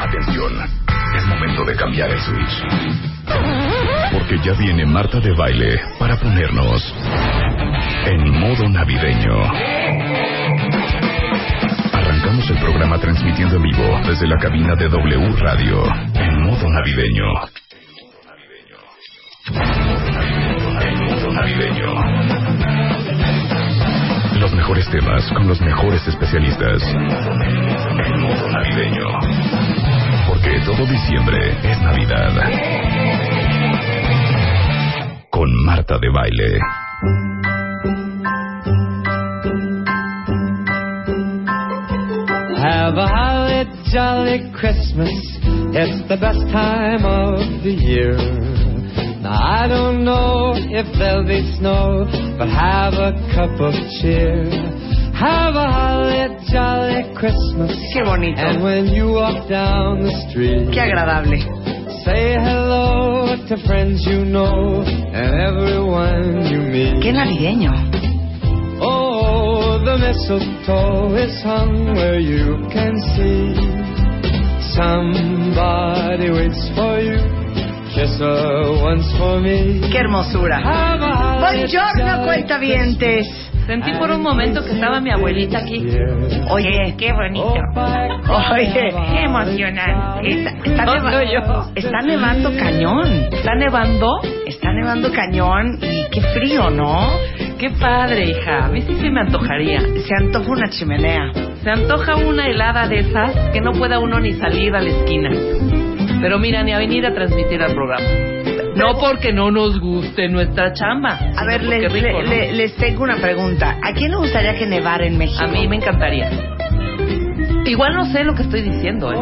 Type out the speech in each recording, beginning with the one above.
Atención. Es momento de cambiar el switch. Porque ya viene Marta de baile para ponernos en modo navideño. Arrancamos el programa transmitiendo en vivo desde la cabina de W Radio en modo navideño. En modo navideño. Los mejores temas con los mejores especialistas. En modo navideño. Porque todo diciembre es Navidad. Con Marta de Baile. Have a holly jolly Christmas. It's the best time of the year. Now I don't know if there'll be snow, but have a cup of cheer. Have a holly jolly Christmas. Qué bonito. And when you walk down the street, Qué agradable. say hello to friends you know and everyone you meet. Qué navideño. Oh, the mistletoe is hung where you can see. Somebody waits for you. Qué hermosura. Buongiorno, cuentavientes. Sentí por un momento que estaba mi abuelita aquí. Oye, qué bonito. Oye, qué emocionante. Está, está No, neva- no, yo. está nevando cañón. ¿Está nevando? Está nevando cañón y qué frío, ¿no? Qué padre, hija. A mí sí se me antojaría. Se antoja una chimenea. Se antoja una helada de esas que no pueda uno ni salir a la esquina. Pero mira, ni a venir a transmitir al programa. No porque no nos guste nuestra chamba. A ver, les, rico, le- ¿no? le- les tengo una pregunta. ¿A quién le gustaría que nevara en México? A mí me encantaría. Igual no sé lo que estoy diciendo, ¿eh?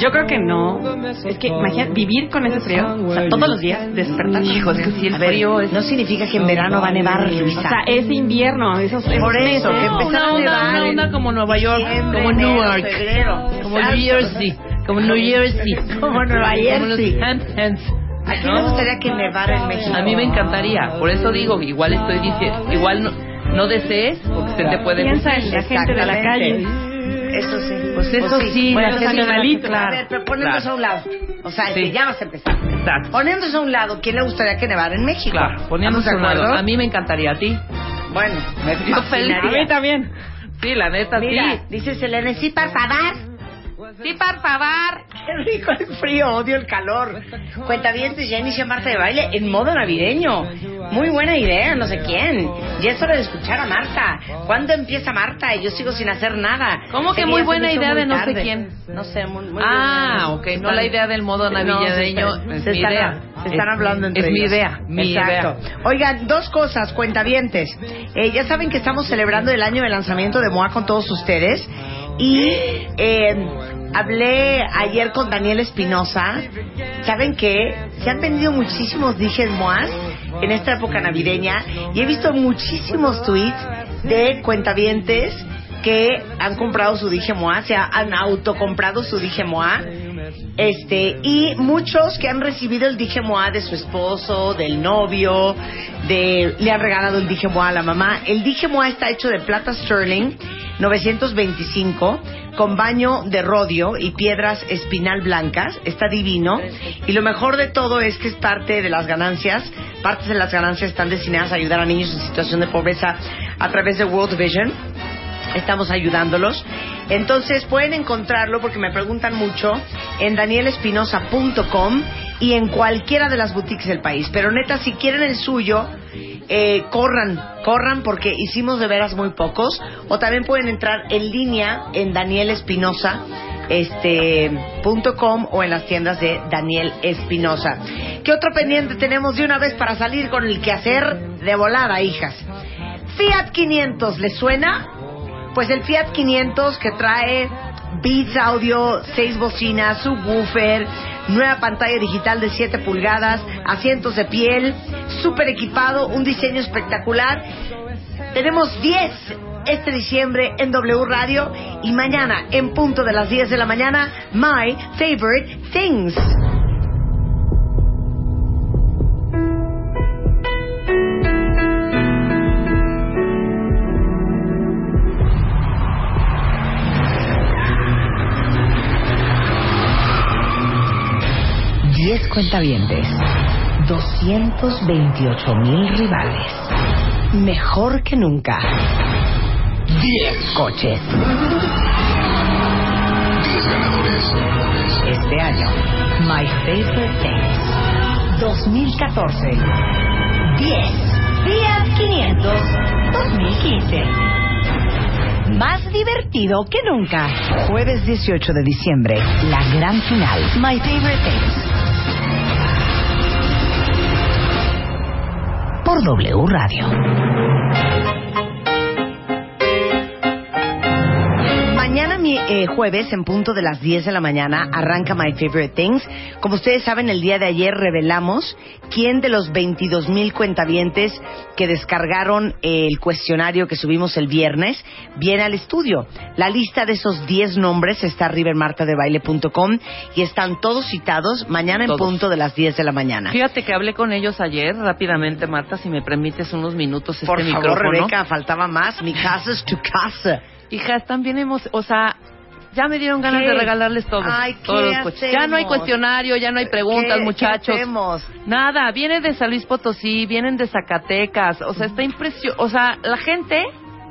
Yo creo que no. Es que imagina vivir con ese frío, o sea, todos los días despertar. Hijo, es que si el A ver, frío es... no significa que en verano va a nevar, Luisa. O sea, es invierno, esos, esos Por meses. eso, que No, empezar una a onda, nevar una onda como Nueva York, como Newark, febrero. como. New Jersey, como New Jersey, Como Nueva como los Jersey. ¿A quién le gustaría que nevara en México? A mí me encantaría, por eso digo, igual estoy diciendo, igual no, no desees porque se te puede Piensa en la gente de la calle. Eso sí. Pues eso sí, Bueno, los que sí, animalitos, A claro. ver, pero poniéndose Claro. a un lado. O sea, Sí. ya vas a empezar. Exacto. Poniéndose a un lado, ¿quién le gustaría que nevara en México? Claro, poniéndose a ¿Estamos un lado. acuerdo? A mí me encantaría, a ti. Bueno, me Yo feliz. A mí también. Sí, la neta, Mira, sí. dice Selene, sí, por favor. Sí, por favor. Qué rico el frío, odio el calor. Cuenta bien, ya inició Marta de baile en modo navideño. Muy buena idea, no sé quién. Ya es hora de escuchar a Marta. ¿Cuándo empieza Marta? Y yo sigo sin hacer nada. ¿Cómo que muy buena idea muy de no sé quién? No sé, muy, muy Ah, bien. ok, no la idea del modo navideño, No, se- es se mi están- idea. Se están Es- hablando entre Es mi ellos. idea, mi Exacto. idea. Oigan, dos cosas, cuentavientes. Eh, ya saben que estamos celebrando el año de lanzamiento de MOA con todos ustedes. Y eh, hablé ayer con Daniel Espinosa. ¿Saben qué? Se han vendido muchísimos dijes MOAs en esta época navideña. Y he visto muchísimos tweets de cuentavientes que han comprado su dije MOA, se han autocomprado su dije MOA. Este, y muchos que han recibido el dije MOA de su esposo, del novio, de, le han regalado el dije MOA a la mamá. El dije MOA está hecho de plata sterling 925 con baño de rodio y piedras espinal blancas. Está divino. Y lo mejor de todo es que es parte de las ganancias. Partes de las ganancias están destinadas a ayudar a niños en situación de pobreza a través de World Vision estamos ayudándolos. Entonces pueden encontrarlo porque me preguntan mucho en danielespinosa.com y en cualquiera de las boutiques del país. Pero neta, si quieren el suyo, eh, corran, corran porque hicimos de veras muy pocos. O también pueden entrar en línea en danielespinosa este o en las tiendas de Daniel Espinosa. ¿Qué otro pendiente tenemos de una vez para salir con el quehacer de volada, hijas? Fiat 500, ¿les suena? Pues el Fiat 500 que trae Beats Audio, seis bocinas, subwoofer, nueva pantalla digital de 7 pulgadas, asientos de piel, súper equipado, un diseño espectacular. Tenemos 10 este diciembre en W Radio y mañana en punto de las 10 de la mañana, My Favorite Things. Cuentavientes, 228 mil rivales, mejor que nunca. 10 coches. 10 ganadores. Este año, My Favorite Things 2014. 10 Fiat 500 2015. Más divertido que nunca. Jueves 18 de diciembre, la gran final. My Favorite Things. Por W Radio. Eh, jueves en punto de las 10 de la mañana arranca My Favorite Things. Como ustedes saben, el día de ayer revelamos quién de los 22 mil cuentavientes que descargaron el cuestionario que subimos el viernes viene al estudio. La lista de esos 10 nombres está arriba en martadebaile.com y están todos citados mañana en Todos. punto de las 10 de la mañana. Fíjate que hablé con ellos ayer rápidamente, Marta, si me permites unos minutos este Por favor, micrófono. Rebeca, faltaba más. Mi casa es tu casa. Hija, están bien emo- o sea, ya me dieron ganas ¿Qué? de regalarles todo. Ay, todos ¿qué los coches. Ya no hay cuestionario, ya no hay preguntas, ¿Qué- muchachos. Nada, viene de San Luis Potosí, vienen de Zacatecas, o sea, está impresionante, o sea, la gente,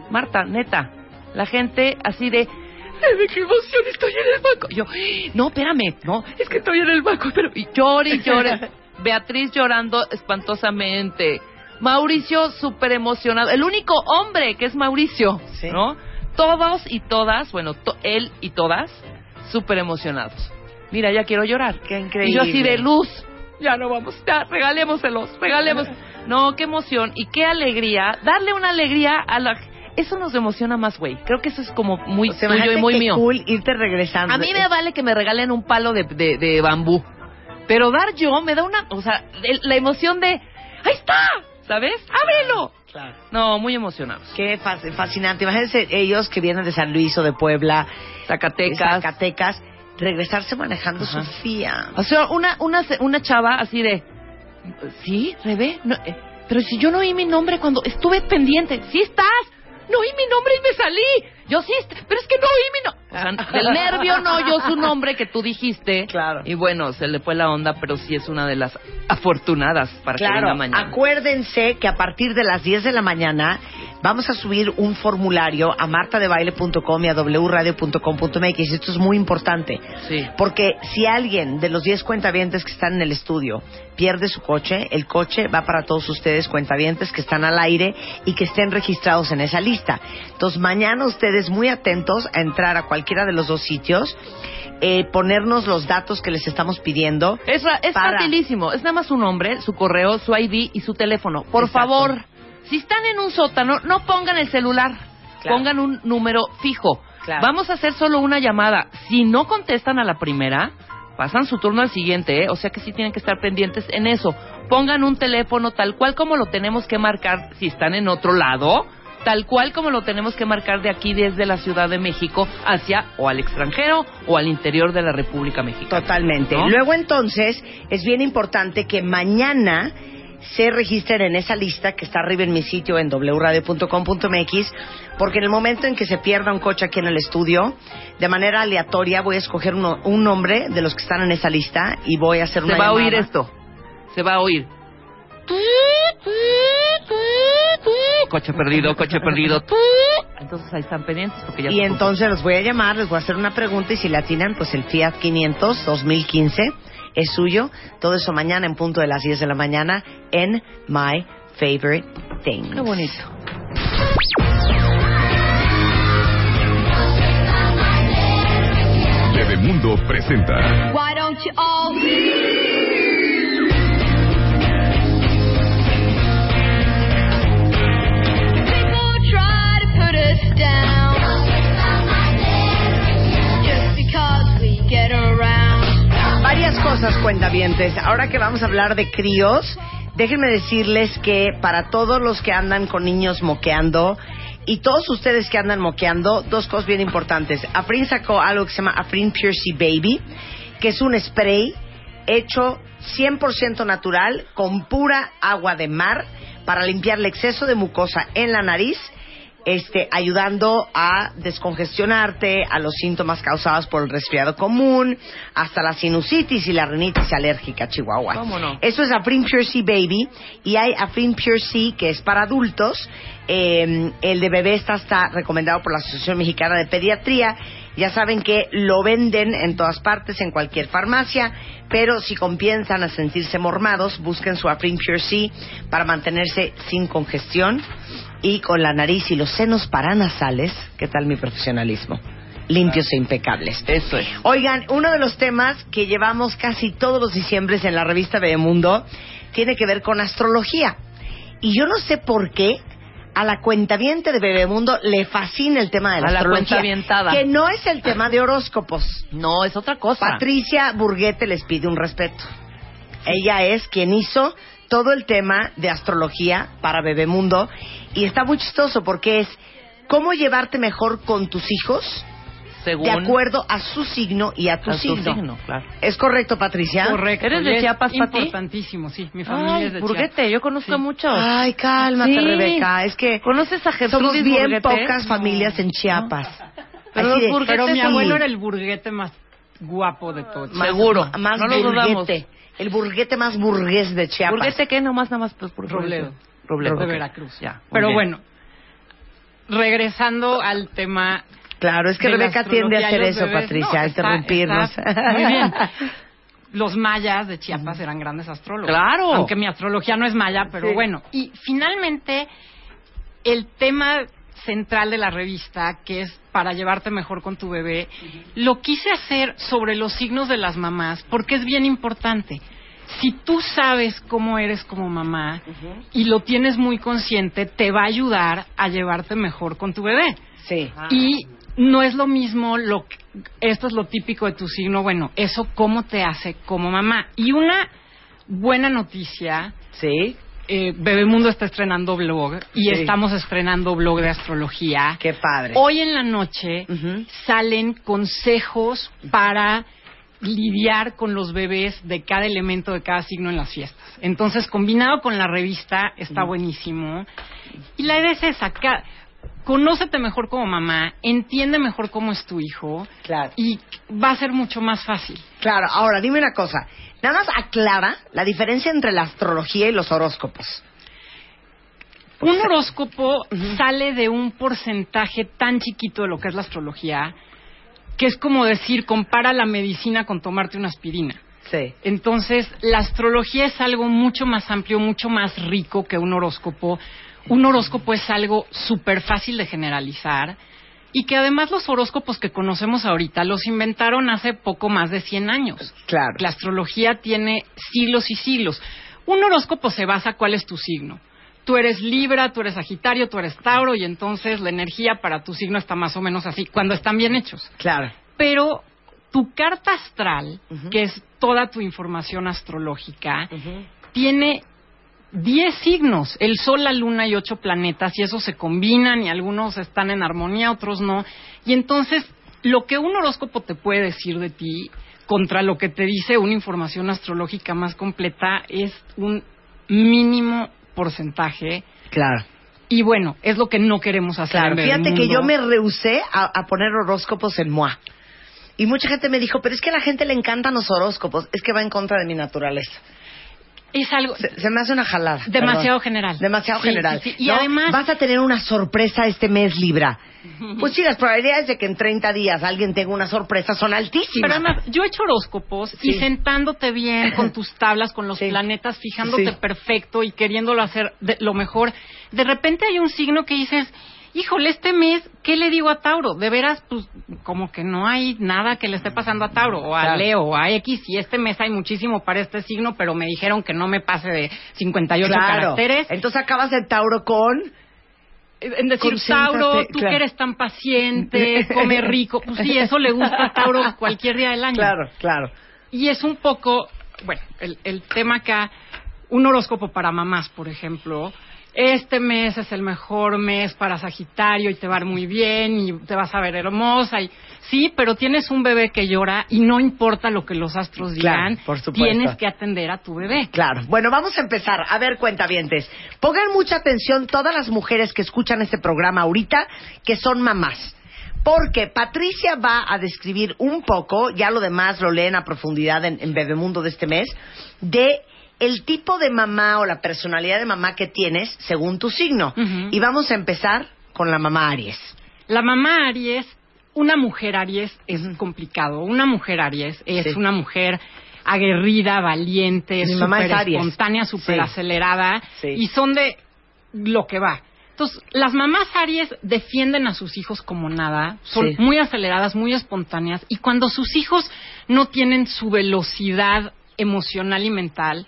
Marta, neta, la gente así de, "Ay, qué emoción, estoy en el banco. Yo, no, espérame, no, es que estoy en el banco, pero y llore y llore. Beatriz llorando espantosamente. Mauricio súper emocionado. El único hombre que es Mauricio, Sí. ¿no? Todos y todas, bueno, to- él y todas, súper emocionados. Mira, ya quiero llorar. Qué Y yo así increíble. de luz. Ya no vamos, ya, regalémoselos, regalemos. No, qué emoción y qué alegría. Darle una alegría a la... Eso nos emociona más, güey. Creo que eso es como muy O sea, tuyo y muy mío. cool irte regresando. A mí me vale que me regalen un palo de, de, de bambú. Pero dar yo me da una... O sea, la emoción de... ¡Ahí está! ¿Sabes? ¡Ábrelo! Claro. No, muy emocionados. Qué fas- fascinante. Imagínense ellos que vienen de San Luis o de Puebla, de Zacatecas. Zacatecas, regresarse manejando Ajá. Sofía. O sea, una, una, una chava así de... ¿Sí, Rebe? No, eh, pero si yo no oí mi nombre cuando estuve pendiente. ¿Sí estás? No oí mi nombre y me salí. Yo sí, pero es que no oí mi nombre. O sea, del nervio no oyó su nombre que tú dijiste. Claro. Y bueno, se le fue la onda, pero sí es una de las afortunadas para que Claro, venga mañana. acuérdense que a partir de las 10 de la mañana vamos a subir un formulario a martadebaile.com y a wradio.com.mx. Esto es muy importante. Sí. Porque si alguien de los 10 cuentavientes que están en el estudio pierde su coche, el coche va para todos ustedes cuentavientes que están al aire y que estén registrados en esa lista. Entonces mañana ustedes muy atentos a entrar a cualquiera de los dos sitios, eh, ponernos los datos que les estamos pidiendo. Es, es Para. facilísimo. Es nada más su nombre, su correo, su ID y su teléfono. Por Exacto. favor, si están en un sótano, no pongan el celular. Claro. Pongan un número fijo. Claro. Vamos a hacer solo una llamada. Si no contestan a la primera, pasan su turno al siguiente, ¿eh? O sea que sí tienen que estar pendientes en eso. Pongan un teléfono tal cual como lo tenemos que marcar si están en otro lado, tal cual como lo tenemos que marcar de aquí desde la Ciudad de México hacia o al extranjero o al interior de la República Mexicana. Totalmente. ¿No? Luego entonces es bien importante que mañana se registren en esa lista que está arriba en mi sitio en wradio.com.mx porque en el momento en que se pierda un coche aquí en el estudio, de manera aleatoria voy a escoger uno- un nombre de los que están en esa lista y voy a hacer Se una va a oír esto. Se va a oír. Coche perdido, coche perdido. Entonces ahí están pendientes porque ya Y se entonces los voy a llamar, les voy a hacer una pregunta y si la atinan, pues el Fiat 500 2015 es suyo. Todo eso mañana en punto de las 10 de la mañana en My Favorite Things. Qué bonito. Bebemundo presenta Why don't you all People try to put us down. Cosas, cuentavientes. Ahora que vamos a hablar de críos, déjenme decirles que para todos los que andan con niños moqueando y todos ustedes que andan moqueando, dos cosas bien importantes. Afrin sacó algo que se llama Afrin Sea Baby, que es un spray hecho 100% natural con pura agua de mar para limpiar el exceso de mucosa en la nariz este, ayudando a descongestionarte, a los síntomas causados por el resfriado común, hasta la sinusitis y la rinitis alérgica, Chihuahua. ¿Cómo no? Eso es Afrin Pure Sea Baby y hay Afrin Pure Sea que es para adultos. Eh, el de bebé está, está recomendado por la Asociación Mexicana de Pediatría. Ya saben que lo venden en todas partes, en cualquier farmacia, pero si comienzan a sentirse mormados, busquen su Afrin Pure Sea para mantenerse sin congestión y con la nariz y los senos paranasales. ¿Qué tal mi profesionalismo? Limpios e impecables. Eso es. Oigan, uno de los temas que llevamos casi todos los diciembres en la revista Bebemundo tiene que ver con astrología. Y yo no sé por qué a la cuentaviente de Bebemundo le fascina el tema de la A astrología. Que no es el tema de horóscopos. No, es otra cosa. Patricia Burguete les pide un respeto. Ella es quien hizo todo el tema de astrología para Bebemundo y está muy chistoso porque es cómo llevarte mejor con tus hijos Según de acuerdo a su signo y a tu a signo. signo, claro. ¿Es correcto, Patricia? Correcto. ¿Eres de Chiapas, Pati? Importantísimo, sí. Mi familia Ay, es de Burguete, Chiapas. yo conozco Sí. muchos. Ay, cálmate, Sí. Rebeca. Es que ¿Conoces a Jesús somos bien Burguete? pocas familias en Chiapas. Pero Así de- Pero mi abuelo era el burguete más guapo de todos. más- Seguro. Más No lo dudamos. burguete. El burguete más burgués de Chiapas. ¿Burguete qué? Nomás, nada más. Pues, por Robledo. Robledo. de. Veracruz. Ya. Pero bien. bueno, regresando al tema Claro, es que Rebeca tiende a hacer eso, bebés. Patricia, No, a está- interrumpirnos. está muy bien. Los mayas de Chiapas eran grandes astrólogos. Claro. Aunque mi astrología no es maya, pero Sí. bueno. Y finalmente, el tema central de la revista, que es para llevarte mejor con tu bebé, lo quise hacer sobre los signos de las mamás, porque es bien importante. Si tú sabes cómo eres como mamá y lo tienes muy consciente, te va a ayudar a llevarte mejor con tu bebé. Sí. Y no es lo mismo lo que- esto es lo típico de tu signo, bueno, eso cómo te hace como mamá. Y una buena noticia, Sí. eh, Bebemundo está estrenando blog y Sí. estamos estrenando blog de astrología. Qué padre. Hoy en la noche salen consejos para lidiar con los bebés de cada elemento de cada signo en las fiestas. Entonces, combinado con la revista, está buenísimo. Y la idea es esa, conócete mejor como mamá, entiende mejor cómo es tu hijo Claro. y va a ser mucho más fácil. Claro, ahora dime una cosa. Nada más aclara la diferencia entre la astrología y los horóscopos. Un horóscopo sale de un porcentaje tan chiquito de lo que es la astrología, que es como decir, compara la medicina con tomarte una aspirina. Sí. Entonces, la astrología es algo mucho más amplio, mucho más rico que un horóscopo. Un horóscopo es algo súper fácil de generalizar y que además los horóscopos que conocemos ahorita los inventaron hace poco más de 100 años. Claro. La astrología tiene siglos y siglos. Un horóscopo se basa cuál es tu signo. Tú eres Libra, tú eres Sagitario, tú eres Tauro y entonces la energía para tu signo está más o menos así cuando están bien hechos Claro. pero tu carta astral, que es toda tu información astrológica, tiene 10 signos, el Sol, la Luna y ocho planetas, y esos se combinan y algunos están en armonía, otros no. Y entonces, lo que un horóscopo te puede decir de ti contra lo que te dice una información astrológica más completa es un mínimo porcentaje. Claro. Y bueno, es lo que no queremos hacer. Claro. en Fíjate que yo me rehusé a, a poner horóscopos en MOA. Y mucha gente me dijo, pero es que a la gente le encantan los horóscopos. Es que va en contra de mi naturaleza. Es algo... Se, se me hace una jalada. Demasiado perdón. general. Demasiado Sí, general. sí, sí. Y ¿no? además- Vas a tener una sorpresa este mes, Libra. Pues sí, las probabilidades de que en 30 días alguien tenga una sorpresa son altísimas. Pero además, yo he hecho horóscopos y sentándote bien con tus tablas, con los planetas, fijándote perfecto y queriéndolo hacer de- lo mejor, de repente hay un signo que dices, híjole, este mes, ¿qué le digo a Tauro? De veras, pues, como que no hay nada que le esté pasando a Tauro, o a Claro. Leo, o a X, y este mes hay muchísimo para este signo, pero me dijeron que no me pase de 58 claro. caracteres. Entonces acabas el Tauro con... En decir, Concéntrate, Tauro, tú claro. que eres tan paciente, come rico, pues sí, eso le gusta a Tauro cualquier día del año. Claro, claro. y es un poco, bueno, el, el tema acá, un horóscopo para mamás, por ejemplo, este mes es el mejor mes para Sagitario y te va a ir muy bien y te vas a ver hermosa. Y, sí, pero tienes un bebé que llora y no importa lo que los astros digan, Claro, por supuesto. tienes que atender a tu bebé. Claro. Bueno, vamos a empezar. A ver, cuentavientes. Pongan mucha atención todas las mujeres que escuchan este programa ahorita, que son mamás. Porque Patricia va a describir un poco, ya lo demás lo leen a profundidad en, en Bebemundo de este mes, de el tipo de mamá o la personalidad de mamá que tienes según tu signo. Y vamos a empezar con la mamá Aries. La mamá Aries, una mujer Aries es Ujú. complicado. Una mujer Aries es Sí. una mujer aguerrida, valiente, súper es espontánea, súper Sí. acelerada Sí. y son de lo que va. Entonces, las mamás Aries defienden a sus hijos como nada, son Sí. muy aceleradas, muy espontáneas y cuando sus hijos no tienen su velocidad emocional y mental,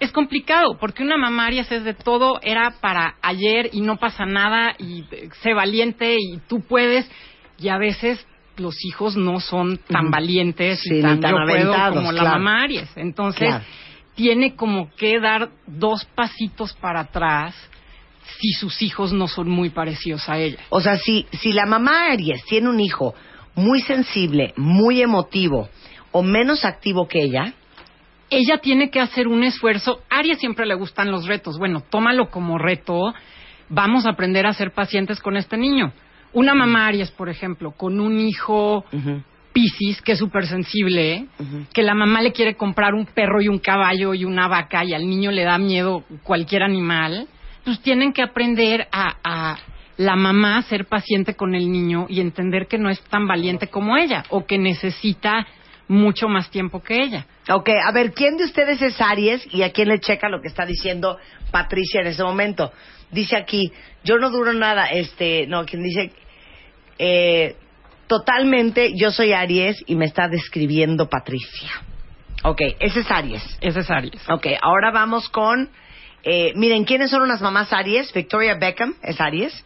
es complicado, porque una mamá Aries es de todo, era para ayer y no pasa nada y eh, sé valiente y tú puedes y a veces los hijos no son tan valientes Sí, y tan tan yo puedo aventados, como la claro. mamá Aries. Entonces, Claro. tiene como que dar dos pasitos para atrás si sus hijos no son muy parecidos a ella. O sea, si, si la mamá Aries tiene un hijo muy sensible, muy emotivo o menos activo que ella, ella tiene que hacer un esfuerzo. A Aries siempre le gustan los retos. Bueno, tómalo como reto. Vamos a aprender a ser pacientes con este niño. Una mamá Aries, por ejemplo, con un hijo Piscis, que es súper sensible, que la mamá le quiere comprar un perro y un caballo y una vaca y al niño le da miedo cualquier animal, pues tienen que aprender a, a la mamá a ser paciente con el niño y entender que no es tan valiente como ella o que necesita mucho más tiempo que ella. Ok, a ver, ¿quién de ustedes es Aries y a quién le checa lo que está diciendo Patricia en ese momento? Dice aquí, yo no duro nada, este, no, quien dice, eh, totalmente, yo soy Aries y me está describiendo Patricia. Ok, ese es Aries. Ese es Aries. Ok, ahora vamos con, eh, miren, ¿quiénes son unas mamás Aries? Victoria Beckham es Aries,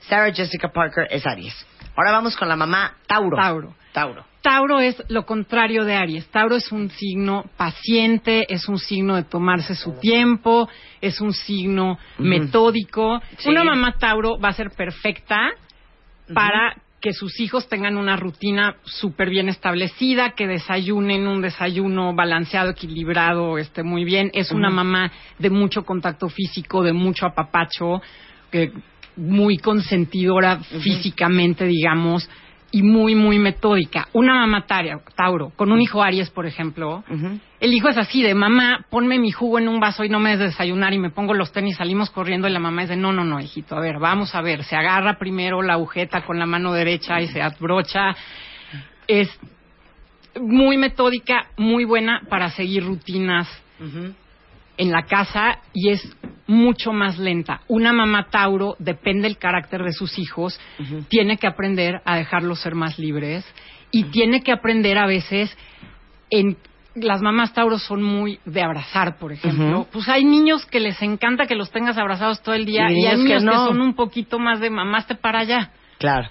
Sarah Jessica Parker es Aries. Ahora vamos con la mamá Tauro. Tauro. Tauro. Tauro es lo contrario de Aries. Tauro es un signo paciente, es un signo de tomarse su tiempo, es un signo metódico. Sí. Una mamá Tauro va a ser perfecta para que sus hijos tengan una rutina súper bien establecida, que desayunen un desayuno balanceado, equilibrado, esté muy bien. Es una mamá de mucho contacto físico, de mucho apapacho, que muy consentidora físicamente, digamos, y muy, muy metódica. Una mamá Tauro, con un hijo Aries, por ejemplo, el hijo es así de mamá, ponme mi jugo en un vaso y no me des de desayunar y me pongo los tenis, salimos corriendo y la mamá es de no, no, no, hijito, a ver, vamos a ver, se agarra primero la agujeta con la mano derecha y se abrocha. Es muy metódica, muy buena para seguir rutinas Ujú. En la casa y es mucho más lenta. Una mamá Tauro, depende del carácter de sus hijos, tiene que aprender a dejarlos ser más libres y tiene que aprender a veces en las mamás Tauro son muy de abrazar, por ejemplo. Pues hay niños que les encanta que los tengas abrazados todo el día Y y, hay niños que son un poquito más de mamás te para allá. Claro.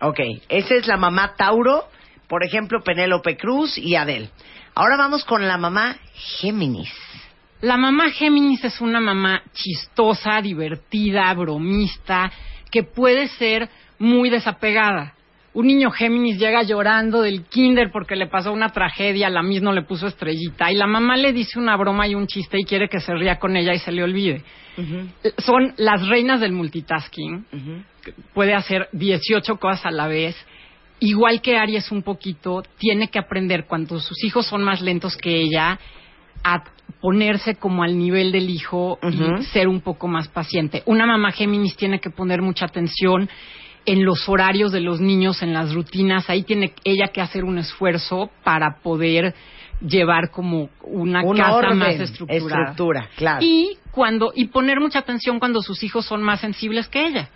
Ok, esa es la mamá Tauro, por ejemplo, Penélope Cruz y Adel. Ahora vamos con la mamá Géminis. La mamá Géminis es una mamá chistosa, divertida, bromista, que puede ser muy desapegada. Un niño Géminis llega llorando del kinder porque le pasó una tragedia, la misma le puso estrellita y la mamá le dice una broma y un chiste y quiere que se ría con ella y se le olvide. Son las reinas del multitasking. Puede hacer 18 cosas a la vez. Igual que Aries un poquito, tiene que aprender cuando sus hijos son más lentos que ella a ponerse como al nivel del hijo y ser un poco más paciente. Una mamá Géminis tiene que poner mucha atención en los horarios de los niños, en las rutinas. Ahí tiene ella que hacer un esfuerzo para poder llevar como una Un casa orden, más estructurada. estructura, claro. Y cuando y poner mucha atención cuando sus hijos son más sensibles que ella.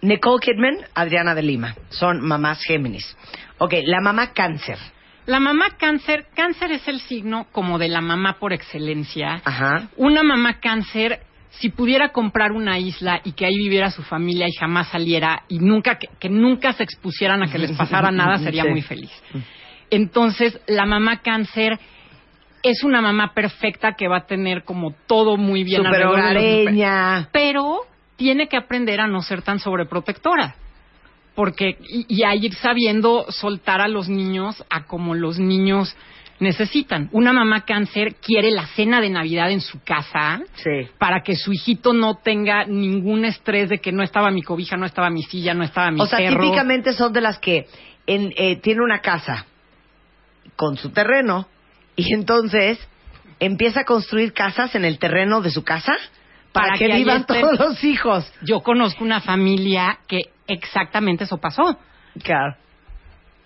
Nicole Kidman, Adriana de Lima. Son mamás Géminis. Ok, la mamá Cáncer. La mamá cáncer, cáncer es el signo como de la mamá por excelencia. Ajá. Una mamá cáncer, si pudiera comprar una isla y que ahí viviera su familia y jamás saliera y nunca que, que nunca se expusieran a que les pasara nada, sería Sí. muy feliz. Entonces, la mamá cáncer es una mamá perfecta que va a tener como todo muy bien los- hogareña. pero tiene que aprender a no ser tan sobreprotectora. Porque, y, y a ir sabiendo soltar a los niños a como los niños necesitan. Una mamá cáncer quiere la cena de Navidad en su casa Sí. para que su hijito no tenga ningún estrés de que no estaba mi cobija, no estaba mi silla, no estaba mi O sea, perro. típicamente son de las que en, eh, tiene una casa con su terreno y entonces empieza a construir casas en el terreno de su casa para, Para que, vivan estén. todos los hijos. Yo conozco una familia que exactamente eso pasó. Claro.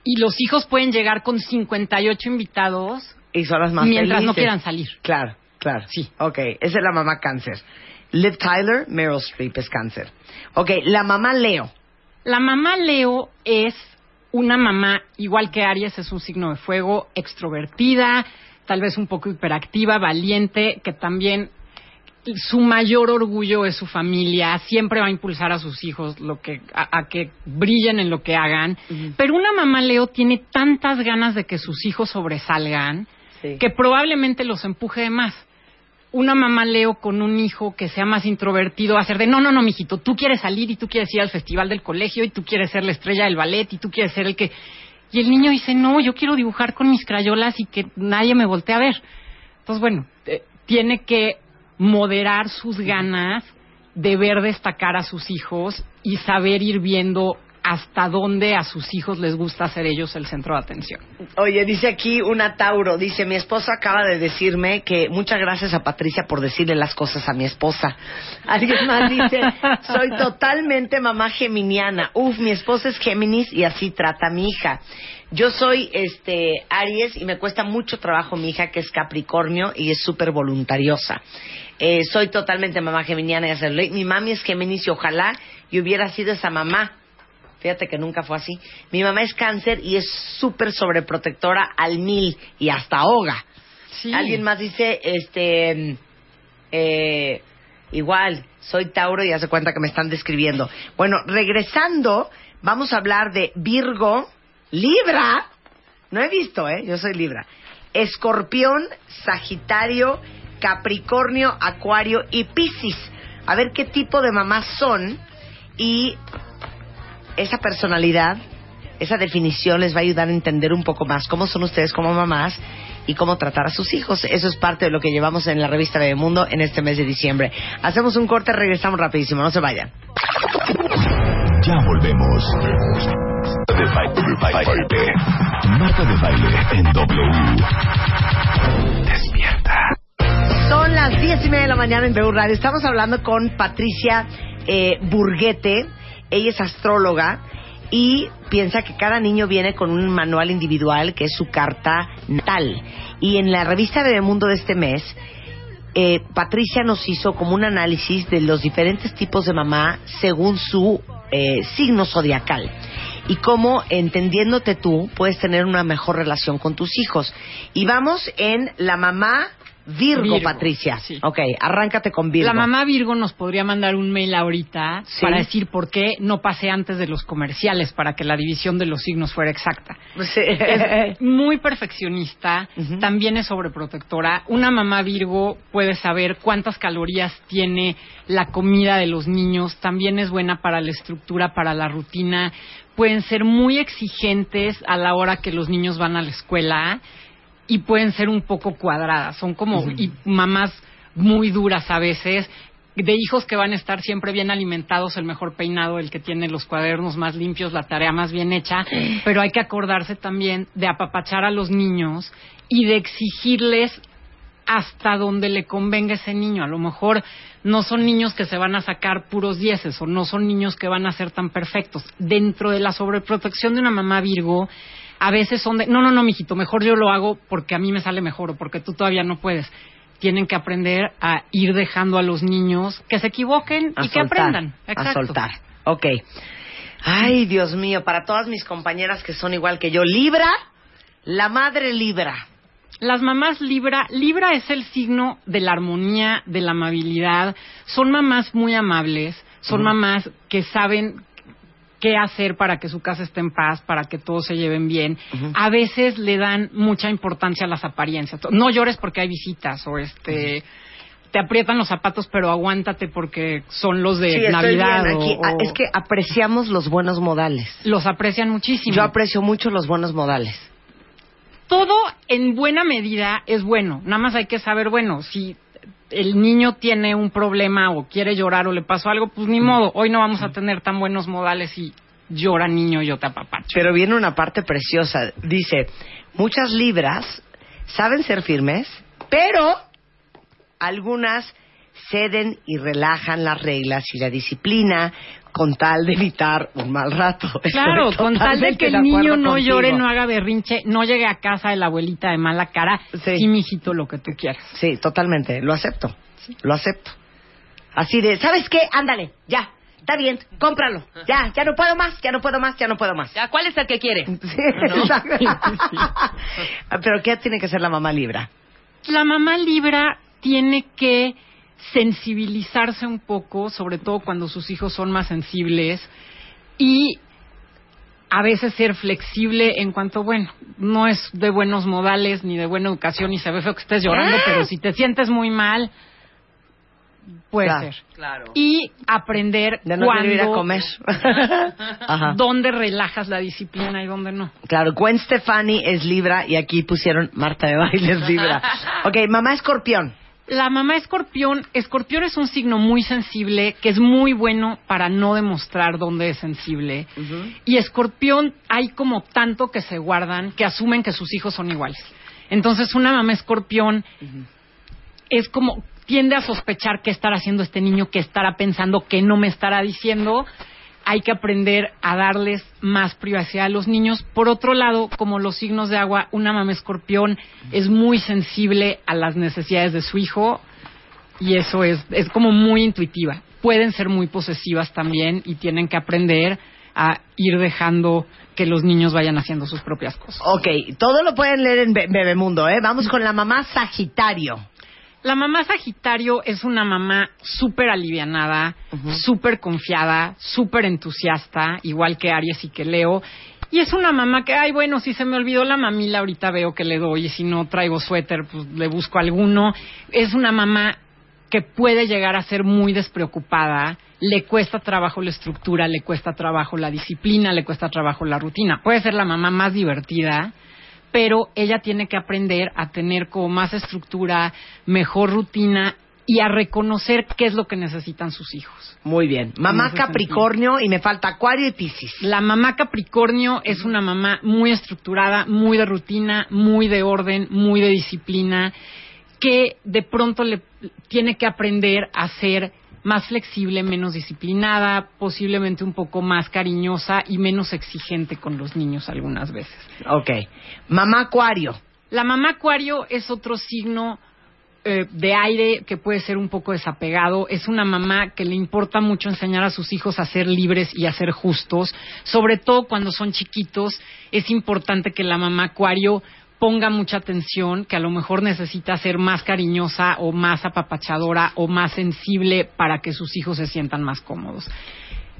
Y los hijos pueden llegar con 58 invitados Y son las más mientras no quieran salir. Claro, claro. Sí. Ok, esa es la mamá cáncer. Liv Tyler, Meryl Streep es cáncer. Ok, la mamá Leo. La mamá Leo es una mamá, igual que Aries, es un signo de fuego, extrovertida, tal vez un poco hiperactiva, valiente, que también su mayor orgullo es su familia, siempre va a impulsar a sus hijos lo que, a, a que brillen en lo que hagan. Pero una mamá Leo tiene tantas ganas de que sus hijos sobresalgan Sí. que probablemente los empuje de más. Una mamá Leo con un hijo que sea más introvertido va a ser de no, no, no, mijito, tú quieres salir y tú quieres ir al festival del colegio y tú quieres ser la estrella del ballet y tú quieres ser el que... Y el niño dice, no, yo quiero dibujar con mis crayolas y que nadie me voltee a ver. Entonces, bueno, eh, tiene que moderar sus ganas de ver destacar a sus hijos y saber ir viendo hasta dónde a sus hijos les gusta ser ellos el centro de atención. Oye, dice aquí una Tauro, dice, mi esposa acaba de decirme que muchas gracias a Patricia por decirle las cosas a mi esposa. Alguien más dice, soy totalmente mamá geminiana. Uf, mi esposa es Géminis y así trata a mi hija. Yo soy este Aries y me cuesta mucho trabajo mi hija que es Capricornio y es súper voluntariosa. Eh, soy totalmente mamá geminiana y hacerlo. Mi mami es Géminis y ojalá yo hubiera sido esa mamá. Fíjate que nunca fue así. Mi mamá es cáncer y es súper sobreprotectora al mil y hasta ahoga. Sí. Alguien más dice, este, eh, igual, soy Tauro y hace cuenta que me están describiendo. Bueno, regresando, vamos a hablar de Virgo, Libra. No he visto, ¿eh? Yo soy Libra. Escorpión, Sagitario, Capricornio, Acuario y Piscis. A ver qué tipo de mamás son y esa personalidad, esa definición les va a ayudar a entender un poco más cómo son ustedes como mamás y cómo tratar a sus hijos. Eso es parte de lo que llevamos en la revista Bebemundo en este mes de diciembre. Hacemos un corte, regresamos rapidísimo, no se vayan. Ya volvemos. De baile, baile. Marta de baile en W. Las diez y media de la mañana en BU Radio. Estamos hablando con Patricia eh, Burguete. Ella es astróloga y piensa que cada niño viene con un manual individual que es su carta natal. Y en la revista Bebemundo de este mes, eh, Patricia nos hizo como un análisis de los diferentes tipos de mamá según su eh, signo zodiacal y cómo entendiéndote tú puedes tener una mejor relación con tus hijos. Y vamos en la mamá Virgo, Virgo, Patricia. sí. Ok, arráncate con Virgo. La mamá Virgo nos podría mandar un mail ahorita Sí. para decir por qué no pasé antes de los comerciales para que la división de los signos fuera exacta. Sí. Es muy perfeccionista, también es sobreprotectora. Una mamá Virgo puede saber cuántas calorías tiene la comida de los niños, también es buena para la estructura, para la rutina. Pueden ser muy exigentes a la hora que los niños van a la escuela y pueden ser un poco cuadradas. Son como y mamás muy duras a veces, de hijos que van a estar siempre bien alimentados, el mejor peinado, el que tiene los cuadernos más limpios, la tarea más bien hecha, pero hay que acordarse también de apapachar a los niños y de exigirles hasta donde le convenga ese niño. A lo mejor no son niños que se van a sacar puros dieces o no son niños que van a ser tan perfectos. Dentro de la sobreprotección de una mamá Virgo, a veces son de, no, no, no, mijito, mejor yo lo hago porque a mí me sale mejor o porque tú todavía no puedes. Tienen que aprender a ir dejando a los niños que se equivoquen A y que aprendan. A Exacto. soltar. Ok. Ay, Dios mío, para todas mis compañeras que son igual que yo, Libra, la madre Libra. Las mamás Libra, Libra es el signo de la armonía, de la amabilidad. Son mamás muy amables, son mamás que saben qué hacer para que su casa esté en paz, para que todos se lleven bien. A veces le dan mucha importancia a las apariencias. No llores porque hay visitas o este te aprietan los zapatos, pero aguántate porque son los de Sí, estoy Navidad. bien o- aquí. Ah, o- Es que apreciamos los buenos modales. los aprecian muchísimo. Yo aprecio mucho los buenos modales. todo en buena medida es bueno. Nada más hay que saber, bueno, si el niño tiene un problema o quiere llorar o le pasó algo, pues ni modo. Hoy no vamos a tener tan buenos modales y llora niño y yo te apapacho. Pero viene una parte preciosa. Dice, muchas libras saben ser firmes, pero algunas ceden y relajan las reglas y la disciplina con tal de evitar un mal rato. Claro, Estoy con tal de que el niño no contigo. llore, no haga berrinche, no llegue a casa de la abuelita de mala cara, Sí. sí, mijito, lo que tú quieras. Sí, totalmente, lo acepto, lo acepto. Así de, ¿sabes qué? Ándale, ya, está bien, cómpralo. Ya, ya no puedo más, ya no puedo más, ya no puedo más. Ya, ¿Cuál es el que quiere? Sí. Pero ¿qué tiene que ser la mamá libra? la mamá libra tiene que sensibilizarse un poco, sobre todo cuando sus hijos son más sensibles, y a veces ser flexible en cuanto, bueno, no es de buenos modales ni de buena educación y se ve feo que estés llorando, ¡Ah! pero si te sientes muy mal, puede Claro. ser. Claro. Y aprender De no quiero ir a comer. Ajá. dónde relajas la disciplina y dónde no. Claro, Gwen Stefani es Libra y aquí pusieron Marta de Baile es Libra. Ok, mamá escorpión. La mamá escorpión, escorpión es un signo muy sensible que es muy bueno para no demostrar dónde es sensible. Y escorpión hay como tanto que se guardan que asumen que sus hijos son iguales. Entonces una mamá escorpión es como tiende a sospechar qué estará haciendo este niño, qué estará pensando, qué no me estará diciendo. Hay que aprender a darles más privacidad a los niños. Por otro lado, como los signos de agua, una mamá escorpión es muy sensible a las necesidades de su hijo y eso es, es como muy intuitiva. Pueden ser muy posesivas también y tienen que aprender a ir dejando que los niños vayan haciendo sus propias cosas. Ok, todo lo pueden leer en Be- Bebemundo, ¿eh? Vamos con la mamá Sagitario. La mamá Sagitario es una mamá súper alivianada, súper confiada, súper entusiasta, igual que Aries y que Leo. Y es una mamá que, ay, bueno, si se me olvidó la mamila, ahorita veo que le doy, y si no traigo suéter, pues le busco alguno. Es una mamá que puede llegar a ser muy despreocupada, le cuesta trabajo la estructura, le cuesta trabajo la disciplina, le cuesta trabajo la rutina. Puede ser la mamá más divertida, pero ella tiene que aprender a tener como más estructura, mejor rutina y a reconocer qué es lo que necesitan sus hijos. Muy bien. Mamá Capricornio y me falta Acuario y Piscis. La mamá Capricornio es una mamá muy estructurada, muy de rutina, muy de orden, muy de disciplina, que de pronto le tiene que aprender a ser más flexible, menos disciplinada, posiblemente un poco más cariñosa y menos exigente con los niños algunas veces. Ok. Mamá Acuario. La mamá acuario es otro signo eh, de aire que puede ser un poco desapegado. Es una mamá que le importa mucho enseñar a sus hijos a ser libres y a ser justos. Sobre todo cuando son chiquitos, es importante que la mamá acuario ponga mucha atención, que a lo mejor necesita ser más cariñosa o más apapachadora o más sensible para que sus hijos se sientan más cómodos.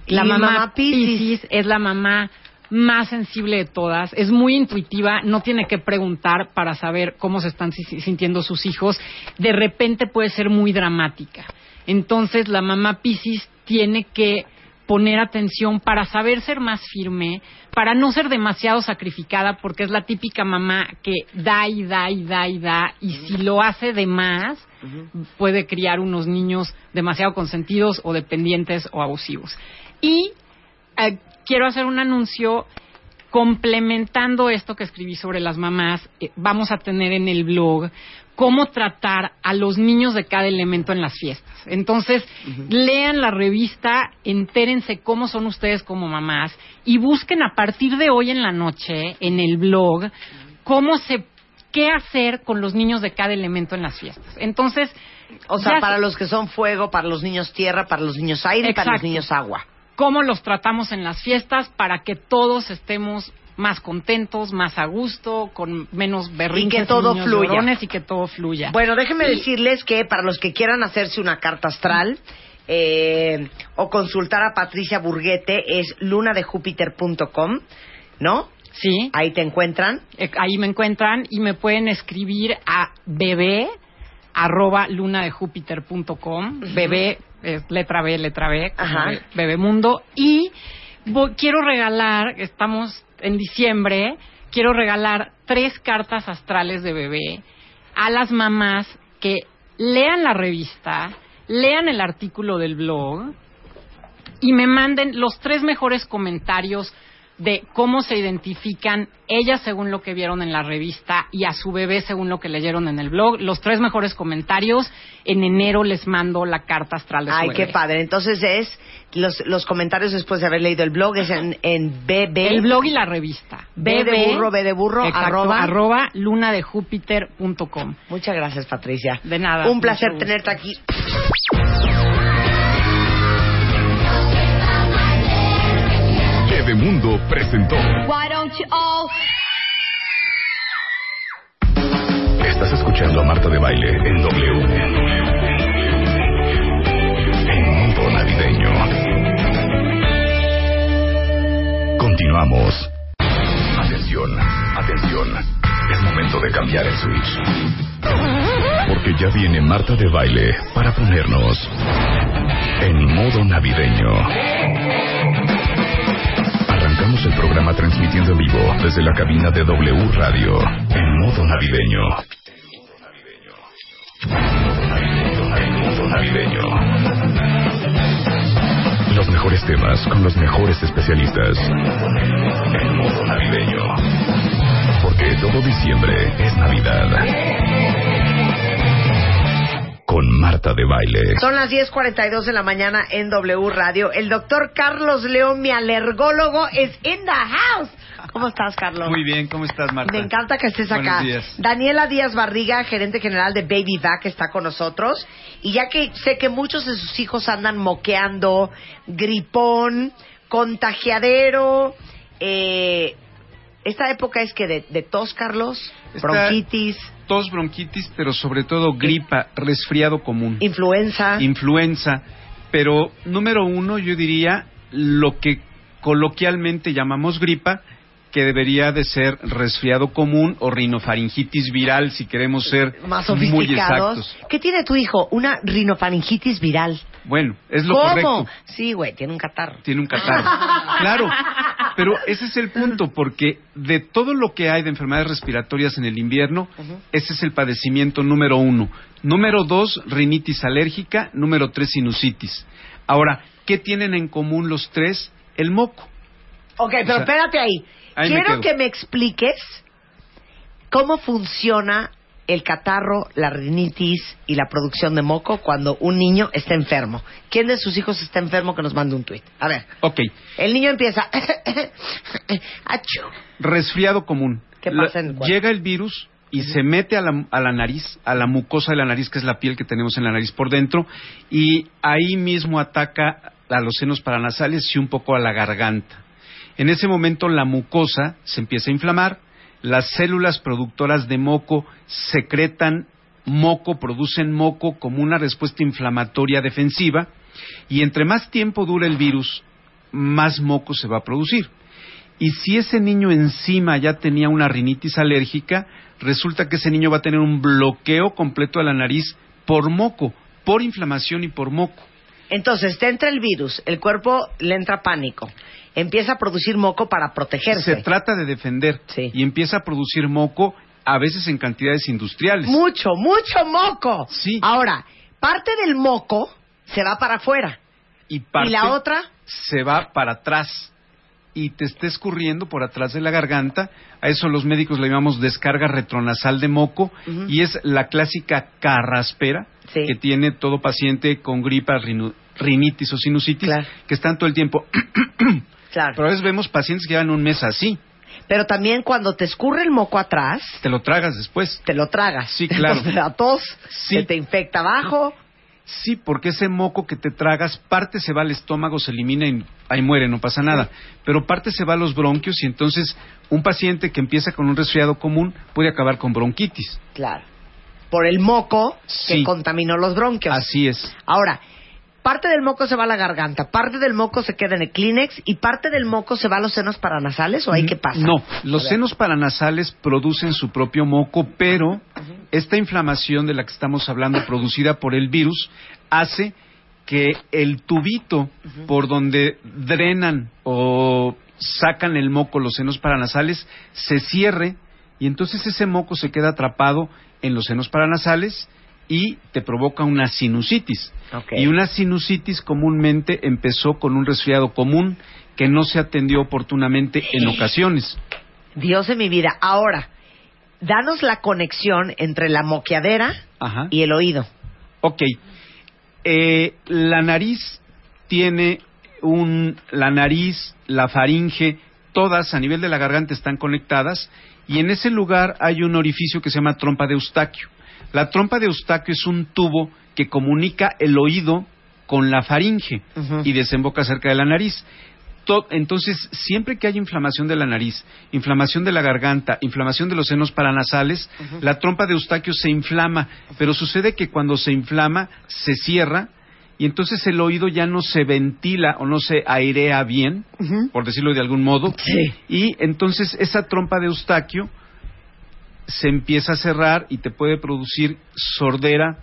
La Y mamá, mamá Piscis. Es la mamá más sensible de todas, es muy intuitiva, no tiene que preguntar para saber cómo se están si- sintiendo sus hijos, de repente puede ser muy dramática. Entonces la mamá Piscis tiene que poner atención para saber ser más firme, para no ser demasiado sacrificada, porque es la típica mamá que da y da y da y da, y si lo hace de más, puede criar unos niños demasiado consentidos o dependientes o abusivos. Y eh, quiero hacer un anuncio complementando esto que escribí sobre las mamás. eh, vamos a tener en el blog cómo tratar a los niños de cada elemento en las fiestas. Entonces, lean la revista, entérense cómo son ustedes como mamás y busquen a partir de hoy en la noche en el blog cómo se qué hacer con los niños de cada elemento en las fiestas. Entonces, O sea, para se- los que son fuego, para los niños tierra, para los niños aire y para los niños agua. cómo los tratamos en las fiestas para que todos estemos más contentos, más a gusto, con menos berrinches Y que todo fluya. llorones y que todo fluya. Bueno, déjenme decirles que para los que quieran hacerse una carta astral, eh, o consultar a Patricia Burguete es lunadejupiter.com, ¿no? Sí. Ahí te encuentran. Eh, Ahí me encuentran y me pueden escribir a bebé arroba lunadejupiter.com. Bebé es letra B, letra B, Ajá. be- Bebemundo. Y vo- quiero regalar, estamos en diciembre, quiero regalar tres cartas astrales de bebé a las mamás que lean la revista, lean el artículo del blog y me manden los tres mejores comentarios de cómo se identifican ellas según lo que vieron en la revista y a su bebé según lo que leyeron en el blog. Los tres mejores comentarios, en enero les mando la carta astral de su Ay, bebé. qué padre. Entonces es los, los comentarios después de haber leído el blog es en, en BB. El blog y la revista. B de burro, B de burro, exacto, arroba. arroba lunadejupiter.com. Muchas gracias, Patricia. De nada, Un placer tenerte aquí. Bebemundo presentó. Why don't you all Estás escuchando a Marta de Baile en W. En modo navideño. Continuamos. Atención, atención. Es momento de cambiar el switch. Porque ya viene Marta de Baile para ponernos en modo navideño. Arrancamos el programa transmitiendo en vivo desde la cabina de W Radio en modo navideño. Navideño. Los mejores temas con los mejores especialistas. En modo navideño. Porque todo diciembre es Navidad. Con Marta de Baile. Son las 10.42 de la mañana en W Radio. El doctor Carlos León, mi alergólogo, es in the house. ¿Cómo estás, Carlos? Muy bien, ¿cómo estás, Marta? Me encanta que estés acá. Buenos días. Daniela Díaz Barriga, gerente general de Baby Back, está con nosotros. Y ya que sé que muchos de sus hijos andan moqueando, gripón, contagiadero, eh, esta época es que de, de tos, Carlos, bronquitis, Tos, bronquitis, pero sobre todo gripa, resfriado común, influenza. influenza. Pero número uno, yo diría lo que coloquialmente llamamos gripa, que debería de ser resfriado común o rinofaringitis viral, si queremos ser más muy sofisticados. exactos. ¿Qué tiene tu hijo? Una rinofaringitis viral. Bueno, es lo ¿Cómo? correcto. Sí, güey, tiene un catarro. Tiene un catarro. Claro, pero ese es el punto, porque de todo lo que hay de enfermedades respiratorias en el invierno, ese es el padecimiento número uno. Número dos, rinitis alérgica. Número tres, sinusitis. Ahora, ¿qué tienen en común los tres? El moco. Ok, pero sea, espérate ahí. Quiero que me expliques cómo funciona el catarro, la rinitis y la producción de moco cuando un niño está enfermo. ¿Quién de sus hijos está enfermo que nos mande un tuit? A ver, Ok, el niño empieza... Achú. resfriado común. ¿Qué pasa en el cuerpo? Llega el virus y se mete a la, a la nariz, a la mucosa de la nariz, que es la piel que tenemos en la nariz por dentro, y ahí mismo ataca a los senos paranasales y un poco a la garganta. En ese momento la mucosa se empieza a inflamar, las células productoras de moco secretan moco, producen moco como una respuesta inflamatoria defensiva, y entre más tiempo dura el virus, más moco se va a producir. Y si ese niño encima ya tenía una rinitis alérgica, resulta que ese niño va a tener un bloqueo completo de la nariz por moco, por inflamación y por moco. Entonces, te entra el virus, el cuerpo le entra pánico, empieza a producir moco para protegerse. Se trata de defender Sí. y empieza a producir moco a veces en cantidades industriales. Mucho, mucho moco. Sí. Ahora, parte del moco se va para afuera. y, parte ¿Y la otra? se va para atrás y te está escurriendo por atrás de la garganta. A eso los médicos le llamamos descarga retronasal de moco Ujú. y es la clásica carraspera Sí. que tiene todo paciente con gripa, rinitis o sinusitis Claro. que están todo el tiempo. Claro. Pero a veces vemos pacientes que llevan un mes así. Pero también cuando te escurre el moco atrás, Te lo tragas después. te lo tragas. Sí, claro. La tos, Sí. se te infecta abajo. Sí, porque ese moco que te tragas, parte se va al estómago, se elimina y ahí muere, no pasa nada. Pero parte se va a los bronquios y entonces un paciente que empieza con un resfriado común puede acabar con bronquitis. Claro. Por el moco que contaminó los bronquios. Así es. Ahora, parte del moco se va a la garganta, parte del moco se queda en el Kleenex y parte del moco se va a los senos paranasales o ahí qué pasa? No, los senos paranasales producen su propio moco, pero esta inflamación de la que estamos hablando, producida por el virus, hace que el tubito por donde drenan o sacan el moco los senos paranasales se cierre y entonces ese moco se queda atrapado en los senos paranasales y te provoca una sinusitis. Y una sinusitis comúnmente empezó con un resfriado común que no se atendió oportunamente en ocasiones. Dios de mi vida. Ahora, danos la conexión entre la moqueadera Ajá. y el oído. Ok. Eh, la nariz tiene un. La nariz, la faringe, todas a nivel de la garganta están conectadas y en ese lugar hay un orificio que se llama trompa de Eustaquio. La trompa de Eustaquio es un tubo que comunica el oído con la faringe y desemboca cerca de la nariz. To- Entonces, siempre que hay inflamación de la nariz, inflamación de la garganta, inflamación de los senos paranasales, la trompa de Eustaquio se inflama, pero sucede que cuando se inflama se cierra y entonces el oído ya no se ventila o no se airea bien, por decirlo de algún modo, Sí. y entonces esa trompa de Eustaquio se empieza a cerrar y te puede producir sordera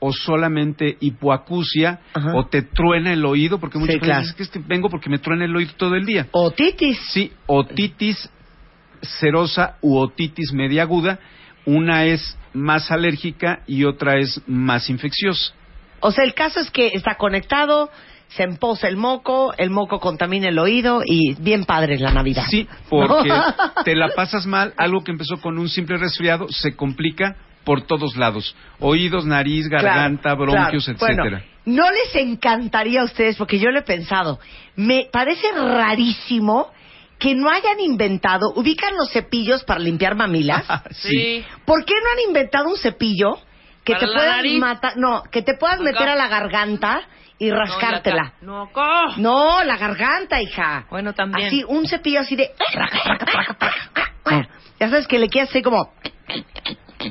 o solamente hipoacusia Ajá. o te truena el oído porque muchas Sí, veces es que vengo porque me truena el oído todo el día. Otitis. Sí, otitis serosa u otitis media aguda, una es más alérgica y otra es más infecciosa. O sea, el caso es que está conectado, se empoza el moco, el moco contamina el oído y bien padre la Navidad. Sí, porque te la pasas mal, algo que empezó con un simple resfriado se complica por todos lados, oídos, nariz, garganta, Claro, bronquios, claro. etcétera. Bueno, no les encantaría a ustedes, porque yo lo he pensado, me parece rarísimo que no hayan inventado, ubican los cepillos para limpiar mamilas. sí. ¿Por qué no han inventado un cepillo que Para te puedas matar, no, que te puedas Acá. meter a la garganta y rascártela? No, acá. No, la garganta, hija. Bueno, también. Así, un cepillo así de... Ya sabes que le quieres hacer como...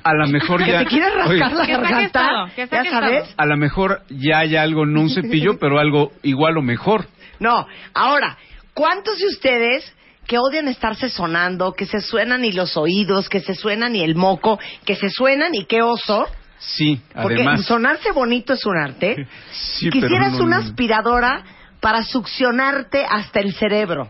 A lo mejor Que ya te quieres rascar Oye, la Que garganta. todo, ya sabes. a lo mejor ya hay algo, no un cepillo, pero algo igual o mejor. No, ahora, ¿cuántos de ustedes que odian estarse sonando, que se suenan y los oídos, que se suenan y el moco, que se suenan y qué oso? Sí, Porque además. sonarse bonito es un arte. Sí, pero Quisieras no, una no. aspiradora para succionarte hasta el cerebro.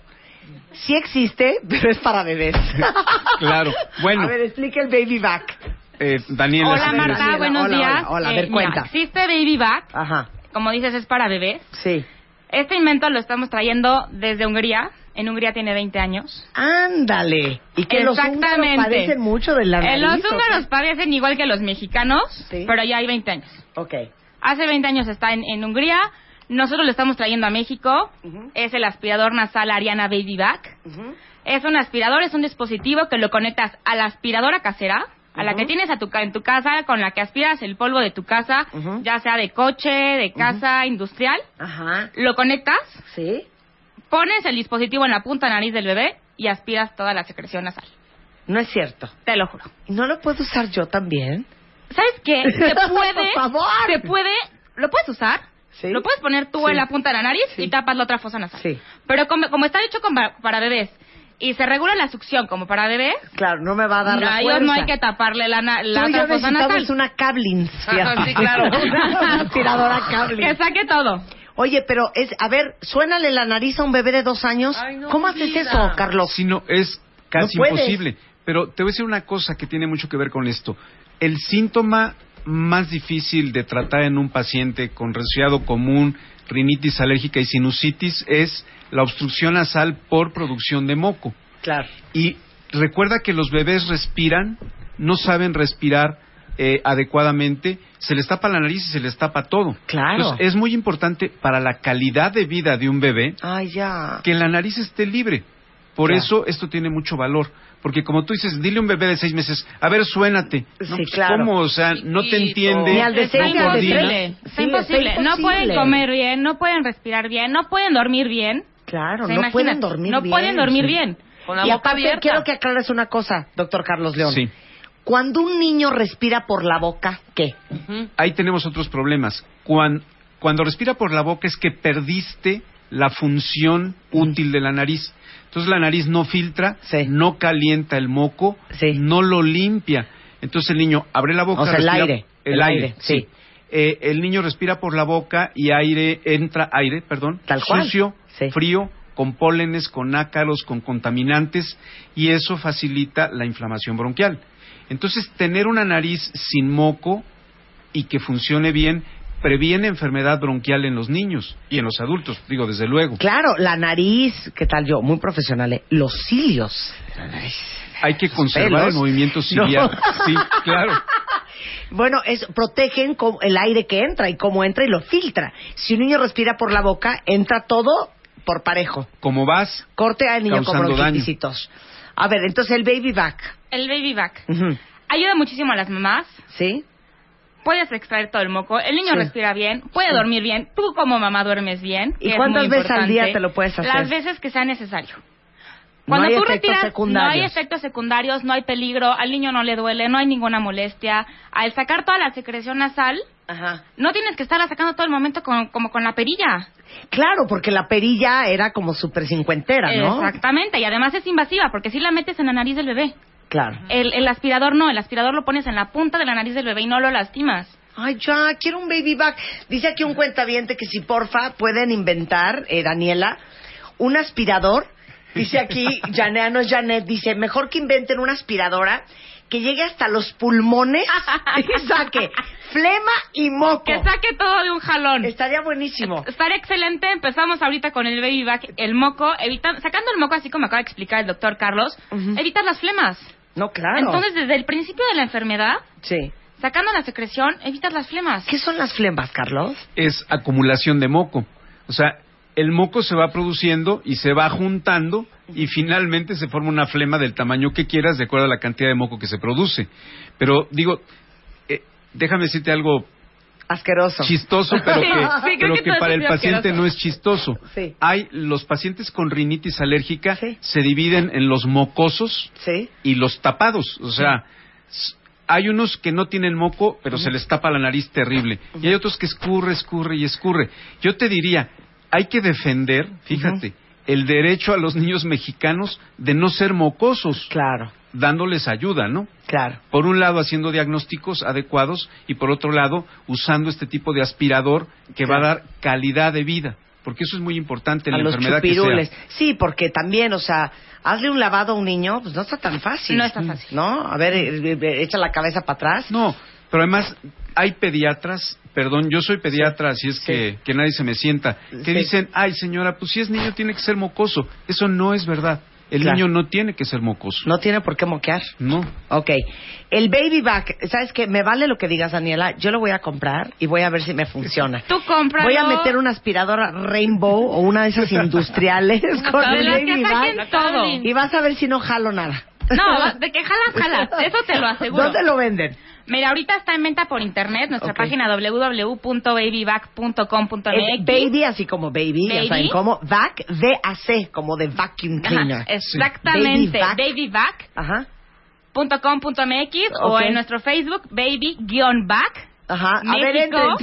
Sí existe, pero es para bebés. Claro. Bueno. A ver, explica el baby back. Eh, Daniela, Hola. Marta, Daniela, buenos hola, días. hola, hola, a Eh, ver, mira, cuenta. existe Baby Back, Ajá, como dices, es para bebés. sí. Este invento lo estamos trayendo desde Hungría. En Hungría tiene 20 años. Ándale. Y que los húngaros padecen mucho de la Eh, nariz. los húngaros parecen igual que los mexicanos, Sí. pero ya hay 20 años. Ok. Hace 20 años está en, en Hungría. Nosotros lo estamos trayendo a México. Es el aspirador nasal Ariana Baby Back. Ujú. Es un aspirador, es un dispositivo que lo conectas a la aspiradora casera, a la que tienes a tu, en tu casa, con la que aspiras el polvo de tu casa, ya sea de coche, de casa, industrial. Ajá. Lo conectas, Sí. Pones el dispositivo en la punta nariz del bebé y aspiras toda la secreción nasal. No es cierto. Te lo juro. ¿No lo puedo usar yo también? ¿Sabes qué? Se puede, Por favor. se puede, lo puedes usar, Sí. lo puedes poner tú Sí. en la punta de la nariz Sí. y tapas la otra fosa nasal. Sí. Pero como, como está hecho con- para bebés y se regula la succión como para bebés, Claro, no me va a dar la fuerza. no hay que taparle la, la Tú y yo otra fosa nasal. necesitamos una Cablins. fíjate. sí, claro. una aspiradora Que saque todo. Oye, pero es, a ver, suénale la nariz a un bebé de dos años. Ay, no ¿Cómo haces eso, Carlos? Si no, es casi No puedes. imposible. Pero te voy a decir una cosa que tiene mucho que ver con esto. El síntoma más difícil de tratar en un paciente con resfriado común, rinitis alérgica y sinusitis es la obstrucción nasal por producción de moco. Claro. Y recuerda que los bebés respiran, no saben respirar eh, adecuadamente, se les tapa la nariz y se les tapa todo. Claro. Entonces, es muy importante para la calidad de vida de un bebé Ay, ya. que la nariz esté libre. Por Ya. eso esto tiene mucho valor. Porque como tú dices, dile a un bebé de seis meses, a ver, suénate. Sí, no, pues, claro. ¿cómo? O sea, no te entiende. Ni al de seis ni al de. Sí, imposible. No pueden comer bien, no pueden respirar bien, no pueden dormir bien. Claro, O sea, no pueden dormir No bien. pueden dormir Sí. bien. Con la y boca aparte, abierta. quiero que aclares una cosa, doctor Carlos León. Sí. Cuando un niño respira por la boca, ¿qué? Ahí tenemos otros problemas. Cuan- Cuando respira por la boca es que perdiste la función útil de la nariz. Entonces la nariz no filtra, Sí. no calienta el moco, Sí. no lo limpia. Entonces el niño abre la boca. O sea, el respira- aire, El, el aire, aire, sí. sí. Eh, el niño respira por la boca y aire entra aire, perdón, Tal cual. sucio, Sí. frío, con pólenes, con ácaros, con contaminantes y eso facilita la inflamación bronquial. Entonces tener una nariz sin moco y que funcione bien previene enfermedad bronquial en los niños y en los adultos, digo desde luego. Claro, la nariz, ¿qué tal yo? Muy profesional, ¿eh? Los cilios. Hay que conservar pelos. el movimiento No. ciliar. Sí, claro. Bueno, es, protegen el aire que entra y cómo entra y lo filtra. Si un niño respira por la boca, entra todo por parejo. Como vas, Corte al niño con bronquitis. A ver, entonces el baby back. El baby back. Ayuda muchísimo a las mamás. ¿Sí? Puedes extraer todo el moco. El niño Sí. respira bien. Puede Sí. dormir bien. Tú como mamá duermes bien. ¿Y cuántas veces al día te lo puedes hacer? Las veces que sea necesario. No Cuando hay tú efectos retiras, secundarios. no hay efectos secundarios, no hay peligro, al niño no le duele, no hay ninguna molestia. Al sacar toda la secreción nasal, Ajá. no tienes que estarla sacando todo el momento con- como con la perilla. Claro, porque la perilla era como súper cincuentera, ¿no? Exactamente, y además es invasiva porque si la metes en la nariz del bebé. Claro. El, el aspirador no, el aspirador lo pones en la punta de la nariz del bebé y no lo lastimas. Ay, ya, quiero un baby back. Dice aquí un cuentaviente que si porfa pueden inventar, eh, Daniela, un aspirador. Dice aquí, Janea, no es Janet, dice, mejor que inventen una aspiradora que llegue hasta los pulmones y saque flema y moco. Que saque todo de un jalón. Estaría buenísimo. Estaría excelente. Empezamos ahorita con el baby back, el moco, evita- sacando el moco así como acaba de explicar el doctor Carlos, Ujú. evitas las flemas. No, claro. Entonces, desde el principio de la enfermedad, sí. sacando la secreción, evitas las flemas. ¿Qué son las flemas, Carlos? es acumulación de moco. O sea, el moco se va produciendo y se va juntando y finalmente se forma una flema del tamaño que quieras de acuerdo a la cantidad de moco que se produce. Pero digo, eh, déjame decirte algo Asqueroso. chistoso, pero que, sí, pero que para el paciente asqueroso. no es chistoso. Sí. Hay los pacientes con rinitis alérgica Sí. se dividen en los mocosos y los tapados. O sea, hay unos que no tienen moco, pero se les tapa la nariz terrible. Y hay otros que escurre, escurre y escurre. Yo te diría, hay que defender, fíjate, el derecho a los niños mexicanos de no ser mocosos, Claro, dándoles ayuda, ¿no? claro. Por un lado, haciendo diagnósticos adecuados y por otro lado, usando este tipo de aspirador que va a dar calidad de vida. Porque eso es muy importante en a la los enfermedad que chupirules. sea. Sí, porque también, o sea, hazle un lavado a un niño, pues no está tan fácil. No está fácil. ¿No? A ver, eh, eh, echa la cabeza para atrás. No, pero además hay pediatras, perdón, yo soy pediatra, así es Sí. que, que nadie se me sienta, que Sí. dicen, ay señora, pues si es niño tiene que ser mocoso. Eso no es verdad. El Claro. niño no tiene que ser mocoso. No tiene por qué moquear. No. Ok. El baby back, ¿sabes qué? Me vale lo que digas, Daniela. Yo lo voy a comprar y voy a ver si me funciona. Tú cómpralo. Voy a meter una aspiradora Rainbow o una de esas industriales con De el baby back. todo. Y vas a ver si no jalo nada. No, de que jalas, jalas. Eso te lo aseguro. ¿Dónde lo venden? Mira, ahorita está en venta por internet, nuestra página www.babyback.com.mx. Es baby, así como baby, ya Baby. saben cómo. Vac, V-A-C, como de vacuum cleaner. Ajá, exactamente. Baby Vac. Ajá. babyback.com.mx o en nuestro Facebook, baby-back. Ajá. A ver, entre en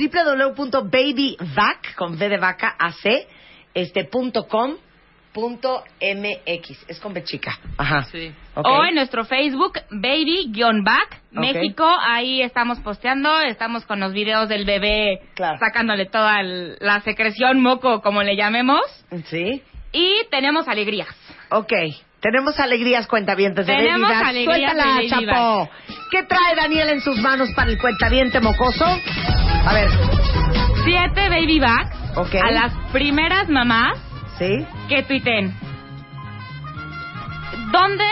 www.babyvac, con V de vaca, AC, este, punto com, punto MX. Es con B chica. Ajá. Sí. O en nuestro Facebook, baby-back. México. Ahí estamos posteando, estamos con los videos del bebé Claro. sacándole toda el- la secreción moco, como le llamemos. Sí. Y tenemos alegrías. Ok. Tenemos alegrías cuentavientes de Tenemos Baby alegrías Suéltala, de Baby Chapo. ¿Qué trae Daniel en sus manos para el cuentaviente mocoso? A ver. Siete baby backs Ok. a las primeras mamás ¿Sí? que tuiten. ¿Dónde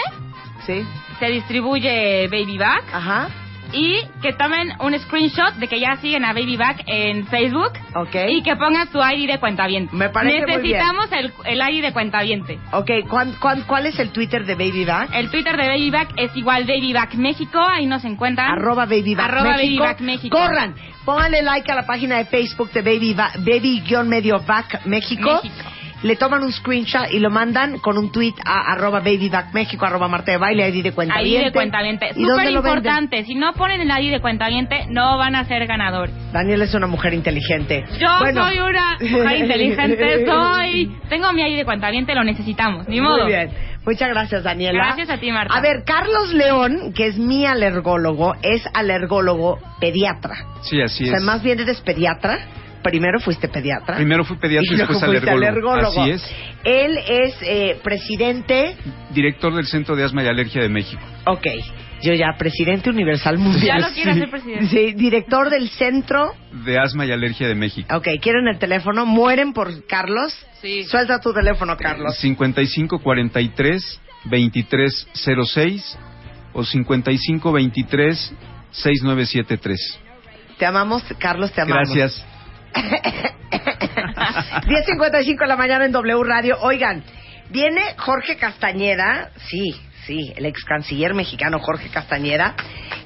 ¿Sí? se distribuye Baby Back? Ajá. Y que tomen un screenshot de que ya siguen a Baby Back en Facebook Ok. y que pongan su ID de cuentaviente. Me parece muy bien. Necesitamos el, el ID de cuentaviente. Ok, ¿cuán- cuán- cuál es el Twitter de Baby Vac? El Twitter de Baby Back es igual Baby Back México, ahí nos encuentran. Arroba Baby Back Arroba Baby México. Back México. Corran, pónganle like a la página de Facebook de Baby Baby-medio Back México. México. Le toman un screenshot y lo mandan con un tweet a arroba babybackmexico, arroba Marta de Baile, ID de cuenta Ahí de cuentaviente. ¿Y dónde Súper importante. Si no ponen el ID de cuentaviente, no van a ser ganadores. Daniel es una mujer inteligente. Yo Bueno. soy una mujer inteligente, soy... Tengo mi ID de cuentaviente, lo necesitamos, ni modo. Muy bien. Muchas gracias, Daniela. Gracias a ti, Marta. A ver, Carlos León, que es mi alergólogo, es alergólogo pediatra. Sí, así o sea, es. más bien eres pediatra. Primero fuiste pediatra. Primero fui pediatra y luego después alergólogo. alergólogo. Así es. Él es eh, presidente. Director del Centro de Asma y Alergia de México. Ok. Yo ya, presidente universal mundial. Ya lo quiero hacer presidente. Sí, director del centro. De Asma y Alergia de México. Ok, quieren el teléfono. Mueren por Carlos. Sí. Suelta tu teléfono, Carlos. 5543 2306 o 5523 6973. Te amamos, Carlos, te amamos. Gracias. 10.55 de la mañana en W Radio. Oigan, viene Jorge Castañeda, sí, sí, el ex canciller mexicano Jorge Castañeda,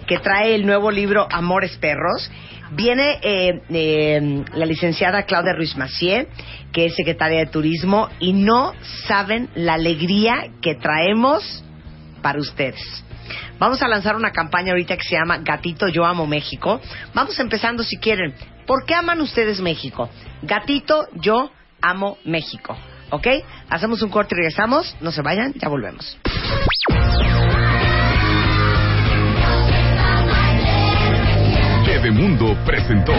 que trae el nuevo libro Amores Perros. Viene eh, eh, la licenciada Claudia Ruiz Macié, que es secretaria de Turismo, y no saben la alegría que traemos para ustedes. Vamos a lanzar una campaña ahorita que se llama Gatito Yo Amo México. Vamos empezando si quieren. ¿Por qué aman ustedes México? Gatito Yo Amo México. ¿Ok? Hacemos un corte y regresamos. No se vayan, ya volvemos. Mundo presentó.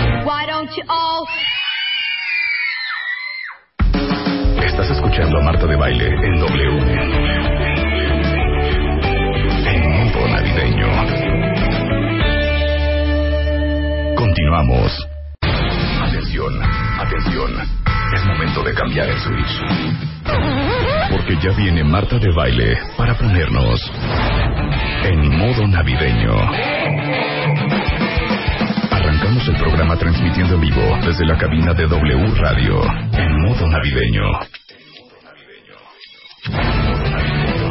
Estás escuchando a Marta de Baile en W. En modo navideño. Continuamos. Atención. Es momento de cambiar el switch. Porque ya viene Marta de Baile para ponernos en modo navideño. Arrancamos el programa transmitiendo en vivo desde la cabina de W Radio en modo navideño.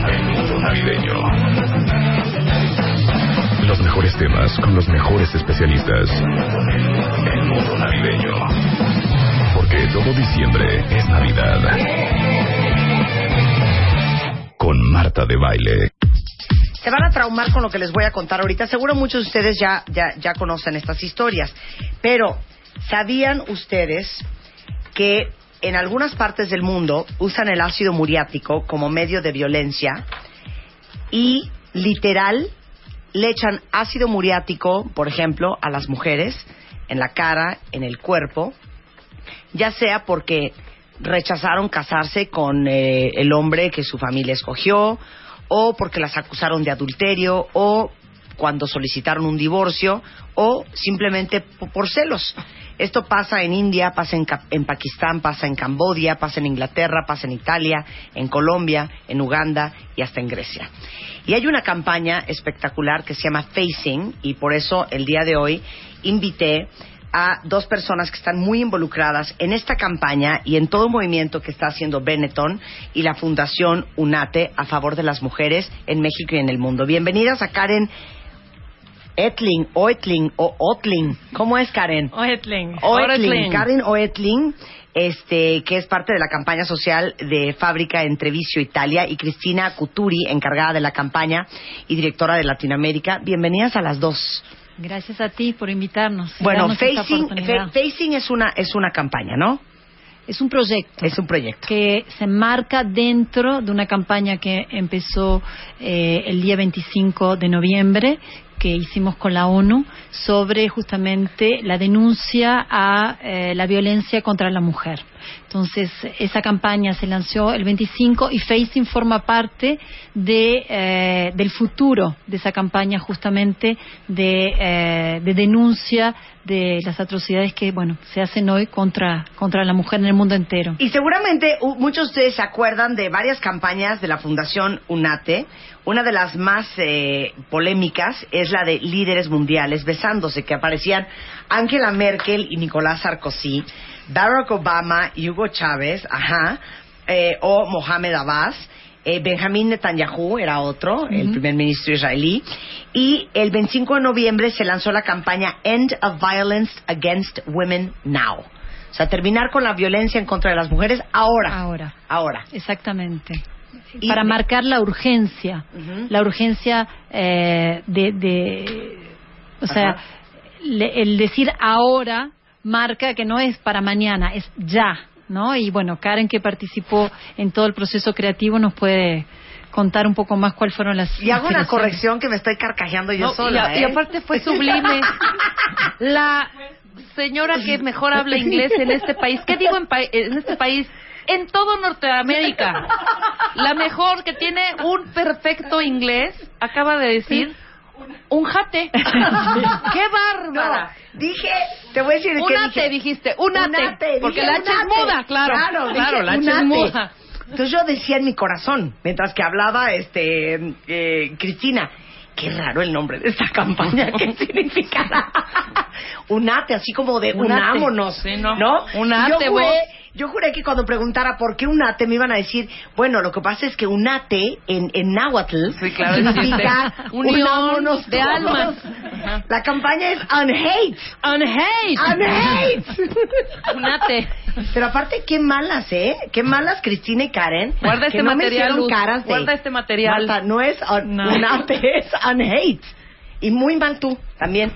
En modo navideño. Los mejores temas con los mejores especialistas. En modo navideño. Porque todo diciembre es Navidad. Con Marta de Baile. Se van a traumar con lo que les voy a contar ahorita. Seguro muchos de ustedes ya, ya, ya conocen estas historias. Pero, ¿sabían ustedes que en algunas partes del mundo usan el ácido muriático como medio de violencia y literal le echan ácido muriático, por ejemplo, a las mujeres en la cara, en el cuerpo, ya sea porque rechazaron casarse con eh, el hombre que su familia escogió, o porque las acusaron de adulterio, o cuando solicitaron un divorcio, o simplemente por celos. Esto pasa en India, pasa en, en Pakistán, pasa en Cambodia, pasa en Inglaterra, pasa en Italia, en Colombia, en Uganda y hasta en Grecia. Y hay una campaña espectacular que se llama Facing y por eso el día de hoy invité a dos personas que están muy involucradas en esta campaña y en todo el movimiento que está haciendo Benetton y la Fundación UNATE a favor de las mujeres en México y en el mundo. Bienvenidas a Karen Etling, Oetling o Otling. ¿Cómo es Karen? Oetling. Oetling, Karen Oetling, este, que es parte de la campaña social de Fábrica en Treviso, Italia, y Cristina Cuturi, encargada de la campaña y directora de Latinoamérica. Bienvenidas a las dos. Gracias a ti por invitarnos. Bueno, Facing, Facing es una es una campaña, ¿no? es un proyecto Es un proyecto. que se marca dentro de una campaña que empezó eh, el día 25 de noviembre que hicimos con la ONU sobre justamente la denuncia a eh, la violencia contra la mujer. Entonces, esa campaña se lanzó el 25 y Facing forma parte de, eh, del futuro de esa campaña justamente de, eh, de denuncia de las atrocidades que, bueno, se hacen hoy contra, contra la mujer en el mundo entero. Y seguramente u- muchos de ustedes se acuerdan de varias campañas de la Fundación UNATE. Una de las más eh, polémicas es la de líderes mundiales besándose, que aparecían Angela Merkel y Nicolás Sarkozy, Barack Obama y Hugo Chávez, ajá, eh, o Mohamed Abbas. Eh, Benjamín Netanyahu era otro, el primer ministro israelí. Y el 25 de noviembre se lanzó la campaña End of Violence Against Women Now sea, terminar con la violencia en contra de las mujeres ahora. Ahora. Ahora. Exactamente. Y- Para marcar la urgencia, la urgencia eh, de, de- o sea, le- el decir ahora marca que no es para mañana, es ya, ¿no? Y bueno, Karen que participó en todo el proceso creativo nos puede contar un poco más cuáles fueron las Y hago una corrección que me estoy carcajeando yo No, y, sola. y ¿eh? aparte fue sublime. La señora que mejor habla inglés en este país, ¿qué digo en, pa- en este país? En todo Norteamérica. La mejor que tiene un perfecto inglés acaba de decir un jate. ¡Qué bárbara! No, dije, te voy a decir Un ate, dije. dijiste, un ate, ate, porque dije la un H es ate. muda, claro, Claro, claro, dije la H un es ate. muda. Entonces yo decía en mi corazón, mientras que hablaba este eh, Cristina, qué raro el nombre de esta campaña, ¿qué significará? Unate, así como de unámonos, Sí, no. ¿no? Unate, yo juré, vos. Yo juré que cuando preguntara por qué unate me iban a decir, bueno, lo que pasa es que unate en, en náhuatl Sí, claro, significa. Unión de almas. La campaña es unhate. Unhate. Unhate. Unate. Pero aparte, qué malas, ¿eh? Qué malas Cristina y Karen. Guarda que este no material, caras de... Guarda este material. Marta, no es un, No. unate, es unhate. Y muy mal tú, también.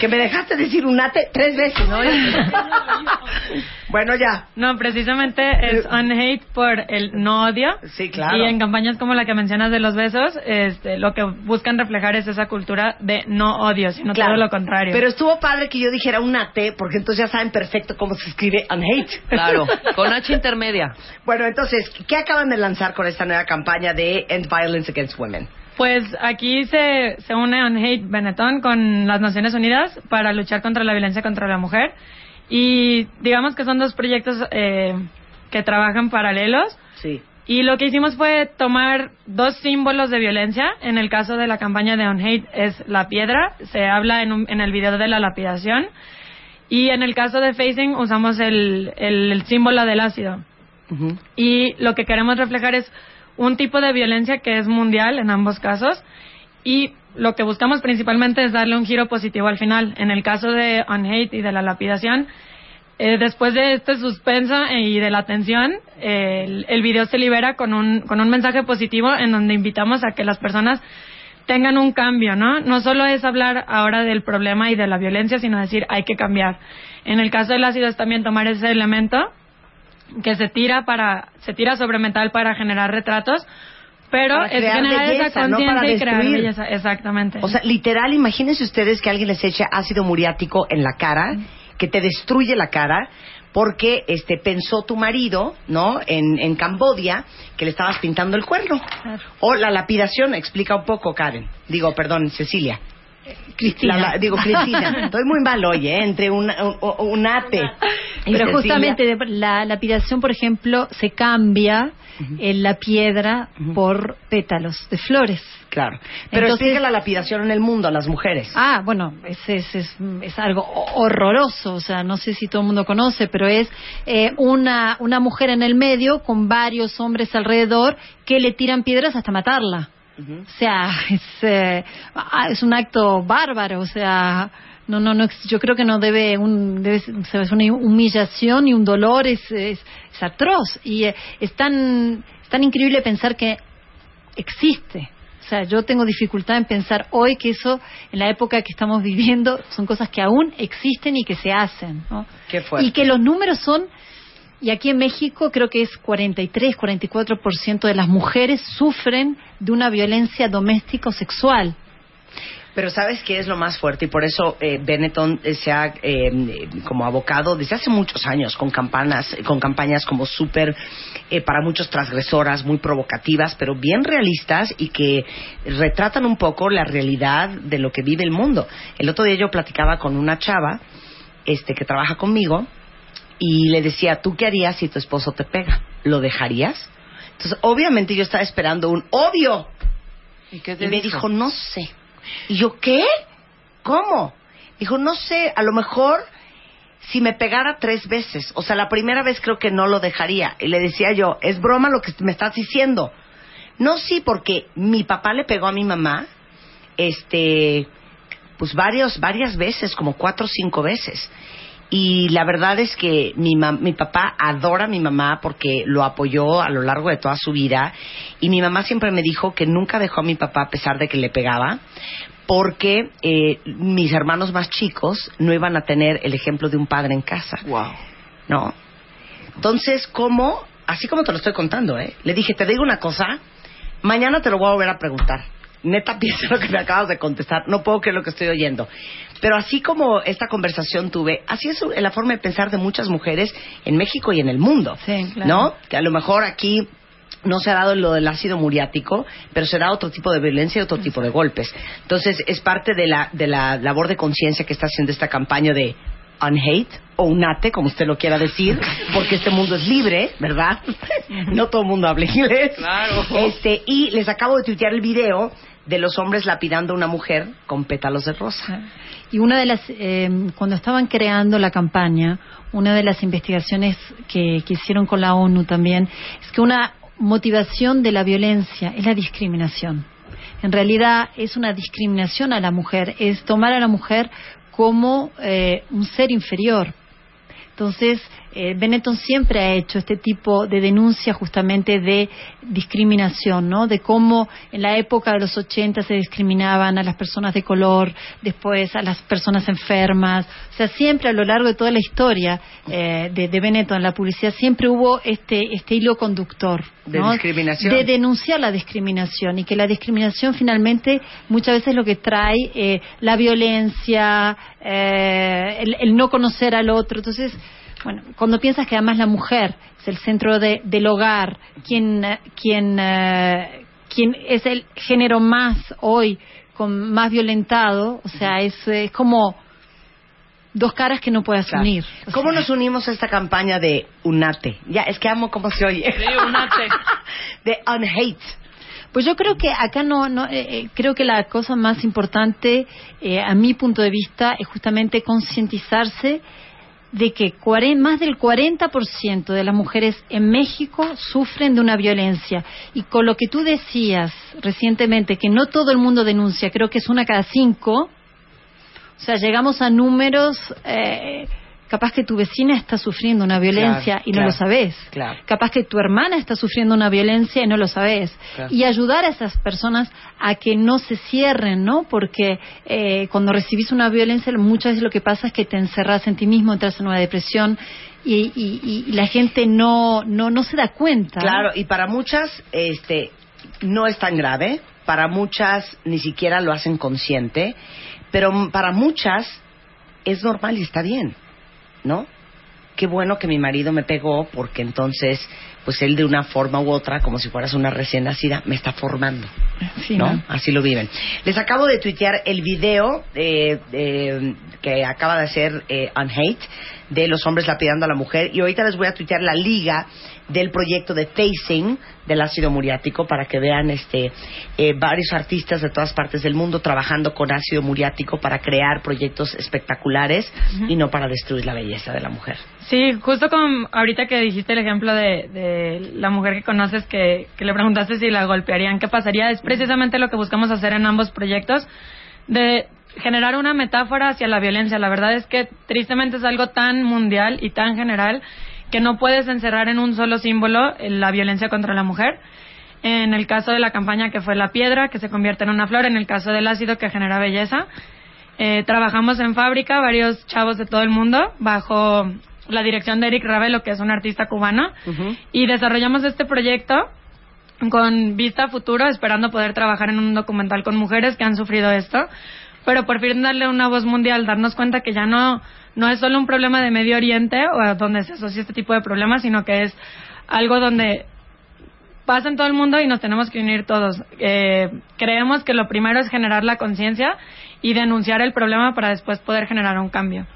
Que me dejaste decir unate tres veces. No, bueno, ya. No, precisamente es on hate por el no odio. Sí, claro. Y en campañas como la que mencionas de los besos, este, lo que buscan reflejar es esa cultura de no odio, sino Claro. todo lo contrario. Pero estuvo padre que yo dijera unate, porque entonces ya saben perfecto cómo se escribe unhate. Claro, con H intermedia. Bueno, entonces, ¿qué acaban de lanzar con esta nueva campaña de End Violence Against Women? Pues aquí se, se une On Hate Benetton con las Naciones Unidas para luchar contra la violencia contra la mujer. Y digamos que son dos proyectos eh, que trabajan paralelos. Sí. Y lo que hicimos fue tomar dos símbolos de violencia. En el caso de la campaña de On Hate es la piedra. Se habla en, un- en el video de la lapidación. Y en el caso de Facing usamos el, el- el símbolo del ácido. Y lo que queremos reflejar es un tipo de violencia que es mundial en ambos casos. Y lo que buscamos principalmente es darle un giro positivo al final. En el caso de On Hate y de la lapidación, eh, después de este suspenso y de la tensión, eh, el, el video se libera con un, con un mensaje positivo en donde invitamos a que las personas tengan un cambio, ¿no? No solo es hablar ahora del problema y de la violencia, sino decir hay que cambiar. En el caso del ácido es también tomar ese elemento que se tira para se tira sobre metal para generar retratos, pero es generar belleza, esa no conciencia y crear belleza, exactamente. O sea, literal, imagínense ustedes que alguien les eche ácido muriático en la cara, que te destruye la cara, porque este pensó tu marido, ¿no? En, en Cambodia, que le estabas pintando el cuerno. O la lapidación, explica un poco, Karen. Digo, perdón, Cecilia. Cristina. La- digo, Cristina. Estoy muy mal hoy, ¿eh? Entre un, un, un ate. Pero justamente la lapidación, por ejemplo, se cambia en la piedra por pétalos de flores. Claro. Pero Entonces- explica la lapidación en el mundo a las mujeres. Ah, bueno, es, es, es, es algo horroroso, o sea, no sé si todo el mundo conoce, pero es eh, una, una mujer en el medio con varios hombres alrededor que le tiran piedras hasta matarla. O sea, es, eh, ah, es un acto bárbaro, o sea, no, no, no, yo creo que no debe, un, debe es una humillación y un dolor, es, es, es atroz. Y eh, es, tan, es tan increíble pensar que existe. O sea, yo tengo dificultad en pensar hoy que eso, en la época que estamos viviendo, son cosas que aún existen y que se hacen. ¿no? Qué. Y que los números son, y aquí en México creo que es 43, 44% de las mujeres sufren de una violencia doméstica o sexual. Pero ¿sabes qué es lo más fuerte? Y por eso eh, Benetton eh, se ha eh, como abocado desde hace muchos años con campanas, con campañas como súper, eh, para muchos transgresoras, muy provocativas, pero bien realistas y que retratan un poco la realidad de lo que vive el mundo. El otro día yo platicaba con una chava este, que trabaja conmigo y le decía, ¿tú qué harías si tu esposo te pega? ¿Lo dejarías? Entonces, obviamente yo estaba esperando un obvio. ¿Y, qué Y me dijo, no sé. Y yo, ¿qué? ¿Cómo? Dijo, no sé, a lo mejor si me pegara tres veces. O sea, la primera vez creo que no lo dejaría. Y le decía yo, es broma lo que me estás diciendo. No, sí, porque mi papá le pegó a mi mamá, este, pues varios, varias veces, como cuatro o cinco veces. Y la verdad es que mi, mi papá adora a mi mamá porque lo apoyó a lo largo de toda su vida. Y mi mamá siempre me dijo que nunca dejó a mi papá a pesar de que le pegaba, porque eh, mis hermanos más chicos no iban a tener el ejemplo de un padre en casa. Wow. ¿no? Entonces, ¿cómo? Así como te lo estoy contando, ¿eh? Le dije, te digo una cosa, mañana te lo voy a volver a preguntar. Neta, piensa lo que me acabas de contestar. No puedo creer lo que estoy oyendo. Pero así como esta conversación tuve, así es la forma de pensar de muchas mujeres en México y en el mundo. Sí, claro. ¿No? Que a lo mejor aquí no se ha dado lo del ácido muriático, pero se da otro tipo de violencia y otro tipo de golpes. Entonces, es parte de la, de la labor de conciencia que está haciendo esta campaña de unhate o unate, como usted lo quiera decir, porque este mundo es libre, ¿verdad? no todo el mundo habla inglés. Claro. Este, y les acabo de tuitear el video de los hombres lapidando a una mujer con pétalos de rosa. Y una de las, eh, cuando estaban creando la campaña, una de las investigaciones que, que hicieron con la ONU también es que una motivación de la violencia es la discriminación. En realidad es una discriminación a la mujer, es tomar a la mujer como eh, un ser inferior. Entonces, eh, Benetton siempre ha hecho este tipo de denuncia justamente de discriminación, ¿no? De cómo en la época de los 80 se discriminaban a las personas de color, después a las personas enfermas. O sea, siempre a lo largo de toda la historia eh, de, de Benetton, la publicidad, siempre hubo este, este hilo conductor. De discriminación. De denunciar la discriminación y que la discriminación finalmente muchas veces lo que trae eh, la violencia, eh, el, el no conocer al otro. Entonces, bueno, cuando piensas que además la mujer es el centro de- del hogar, quien, eh, quien, eh, quien es el género más hoy con más violentado, o sea, es, es como dos caras que no puedes Claro. unir. O ¿Cómo sea, nos unimos a esta campaña de unate? Ya, es que amo cómo se oye. Sí, unate. de unhate. Pues yo creo que acá no, no eh, eh, creo que la cosa más importante, eh, a mi punto de vista, es justamente concientizarse de que más del 40% de las mujeres en México sufren de una violencia. Y con lo que tú decías recientemente, que no todo el mundo denuncia, creo que es una cada cinco, o sea, llegamos a números, eh, capaz que tu vecina está sufriendo una violencia Claro, y no claro, lo sabes. claro. Capaz que tu hermana está sufriendo una violencia y no lo sabes. Y ayudar a esas personas a que no se cierren, ¿no? Porque eh, cuando recibís una violencia, muchas veces lo que pasa es que te encerras en ti mismo, entras en una depresión y, y- y la gente no, no, no se da cuenta. Claro, y para muchas este, no es tan grave, para muchas ni siquiera lo hacen consciente, pero para muchas es normal y está bien, ¿no? Qué bueno que mi marido me pegó porque entonces, pues él de una forma u otra, como si fueras una recién nacida, me está formando. Sí, ¿no? ¿no? Así lo viven. Les acabo de tuitear el video eh, eh, que acaba de hacer eh, Unhate de los hombres lapidando a la mujer y ahorita les voy a tuitear la liga del proyecto de Facing del ácido muriático para que vean este eh, varios artistas de todas partes del mundo trabajando con ácido muriático para crear proyectos espectaculares y no para destruir la belleza de la mujer. Sí, justo como ahorita que dijiste el ejemplo de, de la mujer que conoces que, que le preguntaste si la golpearían, ¿qué pasaría? Es precisamente lo que buscamos hacer en ambos proyectos, de generar una metáfora hacia la violencia. La verdad es que tristemente es algo tan mundial y tan general que no puedes encerrar en un solo símbolo eh, la violencia contra la mujer. En el caso de la campaña que fue la piedra, que se convierte en una flor, en el caso del ácido que genera belleza. Eh, trabajamos en fábrica, varios chavos de todo el mundo, bajo la dirección de Eric Ravelo, que es un artista cubano, y desarrollamos este proyecto con vista a futuro, esperando poder trabajar en un documental con mujeres que han sufrido esto, pero por fin darle una voz mundial, darnos cuenta que ya no, no es solo un problema de Medio Oriente o donde se asocia este tipo de problemas, sino que es algo donde pasa en todo el mundo y nos tenemos que unir todos. Eh, creemos que lo primero es generar la conciencia y denunciar el problema para después poder generar un cambio.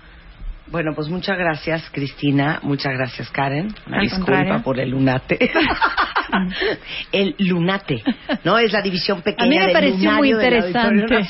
Bueno, pues muchas gracias, Cristina. Muchas gracias, Karen. Una Al disculpa contrario. por el lunate. el lunate, ¿no? Es la división A pequeña mí me pareció muy interesante.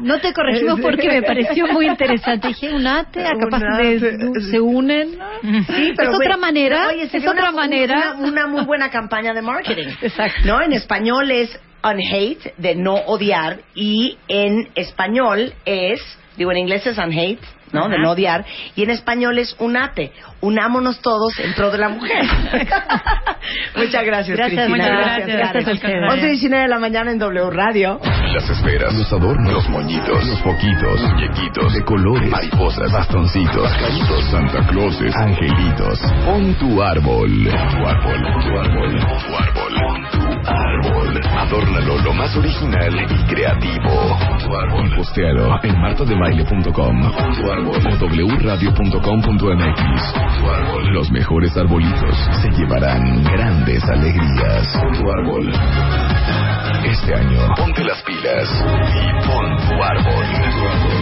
No te corregimos porque me pareció muy interesante. Dije, unate, ah, capaz de, se unen. Sí, pero es otra manera, oye, es otra una, manera. Una, una muy buena campaña de marketing. Exacto. ¿No? En español es unhate, de no odiar, y en español es, digo, en inglés es unhate, ¿no? De no odiar. Y en español es unate. Unámonos todos en pro de la mujer. muchas gracias, Gracias, Cristina. muchas gracias. Gracias ustedes. 11 y 19 de la mañana en W Radio. Las esferas, los adornos, los moñitos, los foquitos, muñequitos, de colores, mariposas, bastoncitos, pajaritos, Santa Clauses, angelitos. Pon tu árbol. Pon tu árbol, pon tu árbol, pon tu árbol, pon tu árbol. Adórnalo lo más original y creativo. Pon tu árbol. Y postealo en martadebaile.com Pon tu árbol o wradio.com.mx. Árbol. Los mejores arbolitos se llevarán grandes alegrías. Pon tu árbol. Este año, ponte las pilas y pon tu árbol.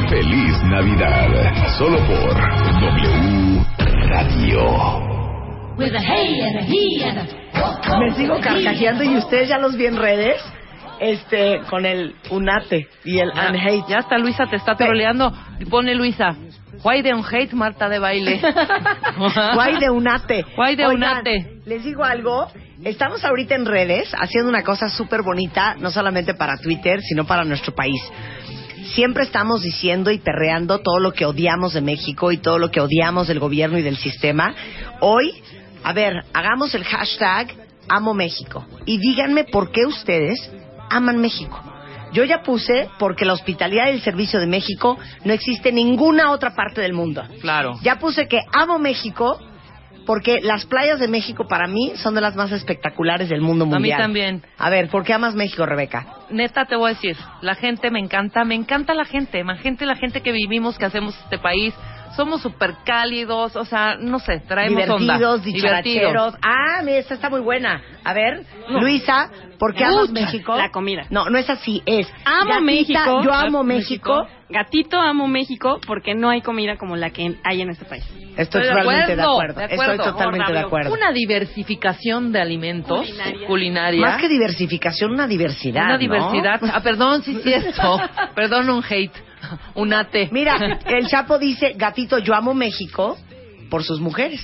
Feliz Navidad. Solo por W Radio. Me sigo carcajeando y ustedes ya los vi en redes. Este, con el unate y el Ya, unhate. ya hasta Luisa te está troleando. Pone Luisa. Why the hate Marta de baile? Guay de unate. Guay de unate. Les digo algo. Estamos ahorita en redes haciendo una cosa súper bonita, no solamente para Twitter, sino para nuestro país. Siempre estamos diciendo y perreando todo lo que odiamos de México y todo lo que odiamos del gobierno y del sistema. Hoy, a ver, hagamos el hashtag Amo México y díganme por qué ustedes aman México. Yo ya puse porque la hospitalidad y el servicio de México no existe en ninguna otra parte del mundo. Claro. Ya puse que amo México porque las playas de México para mí son de las más espectaculares del mundo A mí mundial. también. A ver, ¿por qué amas México, Rebeca? Neta te voy a decir, la gente me encanta, me encanta la gente, la gente, la gente que vivimos, que hacemos este país, somos súper cálidos, o sea, no sé, traemos onda. Divertidos, dicharacheros. Ah, mira, esta está muy buena. A ver, Luisa, ¿por qué amas. México? La comida. No, no es así, es Amo gatita, México. Yo amo México. Gatito amo México porque no hay comida como la que hay en este país. Estoy, totalmente de acuerdo, acuerdo. de acuerdo. Estoy totalmente de acuerdo. Una diversificación de alimentos, Culinaria. culinaria. Más que diversificación, una diversidad. Una ¿no? diversidad. Ah, perdón, sí, sí, esto. perdón, un hate. Un ate. Mira, el Chapo dice, gatito, yo amo México por sus mujeres.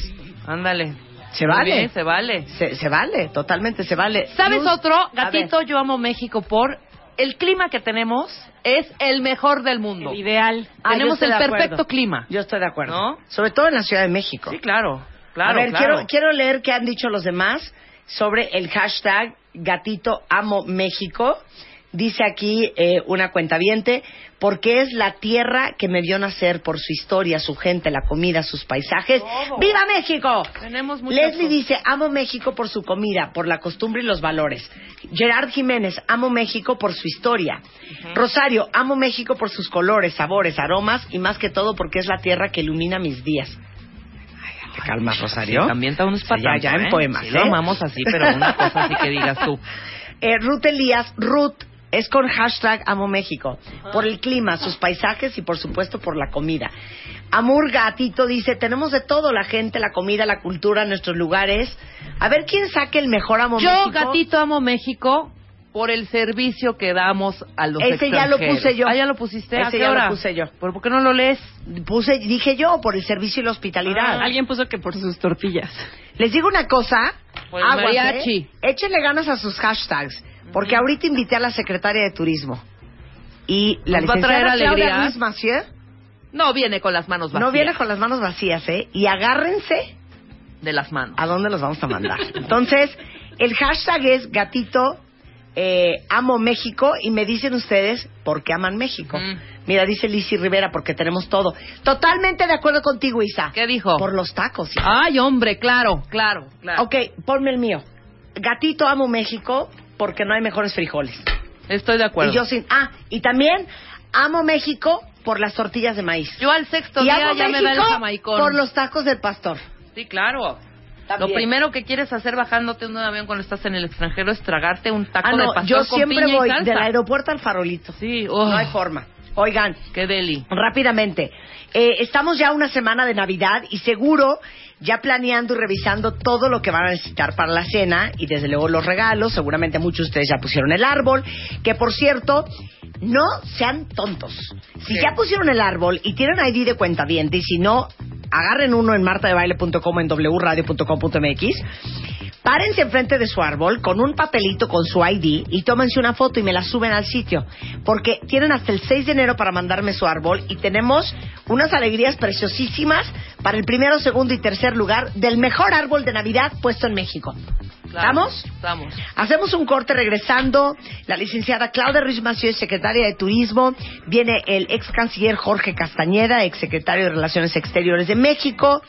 Ándale. Se Muy vale. bien, se vale. Se, se vale, totalmente se vale. ¿Sabes Luz, otro? Gatito, yo amo México por el clima que tenemos es el mejor del mundo. El ideal. Ah, Tenemos el perfecto clima. Yo estoy de acuerdo. ¿No? Sobre todo en la Ciudad de México. Sí, claro. Claro, a ver, claro. Quiero, quiero leer qué han dicho los demás sobre el hashtag Gatito Amo México. Dice aquí eh, una cuentaviente, porque es la tierra que me vio nacer por su historia, su gente, la comida, sus paisajes. ¡Viva México! Tenemos Leslie cosas. dice, amo México por su comida, por la costumbre y los valores. Gerard Jiménez, amo México por su historia. Rosario, amo México por sus colores, sabores, aromas y más que todo porque es la tierra que ilumina mis días. Ay, calmas, Rosario. Sí, también unos Sí, ya, ya en poemas, Sí, ¿eh? lo amamos así, pero una cosa así que digas tú. Eh, Ruth Elías, Ruth, es con hashtag Amo México. Por el clima, sus paisajes y por supuesto por la comida. Amur Gatito dice, tenemos de todo, la gente, la comida, la cultura, nuestros lugares. A ver quién saque el mejor Amo Yo, México. Gatito, amo México por el servicio que damos a los Ese ya lo puse yo. Ah, ya lo pusiste. ¿A Ese qué ya hora? lo puse yo. ¿Por, por qué no lo lees? Puse, dije yo, por el servicio y la hospitalidad. Alguien puso que por sus tortillas. Les digo una cosa, Por el aguas, mariachi. ¿eh? Échenle ganas a sus hashtags, porque ahorita invité a la secretaria de Turismo. Y la Nos va a traer licenciada Claudia alegría. Ruiz Massieu No viene con las manos vacías. no viene con las manos vacías, ¿eh? Y agárrense De las manos. a dónde los vamos a mandar. Entonces, el hashtag es gatito eh, amo México y me dicen ustedes por qué aman México. Mm. Mira, dice Lizzy Rivera, porque tenemos todo. Totalmente de acuerdo contigo, Isa. ¿Qué dijo? Por los tacos. Ay, hombre, claro, claro, claro. Ok, ponme el mío. Gatito amo México porque no hay mejores frijoles. Estoy de acuerdo. Y yo sin. Ah, y también amo México por las tortillas de maíz. Yo al sexto y día amo ya me da el jamaicón. por los tacos del pastor. Sí, claro. También. Lo primero que quieres hacer bajándote de un avión cuando estás en el extranjero es tragarte un taco Ah, no, de pastor yo con siempre piña y voy salsa. del aeropuerto al farolito. Sí, oh, No hay forma. Oigan, qué deli. rápidamente. eh, estamos ya una semana de Navidad y seguro ya planeando y revisando todo lo que van a necesitar para la cena y desde luego los regalos. Seguramente muchos de ustedes ya pusieron el árbol. Que por cierto, no sean tontos. Si ya pusieron el árbol y tienen ID de cuenta y si no, agarren uno en martadebaile.com en wradio.com.mx. párense enfrente de su árbol con un papelito con su ID y tómense una foto y me la suben al sitio. Porque tienen hasta el 6 de enero para mandarme su árbol y tenemos unas alegrías preciosísimas para el primero, segundo y tercer lugar del mejor árbol de Navidad puesto en México. ¿Estamos? Estamos. Hacemos un corte regresando. La licenciada Claudia Ruiz Mació, secretaria de Turismo. Viene el ex canciller Jorge Castañeda, ex secretario de Relaciones Exteriores de México.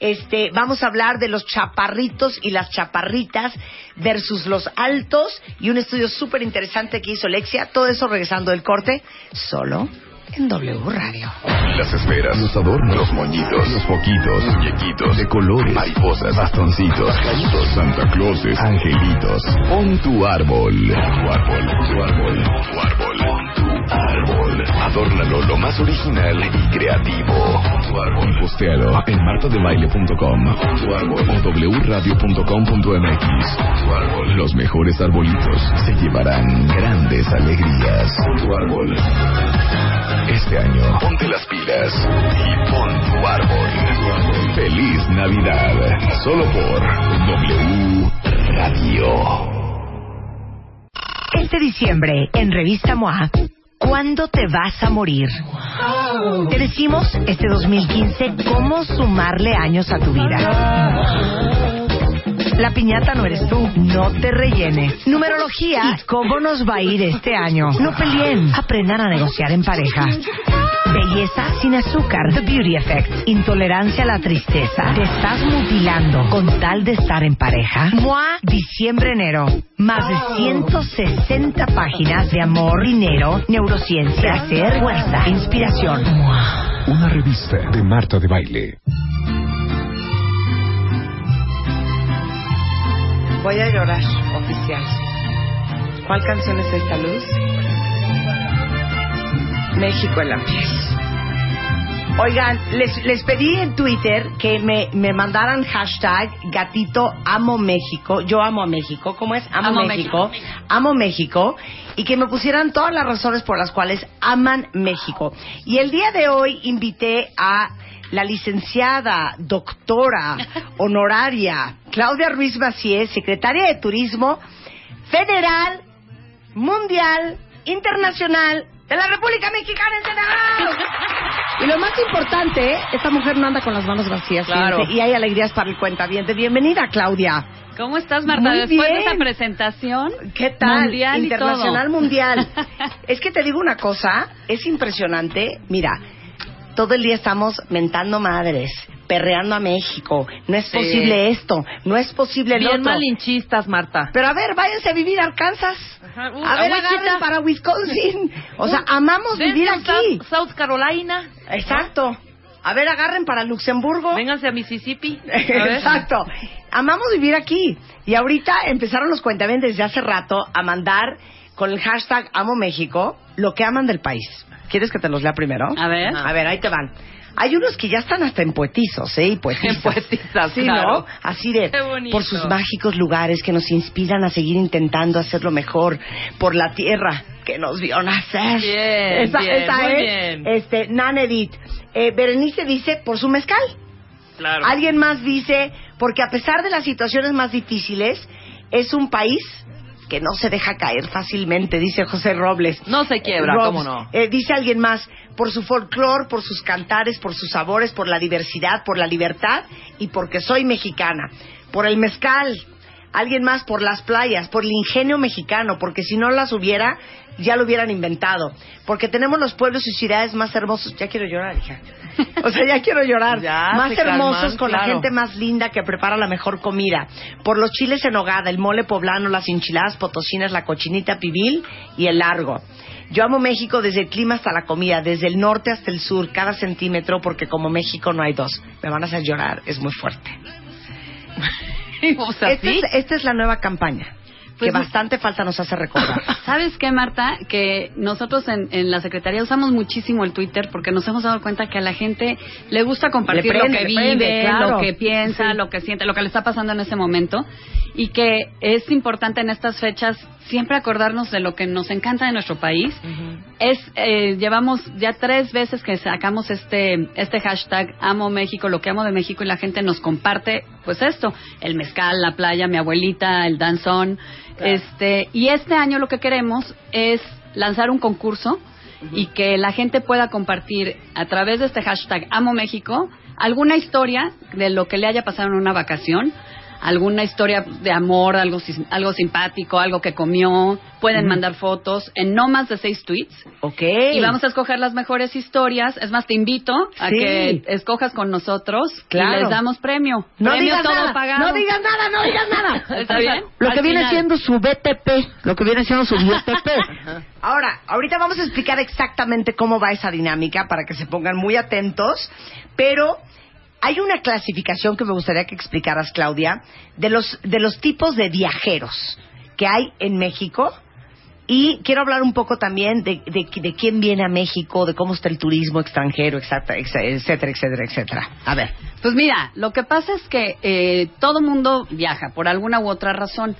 Este, vamos a hablar de los chaparritos y las chaparritas versus los altos y un estudio súper interesante que hizo Lexia. Todo eso regresando del corte, solo en W Radio. Las esferas, los adornos, los moñitos, los foquitos, muñequitos, de colores, mariposas, bastoncitos, pajaritos, Santa Clauses, angelitos. Pon tu árbol. Tu árbol, tu árbol, tu árbol. Pon tu árbol. Adórnalo lo más original y creativo. Tu árbol. Postealo en martadebaile.com. Tu árbol. O wradio.com.mx. Tu árbol. Los mejores arbolitos se llevarán grandes alegrías. Tu árbol. Este año, ponte las pilas y pon tu árbol. Feliz Navidad. Solo por W Radio. Este diciembre, en Revista MOA, ¿cuándo te vas a morir? Te decimos este 2015 cómo sumarle años a tu vida. La piñata no eres tú, no te rellenes. Numerología, ¿y cómo nos va a ir este año? No peleen, aprendan a negociar en pareja. Belleza sin azúcar, The Beauty Effect. Intolerancia a la tristeza. Te estás mutilando con tal de estar en pareja. MOA, diciembre-enero. Más de 160 páginas de amor, dinero, neurociencia, placer, fuerza, inspiración. Una revista de Marta de Baile. Voy a llorar, oficial. ¿Cuál canción es esta luz? México en la piel. Oigan, les, les pedí en Twitter que me, me mandaran hashtag gatito amo México. Yo amo a México. ¿Cómo es? Amo, Amo México. México. Amo México. Y que me pusieran todas las razones por las cuales aman México. Y el día de hoy invité a la licenciada, doctora, honoraria, Claudia Ruiz Macié, secretaria de Turismo Federal, Mundial, Internacional de la República Mexicana en Senegal. Y lo más importante, esta mujer no anda con las manos vacías, Claro. fíjense, y hay alegrías para el cuentaviente. Bienvenida, Claudia. ¿Cómo estás, Marta? Muy Después de bien. esa presentación. ¿Qué tal? Mundial y Internacional todo. mundial. es que te digo una cosa, es impresionante. Mira, todo el día estamos mentando madres, perreando a México. No es Sí. posible esto, no es posible el Bien otro. malinchistas, Marta. Pero a ver, váyanse a vivir a Arkansas. Ajá, uh, a ver, agarren para Wisconsin. O sea, amamos Dense vivir aquí. South, South Carolina. Exacto. A ver, agarren para Luxemburgo. Vénganse a Mississippi. A. Exacto. Amamos vivir aquí. Y ahorita empezaron los cuentavientes desde hace rato a mandar con el hashtag Amo México lo que aman del país. ¿Quieres que te los lea primero? A ver. A ver, ahí te van. Hay unos que ya están hasta en poetizos, ¿eh? Y poetizas. En poetizas, Sí, claro. ¿no? Así de, Qué bonito. por sus mágicos lugares que nos inspiran a seguir intentando hacerlo mejor, por la tierra que nos vio nacer. Bien, esa, bien, esa muy es, bien. este, Nanedit. Eh, Berenice dice, por su mezcal. Claro. Alguien más dice, porque a pesar de las situaciones más difíciles, es un país que no se deja caer fácilmente, dice José Robles. No se quiebra, Robs, ¿cómo no? eh, dice alguien más, por su folclore, por sus cantares, por sus sabores, por la diversidad, por la libertad y porque soy mexicana. Por el mezcal. Alguien más por las playas, por el ingenio mexicano, porque si no las hubiera, ya lo hubieran inventado. Porque tenemos los pueblos y ciudades más hermosos. Ya quiero llorar, hija. O sea, ya quiero llorar. Ya, más hermosos calman, con la gente más linda que prepara la mejor comida. Por los chiles en hogada, el mole poblano, las enchiladas potosinas, la cochinita pibil y el largo. Yo amo México desde el clima hasta la comida, desde el norte hasta el sur, cada centímetro, porque como México no hay dos. Me van a hacer llorar, es muy fuerte. o sea, esta, sí. es, esta es la nueva campaña, Pues que bastante falta nos hace recordar. ¿Sabes qué, Marta? Que nosotros en, en la Secretaría usamos muchísimo el Twitter porque nos hemos dado cuenta que a la gente le gusta compartir Le prende, lo que vive, prende, claro. lo que piensa, Sí. lo que siente, lo que le está pasando en ese momento y que es importante en estas fechas siempre acordarnos de lo que nos encanta de nuestro país. Es eh, llevamos ya tres veces que sacamos este este hashtag Amo México, lo que amo de México y la gente nos comparte pues esto, el mezcal, la playa, mi abuelita, el danzón, este y este año lo que queremos es lanzar un concurso y que la gente pueda compartir a través de este hashtag Amo México alguna historia de lo que le haya pasado en una vacación, alguna historia de amor, algo, sis- algo simpático, algo que comió. Pueden mandar fotos en no más de seis tweets. Ok. Y vamos a escoger las mejores historias. Es más, te invito a Sí. que escojas con nosotros Claro. y les damos premio. No premio digas todo nada, pagado. no digas nada, no digas nada. ¿Está bien? Lo que viene siendo su BTP, lo que viene siendo su BTP. Ahora, ahorita vamos a explicar exactamente cómo va esa dinámica para que se pongan muy atentos, pero hay una clasificación que me gustaría que explicaras, Claudia, de los de los tipos de viajeros que hay en México. Y quiero hablar un poco también de, de, de quién viene a México, de cómo está el turismo extranjero, etcétera, etcétera, etcétera, etcétera. A ver. Pues mira, lo que pasa es que eh, todo mundo viaja por alguna u otra razón,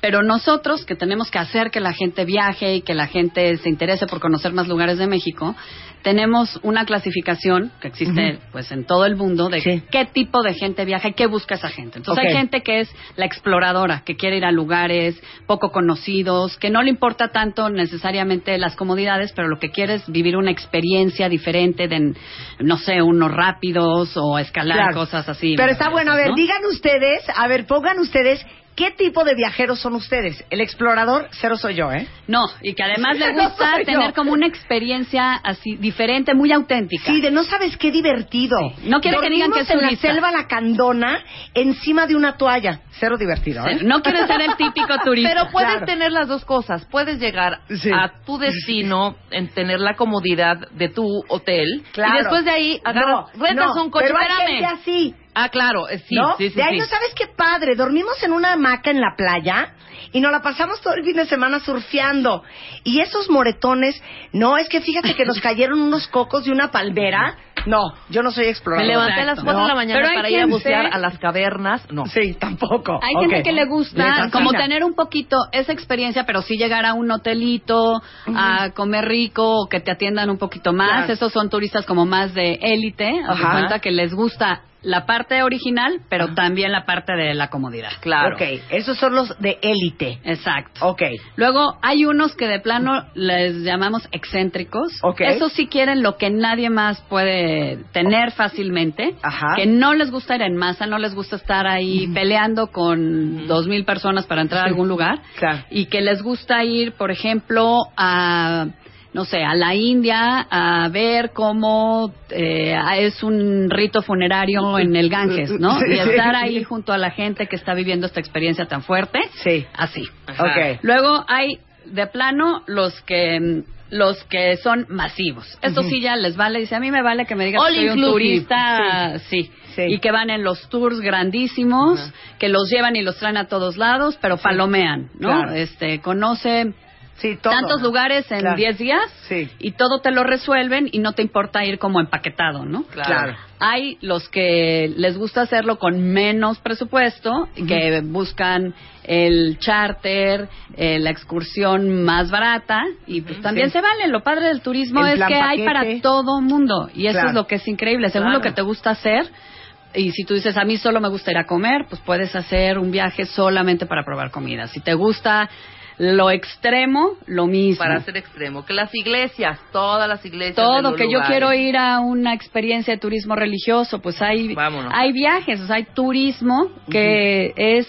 pero nosotros que tenemos que hacer que la gente viaje y que la gente se interese por conocer más lugares de México, tenemos una clasificación que existe pues en todo el mundo de Sí. qué tipo de gente viaja y qué busca esa gente. Entonces hay gente que es la exploradora, que quiere ir a lugares poco conocidos, que no le importa tanto necesariamente las comodidades, pero lo que quiere es vivir una experiencia diferente de, no sé, unos rápidos o escalar Claro. cosas así. Pero está bueno, a ver, ¿no? digan ustedes, a ver, pongan ustedes, ¿qué tipo de viajeros son ustedes? El explorador, cero soy yo, ¿eh? No, y que además le No gusta yo. tener como una experiencia así diferente, muy auténtica. Sí, de no sabes qué divertido. No quiere que digan que es en la selva lacandona encima de una toalla. Cero divertido, ¿eh? Sí, No quiere ser el típico turista. Pero puedes Claro. tener las dos cosas. Puedes llegar Sí. a tu destino en tener la comodidad de tu hotel Claro. y después de ahí agarras, No, rentas no, un coche. pero hay gente así. Ah, claro, eh, sí, ¿no? sí, sí. de ahí sí. no sabes qué padre. Dormimos en una hamaca en la playa y nos la pasamos todo el fin de semana surfeando. Y esos moretones, no, es que fíjate que nos cayeron unos cocos de una palmera. No, yo no soy Me explorador. levanté a las 4 de la mañana Pero para ir a bucear a las cavernas. No. Sí, tampoco. Hay gente que le gusta como tener un poquito esa experiencia, pero sí llegar a un hotelito, a comer rico, o que te atiendan un poquito más. Claro. Esos son turistas como más de élite, Ajá. cuenta que les gusta la parte original, pero también la parte de la comodidad. Claro. Ok, esos son los de élite. Exacto. Ok. Luego hay unos que de plano les llamamos excéntricos. Ok. Esos sí quieren lo que nadie más puede tener fácilmente. Ajá. Que no les gusta ir en masa, no les gusta estar ahí peleando con dos mil personas para entrar a algún lugar. Claro. Y que les gusta ir, por ejemplo, a no sé, a la India a ver cómo eh, es un rito funerario en el Ganges, ¿no? Y estar ahí junto a la gente que está viviendo esta experiencia tan fuerte. Sí. Así. Ok. Luego hay de plano los que los que son masivos. Esto sí ya les vale. Dice, a mí me vale que me digas All que soy un turista. Sí. Sí. Y que van en los tours grandísimos, que los llevan y los traen a todos lados, pero palomean, ¿no? Claro. Este, conoce Sí, todo. tantos lugares en Claro. 10 días Sí. y todo te lo resuelven y no te importa ir como empaquetado, ¿no? Claro. Hay los que les gusta hacerlo con menos presupuesto, que buscan el charter, eh, la excursión más barata y pues también Sí. se vale. Lo padre del turismo es que hay para todo mundo y eso Claro. es lo que es increíble. Según lo que te gusta hacer, y si tú dices, a mí solo me gusta ir a comer, pues puedes hacer un viaje solamente para probar comida. Si te gusta lo extremo, lo mismo. Para ser extremo. Que las iglesias, todas las iglesias. Todo, que yo quiero ir a una experiencia de turismo religioso, pues hay, Vámonos. hay viajes, o sea, hay turismo que es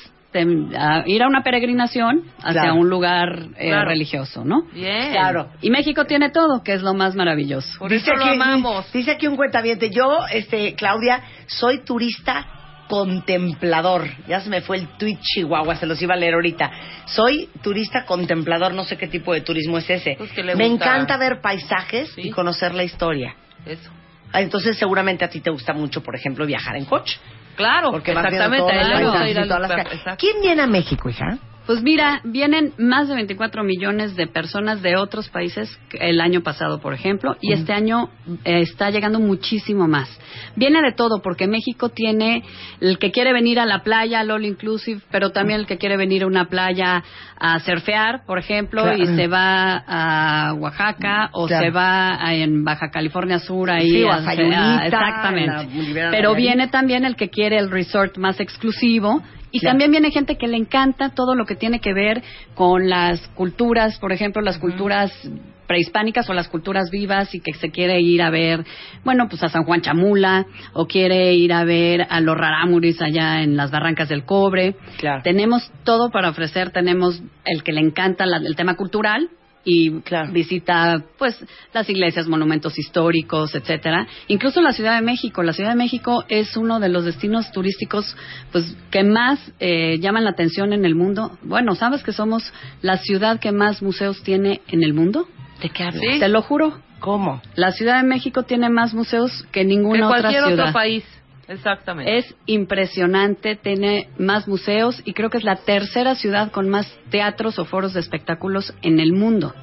a ir a una peregrinación hacia Claro. un lugar eh, Claro. religioso, ¿no? Bien. Claro. Y México tiene todo, que es lo más maravilloso. Por eso lo amamos. Dice aquí un cuentaviente, yo, este, Claudia, soy turista contemplador. Ya se me fue el tweet chihuahua, se los iba a leer ahorita. Soy turista contemplador, no sé qué tipo de turismo es ese. Pues me gusta. encanta ver paisajes Sí. y conocer la historia. Eso. Ah, Entonces seguramente a ti te gusta mucho, por ejemplo, viajar en coche. Claro, Porque vas exactamente. todos él le gusta paisajes ir y a todas las. ¿Quién viene a México, hija? Pues mira, vienen más de 24 millones de personas de otros países el año pasado, por ejemplo, y este año eh, está llegando muchísimo más. Viene de todo, porque México tiene el que quiere venir a la playa, al All Inclusive, pero también el que quiere venir a una playa a surfear, por ejemplo, Claro. y se va a Oaxaca o Claro. se va a- en Baja California Sur ahí Sí, o a a- exactamente. Pero viene también el que quiere el resort más exclusivo y Claro. también viene gente que le encanta todo lo que tiene que ver con las culturas, por ejemplo, las culturas prehispánicas o las culturas vivas y que se quiere ir a ver, bueno, pues a San Juan Chamula o quiere ir a ver a los rarámuris allá en las barrancas del cobre. Claro. Tenemos todo para ofrecer, tenemos el que le encanta la- el tema cultural y visita pues las iglesias, monumentos históricos, etcétera. Incluso la Ciudad de México, la Ciudad de México es uno de los destinos turísticos pues que más eh, llaman la atención en el mundo. Bueno, ¿sabes que somos la ciudad que más museos tiene en el mundo? ¿De qué hablas? Te lo juro. ¿Cómo? La Ciudad de México tiene más museos que ninguna Que otra cualquier ciudad. otro país. Exactamente. Es impresionante, tiene más museos y creo que es la tercera ciudad con más teatros o foros de espectáculos en el mundo.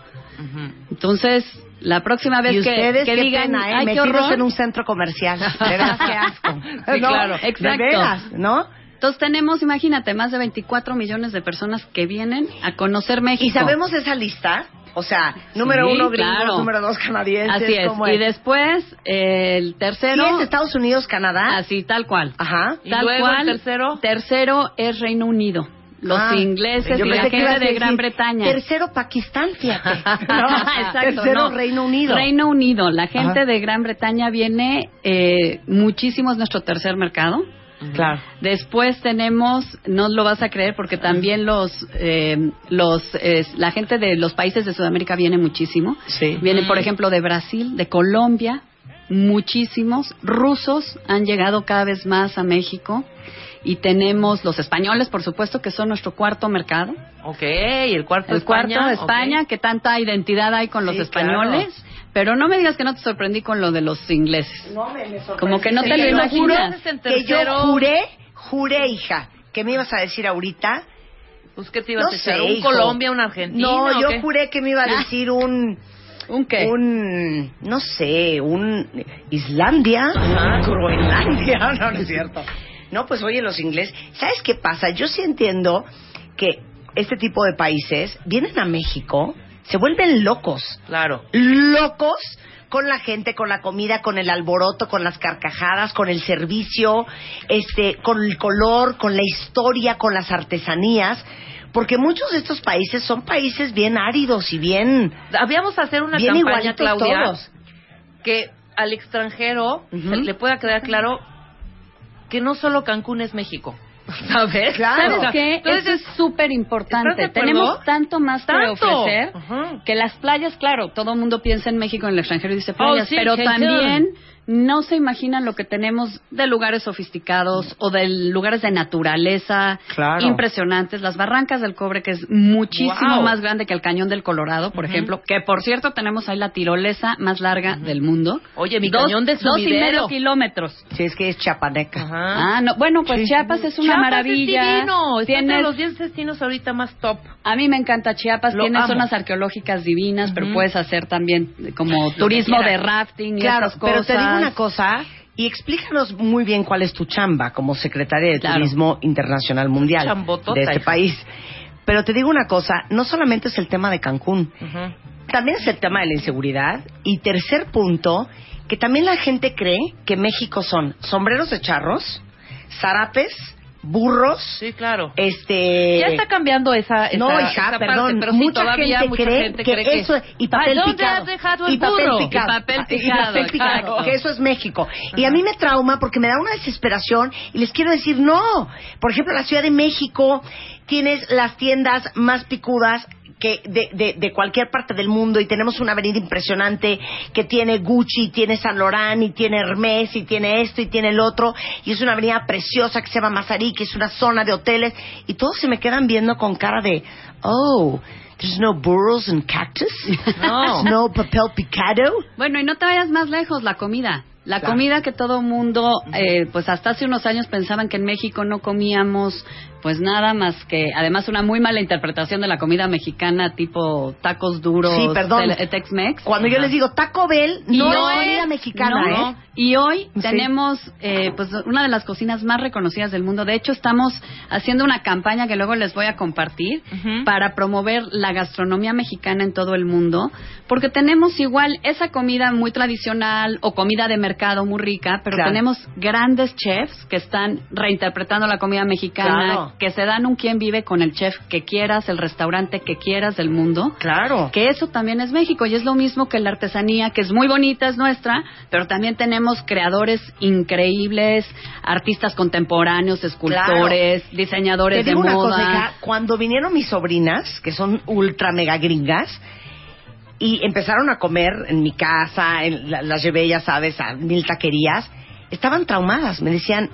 Entonces, la próxima vez y que, ustedes que qué digan, pena, ¿eh? ay, metidos en un centro comercial. De veras, qué asco. Sí, ¿No? claro, De exacto. veras, ¿no? Entonces tenemos, imagínate, más de 24 millones de personas que vienen a conocer México. ¿Y sabemos esa lista? O sea, número Sí, uno gringos, claro. número dos canadienses. Así es. ¿cómo Y después, eh, el tercero... ¿Sí es Estados Unidos, Canadá? Así, tal cual. Ajá. ¿Y Tal luego cual. el tercero? Tercero es Reino Unido. Los Ah, ingleses yo y la gente de Gran Bretaña. Tercero, Pakistán, fíjate. No, Exacto, tercero, no. Reino Unido. Reino Unido. La gente Ajá. de Gran Bretaña viene eh, muchísimo, es nuestro tercer mercado. Claro. Después tenemos, no lo vas a creer, porque también los, eh, los, eh, la gente de los países de Sudamérica viene muchísimo. Sí. Viene, por ejemplo, de Brasil, de Colombia, muchísimos. Rusos han llegado cada vez más a México. Y tenemos los españoles, por supuesto, que son nuestro cuarto mercado. Ok, el cuarto El España. cuarto de España, ok. que tanta identidad hay con los españoles. Pero no me digas que no te sorprendí con lo de los ingleses. No, me, me sorprendiste. Como que no te Que lo imaginas. Que yo juré, juré, hija, que me ibas a decir ahorita. Pues, ¿qué te ibas No a echar? sé, ¿Un hijo. Colombia, un Argentina? No, o yo qué? juré que me iba a decir un... ¿Un qué? Un, no sé, un Islandia, Groenlandia, no, no es cierto. No, pues oye, los ingleses, ¿sabes qué pasa? Yo sí entiendo que este tipo de países vienen a México, se vuelven locos, Claro. locos con la gente, con la comida, con el alboroto, con las carcajadas, con el servicio, este, con el color, con la historia, con las artesanías, porque muchos de estos países son países bien áridos y bien Habíamos hacer una Bien campaña, Claudia, todos. que al extranjero le pueda quedar claro que no solo Cancún es México. ¿Sabes? Claro. ¿Sabes qué? Entonces, Eso es súper importante. Tenemos tanto más para Tanto. ofrecer que las playas, claro, todo el mundo piensa en México, en el extranjero y dice playas, Oh, sí, pero también no se imaginan lo que tenemos de lugares sofisticados o de lugares de naturaleza Claro. impresionantes. Las Barrancas del Cobre, que es muchísimo Wow. más grande que el Cañón del Colorado, por ejemplo, que por cierto tenemos ahí la tirolesa más larga del mundo. Oye, mi dos, cañón de dos y medio kilómetros. Si es que es chapaneca. Ah, no, bueno, pues Chiapas es una Chiapas maravilla. Es divino. Tienes- los 10 destinos ahorita más top. A mí me encanta Chiapas, Lo tiene amo. zonas arqueológicas divinas, pero puedes hacer también como turismo de rafting y Claro, esas pero cosas. te digo una cosa y explícanos muy bien cuál es tu chamba como secretaria de Claro. Turismo Internacional Mundial Chambotota, de este hija. país. Pero te digo una cosa, no solamente es el tema de Cancún, también es el tema de la inseguridad. Y tercer punto, que también la gente cree que México son sombreros de charros, zarapes, burros, Sí, claro. este... Ya está cambiando esa, esa no, hija, esa parte, perdón. pero sí, mucha todavía gente mucha cree gente que cree eso y papel Ay, ¿dónde picado. has dejado el y papel burro? picado. Y papel Ah, y picado, papel picado, que eso es México. Y a mí me trauma porque me da una desesperación y les quiero decir no. Por ejemplo, la Ciudad de México tienes las tiendas más picudas que de, de, de cualquier parte del mundo y tenemos una avenida impresionante que tiene Gucci, tiene San Laurent y tiene Hermes y tiene esto y tiene el otro y es una avenida preciosa que se llama Mazarí que es una zona de hoteles y todos se me quedan viendo con cara de oh there's no burros and cactus No. No papel picado Bueno, y no te vayas más lejos, la comida. La Claro. comida que todo mundo, eh, pues hasta hace unos años pensaban que en México no comíamos Pues nada más que, además, una muy mala interpretación de la comida mexicana, tipo tacos duros, Sí, perdón. del- Tex-Mex. Cuando yo les digo Taco Bell, no es comida mexicana, no, ¿eh? Y hoy Sí. tenemos eh, pues una de las cocinas más reconocidas del mundo. De hecho, estamos haciendo una campaña que luego les voy a compartir para promover la gastronomía mexicana en todo el mundo, porque tenemos igual esa comida muy tradicional o comida de mercado muy rica, pero Claro. tenemos grandes chefs que están reinterpretando la comida mexicana, Claro. Que se dan un quien vive con el chef que quieras, el restaurante que quieras del mundo. Claro. Que eso también es México y es lo mismo que la artesanía, que es muy bonita, es nuestra, pero también tenemos creadores increíbles, artistas contemporáneos, escultores, diseñadores Te digo de una moda. cosa, hija, cuando vinieron mis sobrinas, que son ultra mega gringas, y empezaron a comer en mi casa, en la- las llevé, ya sabes, a mil taquerías, estaban traumadas. Me decían,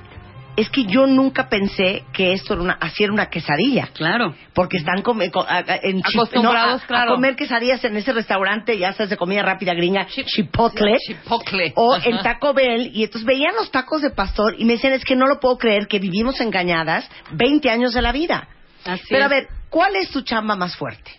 es que yo nunca pensé que esto era una, así era una quesadilla. Claro. Porque están come- co- a- a- en Acostumbrados, no, a- claro. a comer quesadillas en ese restaurante, ya sabes, de comida rápida gringa, chipotle. Chipotle. O Ajá. en Taco Bell, y entonces veían los tacos de pastor y me decían, es que no lo puedo creer que vivimos engañadas 20 años de la vida. Así Pero a ver, ¿cuál es tu chamba más fuerte?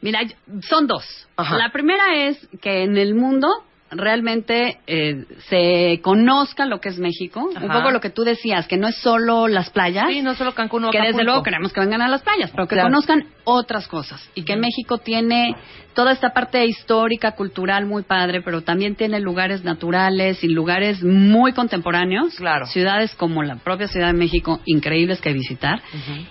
Mira, son dos. Ajá. La primera es que en el mundo realmente eh, se conozca lo que es México. Un poco lo que tú decías, que no es solo las playas. Sí, no solo Cancún o que desde luego queremos que vengan a las playas, pero que Claro. conozcan otras cosas. Y que México tiene toda esta parte histórica, cultural muy padre, pero también tiene lugares naturales y lugares muy contemporáneos. Claro. Ciudades como la propia Ciudad de México, increíbles que visitar.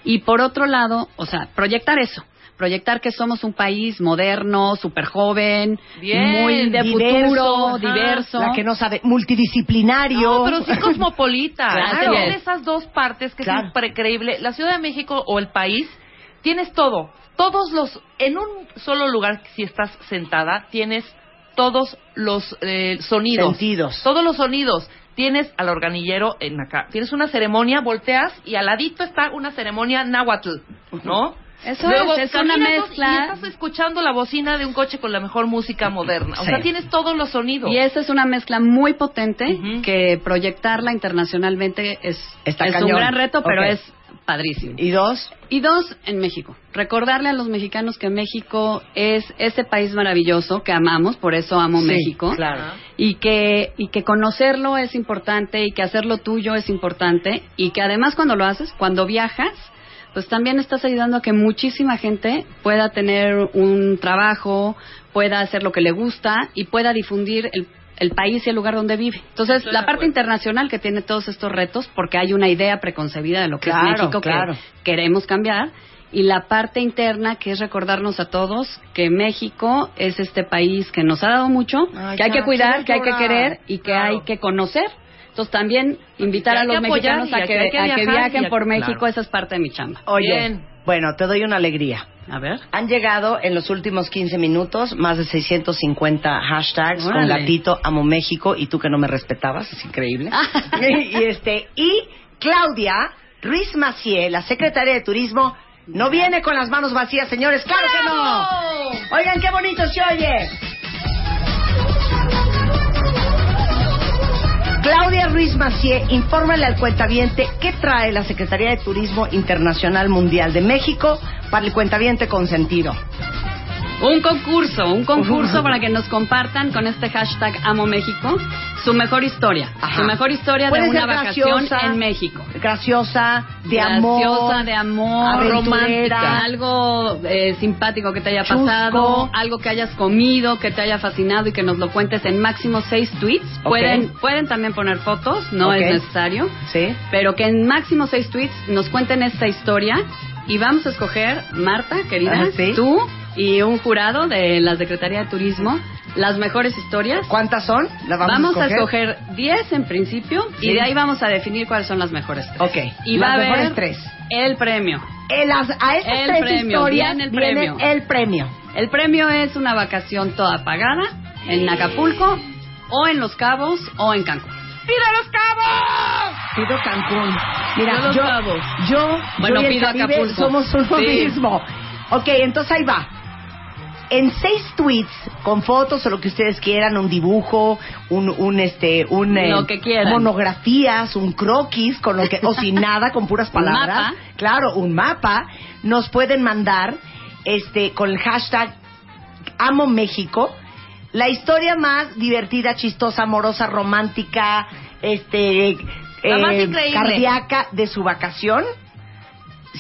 Y por otro lado, o sea, proyectar eso. Proyectar que somos un país moderno, súper joven, Bien, muy de diverso, futuro, ajá. diverso. La que no sabe, multidisciplinario. No, pero sí cosmopolita. Claro. Tiene esas dos partes que Claro. es increíble. La Ciudad de México o el país, tienes todo. Todos los... En un solo lugar, si estás sentada, tienes todos los eh, sonidos. Sentidos. Todos los sonidos. Tienes al organillero en acá. Tienes una ceremonia, volteas y al ladito está una ceremonia náhuatl, ¿no? Eso es, es una mezcla. Y estás escuchando la bocina de un coche con la mejor música moderna. O Sí. sea, tienes todos los sonidos. Y esa es una mezcla muy potente que proyectarla internacionalmente es, Está es un gran reto, pero es padrísimo. ¿Y dos? Y dos, en México. Recordarle a los mexicanos que México es ese país maravilloso que amamos, por eso amo Sí, México. claro. Y que, y que conocerlo es importante y que hacerlo tuyo es importante y que además cuando lo haces, cuando viajas, pues también estás ayudando a que muchísima gente pueda tener un trabajo, pueda hacer lo que le gusta y pueda difundir el, el país y el lugar donde vive. Entonces, Estoy la parte acuerdo. internacional que tiene todos estos retos, porque hay una idea preconcebida de lo que Claro, es México claro. que queremos cambiar, y la parte interna que es recordarnos a todos que México es este país que nos ha dado mucho, Ay, que hay que cuidar, que hay que querer y que Claro. hay que conocer. Entonces también invitar a los mexicanos a que, que- hay que a que viajar viajen por México, claro. esa es parte de mi chamba. Oye, Bien. bueno, te doy una alegría. A ver. Han llegado en los últimos 15 minutos más de 650 hashtags con gatito amo México y tú que no me respetabas, es increíble. y este y Claudia Ruiz Macié, la secretaria de Turismo, no viene con las manos vacías, señores, claro que no. Oigan qué bonito se oye. Claudia Ruiz Macié, infórmale al cuentaviente qué trae la Secretaría de Turismo Internacional Mundial de México para el cuentaviente consentido. Un concurso, un concurso para que nos compartan con este hashtag Amo México su mejor historia, Ajá. su mejor historia de una vacación graciosa, en México. Graciosa, de Graciosa, amor, de amor, romántica, algo eh, simpático que te haya Chusco. pasado, algo que hayas comido, que te haya fascinado y que nos lo cuentes en máximo seis tweets. Pueden, pueden también poner fotos, no es necesario, Sí. pero que en máximo seis tweets nos cuenten esta historia y vamos a escoger, Marta, querida, Ah, sí. tú y un jurado de la Secretaría de Turismo, las mejores historias. ¿Cuántas son? ¿La vamos, Vamos, a escoger 10 en principio Sí. y de ahí vamos a definir cuáles son las mejores tres. Ok. Y Las va a mejores haber tres. el premio. En las- a estas El tres premio, historias viene el viene premio. el premio. El premio es una vacación toda pagada en Acapulco o en Los Cabos o en Cancún. ¡Pida los cabos! Pido Cancún. Mira, Pido Los yo, Cabos. yo, Bueno, yo y el pido Acapulco. somos uno Sí. mismo. Ok, entonces ahí va. En seis tweets con fotos o lo que ustedes quieran, un dibujo, un, un este, un eh, Lo que quieran. monografías, un croquis, con lo que o sin nada, con puras Un palabras. mapa. Claro, un mapa. Nos pueden mandar este con el hashtag Amo México. La historia más divertida, chistosa, amorosa, romántica, este, La más eh, increíble. cardíaca de su vacación.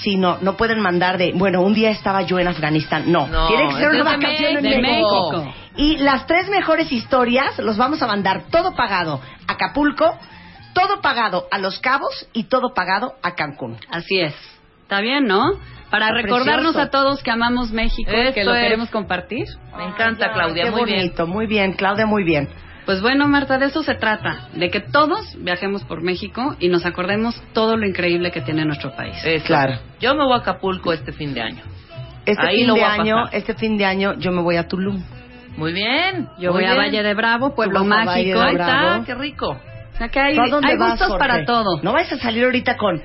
Sí, no, no pueden mandar de, bueno, un día estaba yo en Afganistán. No, No, tiene que ser una de vacación en México. México. Y las tres mejores historias los vamos a mandar todo pagado a Acapulco, todo pagado a Los Cabos y todo pagado a Cancún. Así es. Está bien, ¿no? Para Está recordarnos precioso. a todos que amamos México y que lo es. queremos compartir. Me encanta, Claudia, Qué muy bien. bonito, muy bien, Claudia, muy bien. Pues bueno, Marta, de eso se trata, de que todos viajemos por México y nos acordemos todo lo increíble que tiene nuestro país. Eso. Claro. Yo me voy a Acapulco este fin de año. Este Ahí fin lo de a año, este fin de año yo me voy a Tulum. Muy bien. Yo muy voy a. Valle de Bravo, Pueblo Mágico. Ahí está, qué rico. O sea que hay, ¿Tú a dónde hay vas, gustos para todo. No vais a salir ahorita con,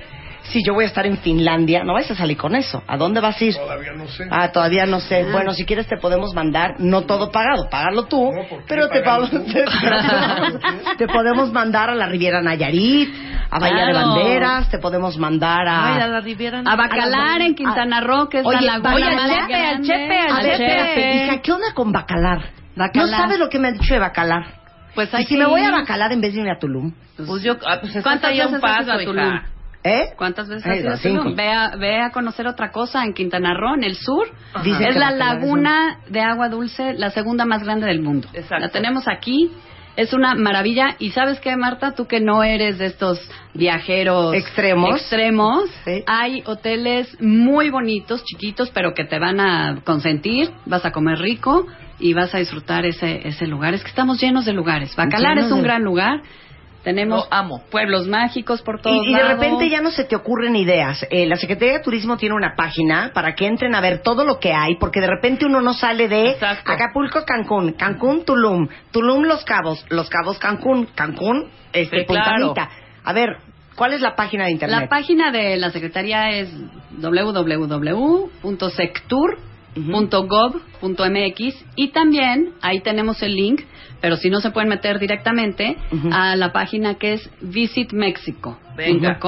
si yo voy a estar en Finlandia, no vais a salir con eso. ¿A dónde vas a ir? Todavía no sé. Ah, todavía no sé. Bueno, si quieres te podemos mandar, no todo pagado, pagarlo tú, No, ¿por qué pero te, pagamos- tú? te, podemos- te podemos mandar a la Riviera Nayarit, a Bahía de. Banderas, te podemos mandar Ay, a a... la Riviera. A Bacalar, en Quintana Roo, que es Oye, la laguna oye, al Chepe, al grande. Chepe, al A ver, Chepe. espérate, hija, ¿qué onda con Bacalar? Bacalar. No sabes lo que me han dicho de Bacalar. Pues y si me voy a. Bacalar en vez de irme a Tulum, Pues yo, ah, pues ¿Cuántas a un veces has ido paso, a Tulum? hija. ¿Eh? ¿Cuántas veces Ay, has ido? Ve a, ve a conocer otra cosa en Quintana Roo, en el sur. Dicen es la laguna de agua dulce, la segunda más grande del mundo. Exacto. La tenemos aquí. Es una maravilla. ¿Y sabes qué, Marta? Tú que no eres de estos viajeros Extremos. extremos, Sí. hay hoteles muy bonitos, chiquitos, pero que te van a consentir. Vas a comer rico y vas a disfrutar ese, ese lugar. Es que estamos llenos de lugares. Bacalar Llenos es un de- gran lugar. Tenemos Lo amo. pueblos mágicos por todos Y, y de lados. repente ya no se te ocurren ideas. Eh, la Secretaría de Turismo tiene una página para que entren a ver todo lo que hay, porque de repente uno no sale de Exacto. Acapulco, Cancún, Cancún, Tulum, Tulum, Los Cabos, Los Cabos, Cancún, Cancún, este, Sí, claro. A ver, ¿cuál es la página de internet? La página de la Secretaría es www.sectur.gov.mx y también ahí tenemos el link, pero si no se pueden meter directamente a la página que es visitmexico.com Venga.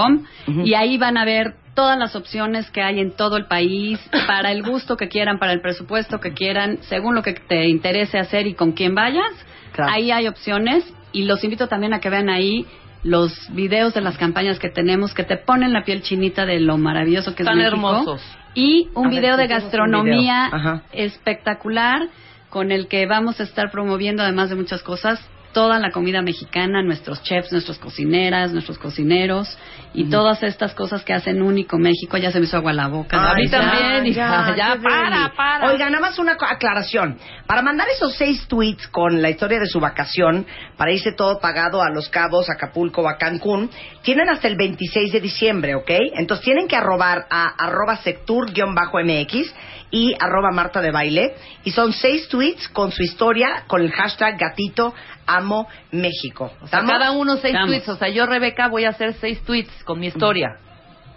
Ujú. y ahí van a ver todas las opciones que hay en todo el país para el gusto que quieran, para el presupuesto que quieran, según lo que te interese hacer y con quién vayas. Claro. Ahí hay opciones y los invito también a que vean ahí los videos de las campañas que tenemos que te ponen la piel chinita de lo maravilloso que Tan es México. hermosos. Y un A ver, video de gastronomía video. Espectacular con el que vamos a estar promoviendo, además de muchas cosas, toda la comida mexicana, nuestros chefs, nuestras cocineras, nuestros cocineros y todas estas cosas que hacen único México. Ya se me hizo agua la boca. A mí Ay, ya, también. Ya, qué para, para. Oiga, nada más una aclaración. Para mandar esos seis tweets con la historia de su vacación, para irse todo pagado a Los Cabos, Acapulco o a Cancún, tienen hasta el 26 de diciembre, ¿ok? Entonces tienen que arrobar a arroba sectur-mx y arroba Marta de Baile. Y son seis tweets con su historia, con el hashtag gatito amo México. O sea, ¿Estamos? cada uno seis Estamos. tweets. O sea, yo, Rebeca, voy a hacer seis tweets con mi historia.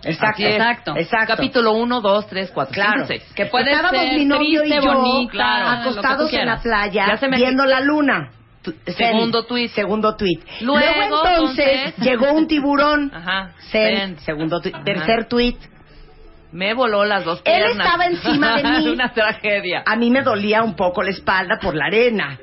Exacto. Exacto. exacto. Capítulo 1, 2, 3, 4, Claro, 5, 6. que Puede estábamos ser mi novio triste, y yo bonita, claro, tú acostados en la playa viendo la luna. Segundo tweet. Luego, entonces, entonces- llegó un tiburón. Ajá. Zen, Zen. segundo tweet. Ajá. Tercer tweet. Me voló las dos Él piernas. estaba encima de mí. Una tragedia. A mí me dolía un poco la espalda por la arena.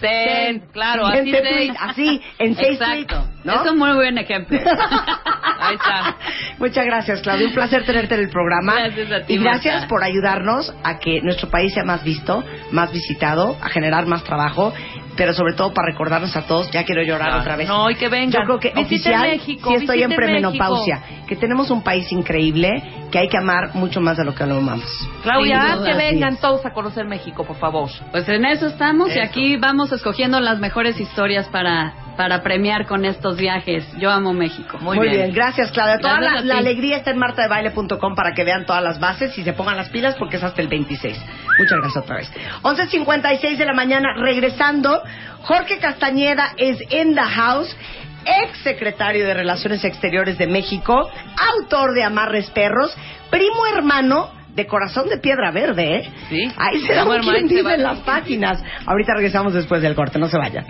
Zen, claro, así seis. tweet, así, en seis Exacto. tweets. ¿no? Es un muy buen ejemplo. Ahí está. Muchas gracias, Claudia. Un placer tenerte en el programa. Gracias a ti, y gracias Marta. por ayudarnos a que nuestro país sea más visto, más visitado, a generar más trabajo, pero sobre todo para recordarnos a todos, ya quiero llorar Claro. otra vez. No, y que vengan. Yo creo que Visiten oficial, México, sí estoy en premenopausia, que tenemos un país increíble, que hay que amar mucho más de lo que lo amamos. Claudia, que vengan todos a conocer México, por favor. Pues en eso estamos y Eso. aquí vamos escogiendo las mejores historias para, para premiar con estos viajes. Yo amo México. Muy, bien. gracias Claudia. Toda Gracias la, la alegría está en martadebaile.com para que vean todas las bases y se pongan las pilas porque es hasta el 26. Muchas gracias otra vez. 11.56 de la mañana, regresando, Jorge Castañeda es in the house, ex secretario de Relaciones Exteriores de México, autor de Amarres Perros, primo hermano de Corazón de Piedra Verde, ¿eh? Sí. Ahí se da vive va. en las páginas. Ahorita regresamos después del corte, no se vayan.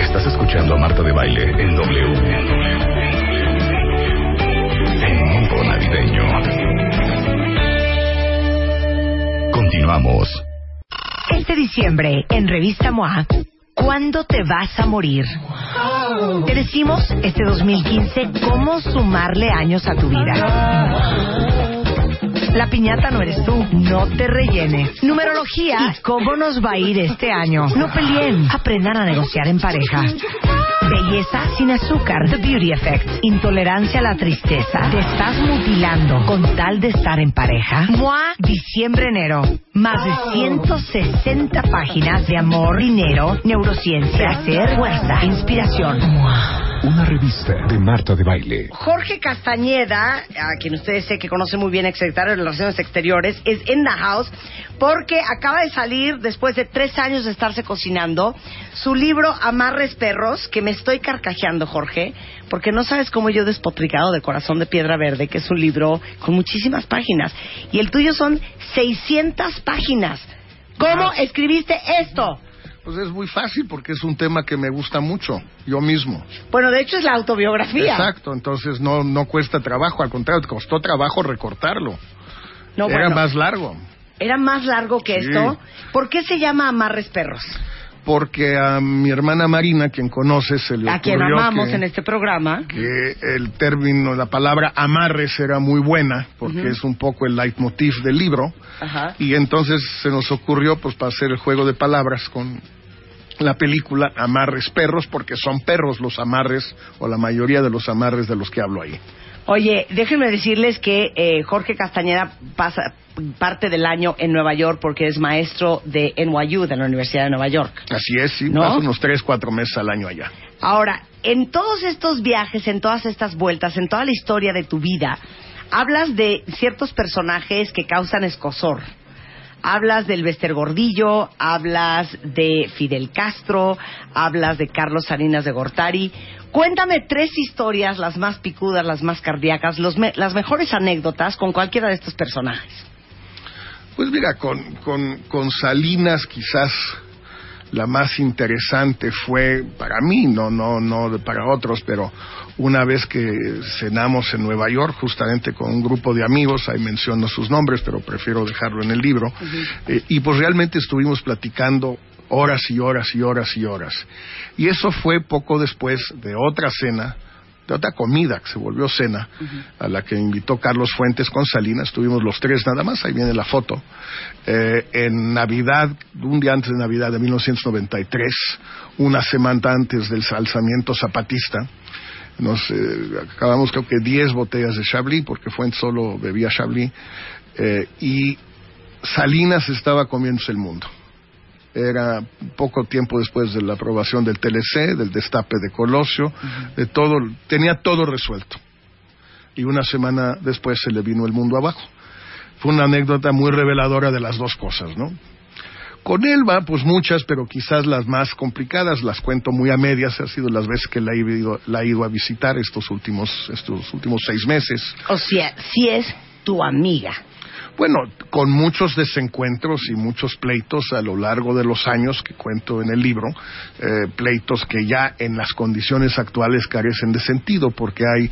Estás escuchando a Marta de Baile en W. En modo navideño. Continuamos. Este diciembre, en Revista MOA, ¿cuándo te vas a morir? Te decimos este 2015 cómo sumarle años a tu vida. La piñata no eres tú, no te rellenes. Numerología y cómo nos va a ir este año. No peleen, aprendan a negociar en pareja. Belleza sin azúcar, The Beauty Effect. Intolerancia a la tristeza. Te estás mutilando con tal de estar en pareja. MOA, diciembre-enero. Más de 160 páginas de amor, dinero, neurociencia, placer, fuerza, inspiración. MOA. Una revista de Marta de Baile. Jorge Castañeda, a quien ustedes sé que conoce muy bien, exsecretario de Relaciones Exteriores, es in the house porque acaba de salir, después de tres años de estarse cocinando, su libro Amarres Perros, que me estoy carcajeando, Jorge, porque no sabes cómo yo he despotricado de Corazón de Piedra Verde, que es un libro con muchísimas páginas. Y el tuyo son 600 páginas. ¿Cómo escribiste esto? Pues es muy fácil porque es un tema que me gusta mucho, yo mismo. Bueno, de hecho es la autobiografía. Exacto, entonces no, no cuesta trabajo, al contrario, costó trabajo recortarlo. No, Era bueno, más largo, Era más largo que Sí. esto. ¿Por qué se llama Amarres Perros? Porque a mi hermana Marina, quien conoce, se le A quien ocurrió amamos que, en este programa. que el término, la palabra amarres era muy buena, porque es un poco el leitmotiv del libro. Y entonces se nos ocurrió pues para hacer el juego de palabras con la película Amarres Perros, porque son perros los amarres, o la mayoría de los amarres de los que hablo ahí. Oye, déjenme decirles que eh, Jorge Castañeda pasa parte del año en Nueva York porque es maestro de NYU, de la Universidad de Nueva York. Así es, sí, ¿No? paso unos tres, cuatro meses al año allá. Ahora, en todos estos viajes, en todas estas vueltas, en toda la historia de tu vida, hablas de ciertos personajes que causan escosor. Hablas del Bester Gordillo, hablas de Fidel Castro, hablas de Carlos Salinas de Gortari. Cuéntame tres historias, las más picudas, las más cardíacas, los me- las mejores anécdotas con cualquiera de estos personajes. Pues mira, con, con, con Salinas quizás la más interesante fue para mí, no, no, no para otros, pero una vez que cenamos en Nueva York, justamente con un grupo de amigos, ahí menciono sus nombres, pero prefiero dejarlo en el libro, eh, y pues realmente estuvimos platicando horas y horas y horas y horas. Y eso fue poco después de otra cena, de otra comida que se volvió cena, a la que invitó Carlos Fuentes con Salinas, estuvimos los tres nada más, ahí viene la foto, eh, en Navidad, un día antes de Navidad de 1993, una semana antes del alzamiento zapatista, nos eh, acabamos creo que 10 botellas de Chablis, porque Fuentes solo bebía Chablis, eh, y Salinas estaba comiéndose el mundo. Era poco tiempo después de la aprobación del TLC, del destape de Colosio, de todo, tenía todo resuelto. Y una semana después se le vino el mundo abajo. Fue una anécdota muy reveladora de las dos cosas, ¿no? Con él va, pues muchas, pero quizás las más complicadas las cuento muy a medias. Ha sido las veces que la he ido, la he ido a visitar estos últimos, estos últimos seis meses. O sea, si es tu amiga. Bueno, con muchos desencuentros y muchos pleitos a lo largo de los años que cuento en el libro, eh, pleitos que ya en las condiciones actuales carecen de sentido, porque hay,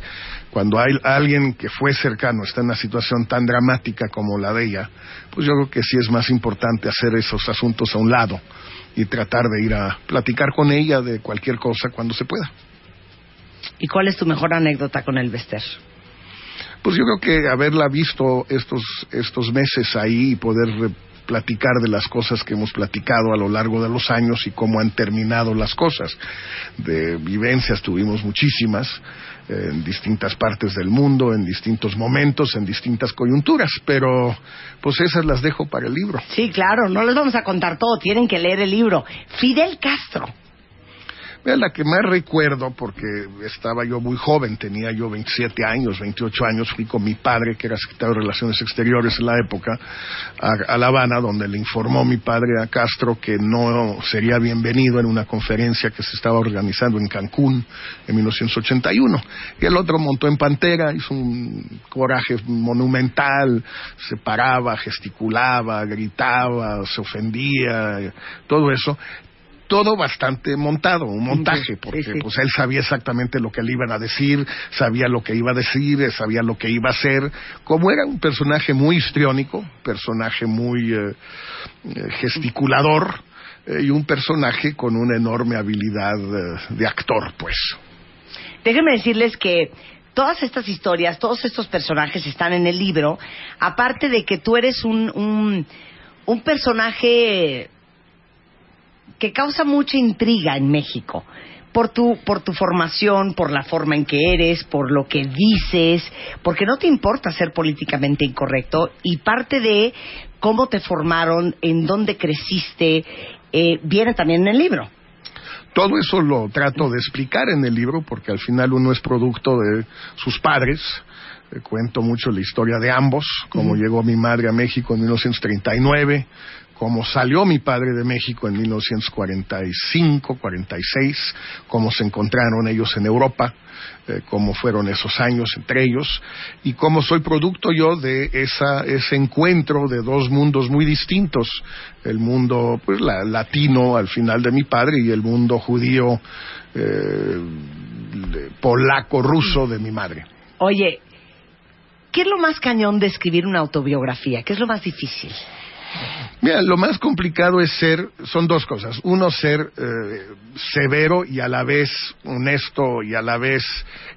cuando hay alguien que fue cercano está en una situación tan dramática como la de ella, pues yo creo que sí es más importante hacer esos asuntos a un lado y tratar de ir a platicar con ella de cualquier cosa cuando se pueda. ¿Y cuál es tu mejor anécdota con el Bester? Pues yo creo que haberla visto estos, estos meses ahí y poder platicar de las cosas que hemos platicado a lo largo de los años y cómo han terminado las cosas. De vivencias tuvimos muchísimas eh, en distintas partes del mundo, en distintos momentos, en distintas coyunturas, pero pues esas las dejo para el libro. Sí, claro, no les vamos a contar todo, tienen que leer el libro. Fidel Castro. La que más recuerdo, porque estaba yo muy joven, tenía yo 27 años, 28 años, fui con mi padre, que era secretario de Relaciones Exteriores en la época, a, a La Habana, donde le informó mi padre a Castro que no sería bienvenido en una conferencia que se estaba organizando en Cancún en 1981. Y el otro montó en Pantera, hizo un coraje monumental, se paraba, gesticulaba, gritaba, se ofendía, todo eso todo bastante montado, un montaje, porque pues él sabía exactamente lo que le iban a decir, sabía lo que iba a decir, eh, sabía lo que iba a hacer, como era un personaje muy histriónico, personaje muy eh, eh, gesticulador y un personaje con una enorme habilidad de actor, pues. Déjenme decirles que todas estas historias, todos estos personajes están en el libro, aparte de que tú eres un, un, un personaje que causa mucha intriga en México por tu, por tu formación, por la forma en que eres, por lo que dices, porque no te importa ser políticamente incorrecto y parte de cómo te formaron, en dónde creciste, eh, viene también en el libro. Todo eso lo trato de explicar en el libro porque al final uno es producto de sus padres. Eh, cuento mucho la historia de ambos, cómo llegó mi madre a México en 1939, cómo salió mi padre de México en 1945, 46, cómo se encontraron ellos en Europa, eh, cómo fueron esos años entre ellos y cómo soy producto yo de esa, ese encuentro de dos mundos muy distintos, el mundo pues latino al final de mi padre y el mundo judío eh, polaco ruso de mi madre. Oye, ¿qué es lo más cañón de escribir una autobiografía? ¿Qué es lo más difícil? Mira, lo más complicado es ser, son dos cosas. Uno, ser eh, severo y a la vez honesto y a la vez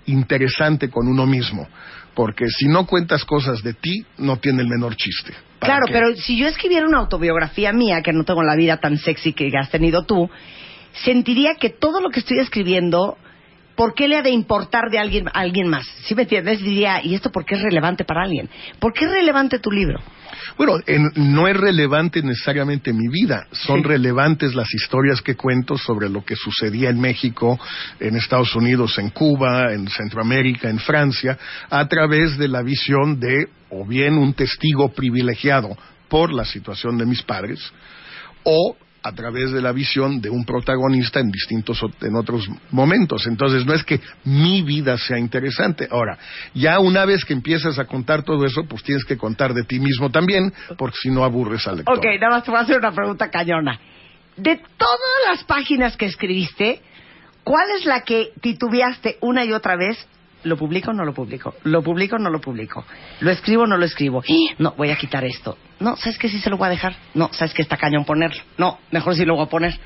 interesante con uno mismo. Porque si no cuentas cosas de ti, no tiene el menor chiste. Claro, pero si yo escribiera una autobiografía mía, que no tengo la vida tan sexy que has tenido tú, sentiría que todo lo que estoy escribiendo ¿por qué le ha de importar de alguien, a alguien más? ¿Sí me entiendes? Diría, ¿y esto por qué es relevante para alguien? ¿Por qué es relevante tu libro? Bueno, no es relevante necesariamente mi vida, son relevantes las historias que cuento sobre lo que sucedía en México, en Estados Unidos, en Cuba, en Centroamérica, en Francia, a través de la visión de o bien un testigo privilegiado por la situación de mis padres, o a través de la visión de un protagonista en distintos en otros momentos. Entonces no es que mi vida sea interesante. Ahora, ya una vez que empiezas a contar todo eso, pues tienes que contar de ti mismo también, porque si no aburres al lector. Ok, nada más te voy a hacer una pregunta cañona. De todas las páginas que escribiste, ¿cuál es la que titubeaste una y otra vez ¿Lo publico o no lo publico? ¿Lo publico o no lo publico? ¿Lo escribo o no lo escribo? No, voy a quitar esto. No, ¿sabes qué? Sí se lo voy a dejar. No, ¿sabes qué? Está cañón ponerlo. No, mejor sí lo voy a poner.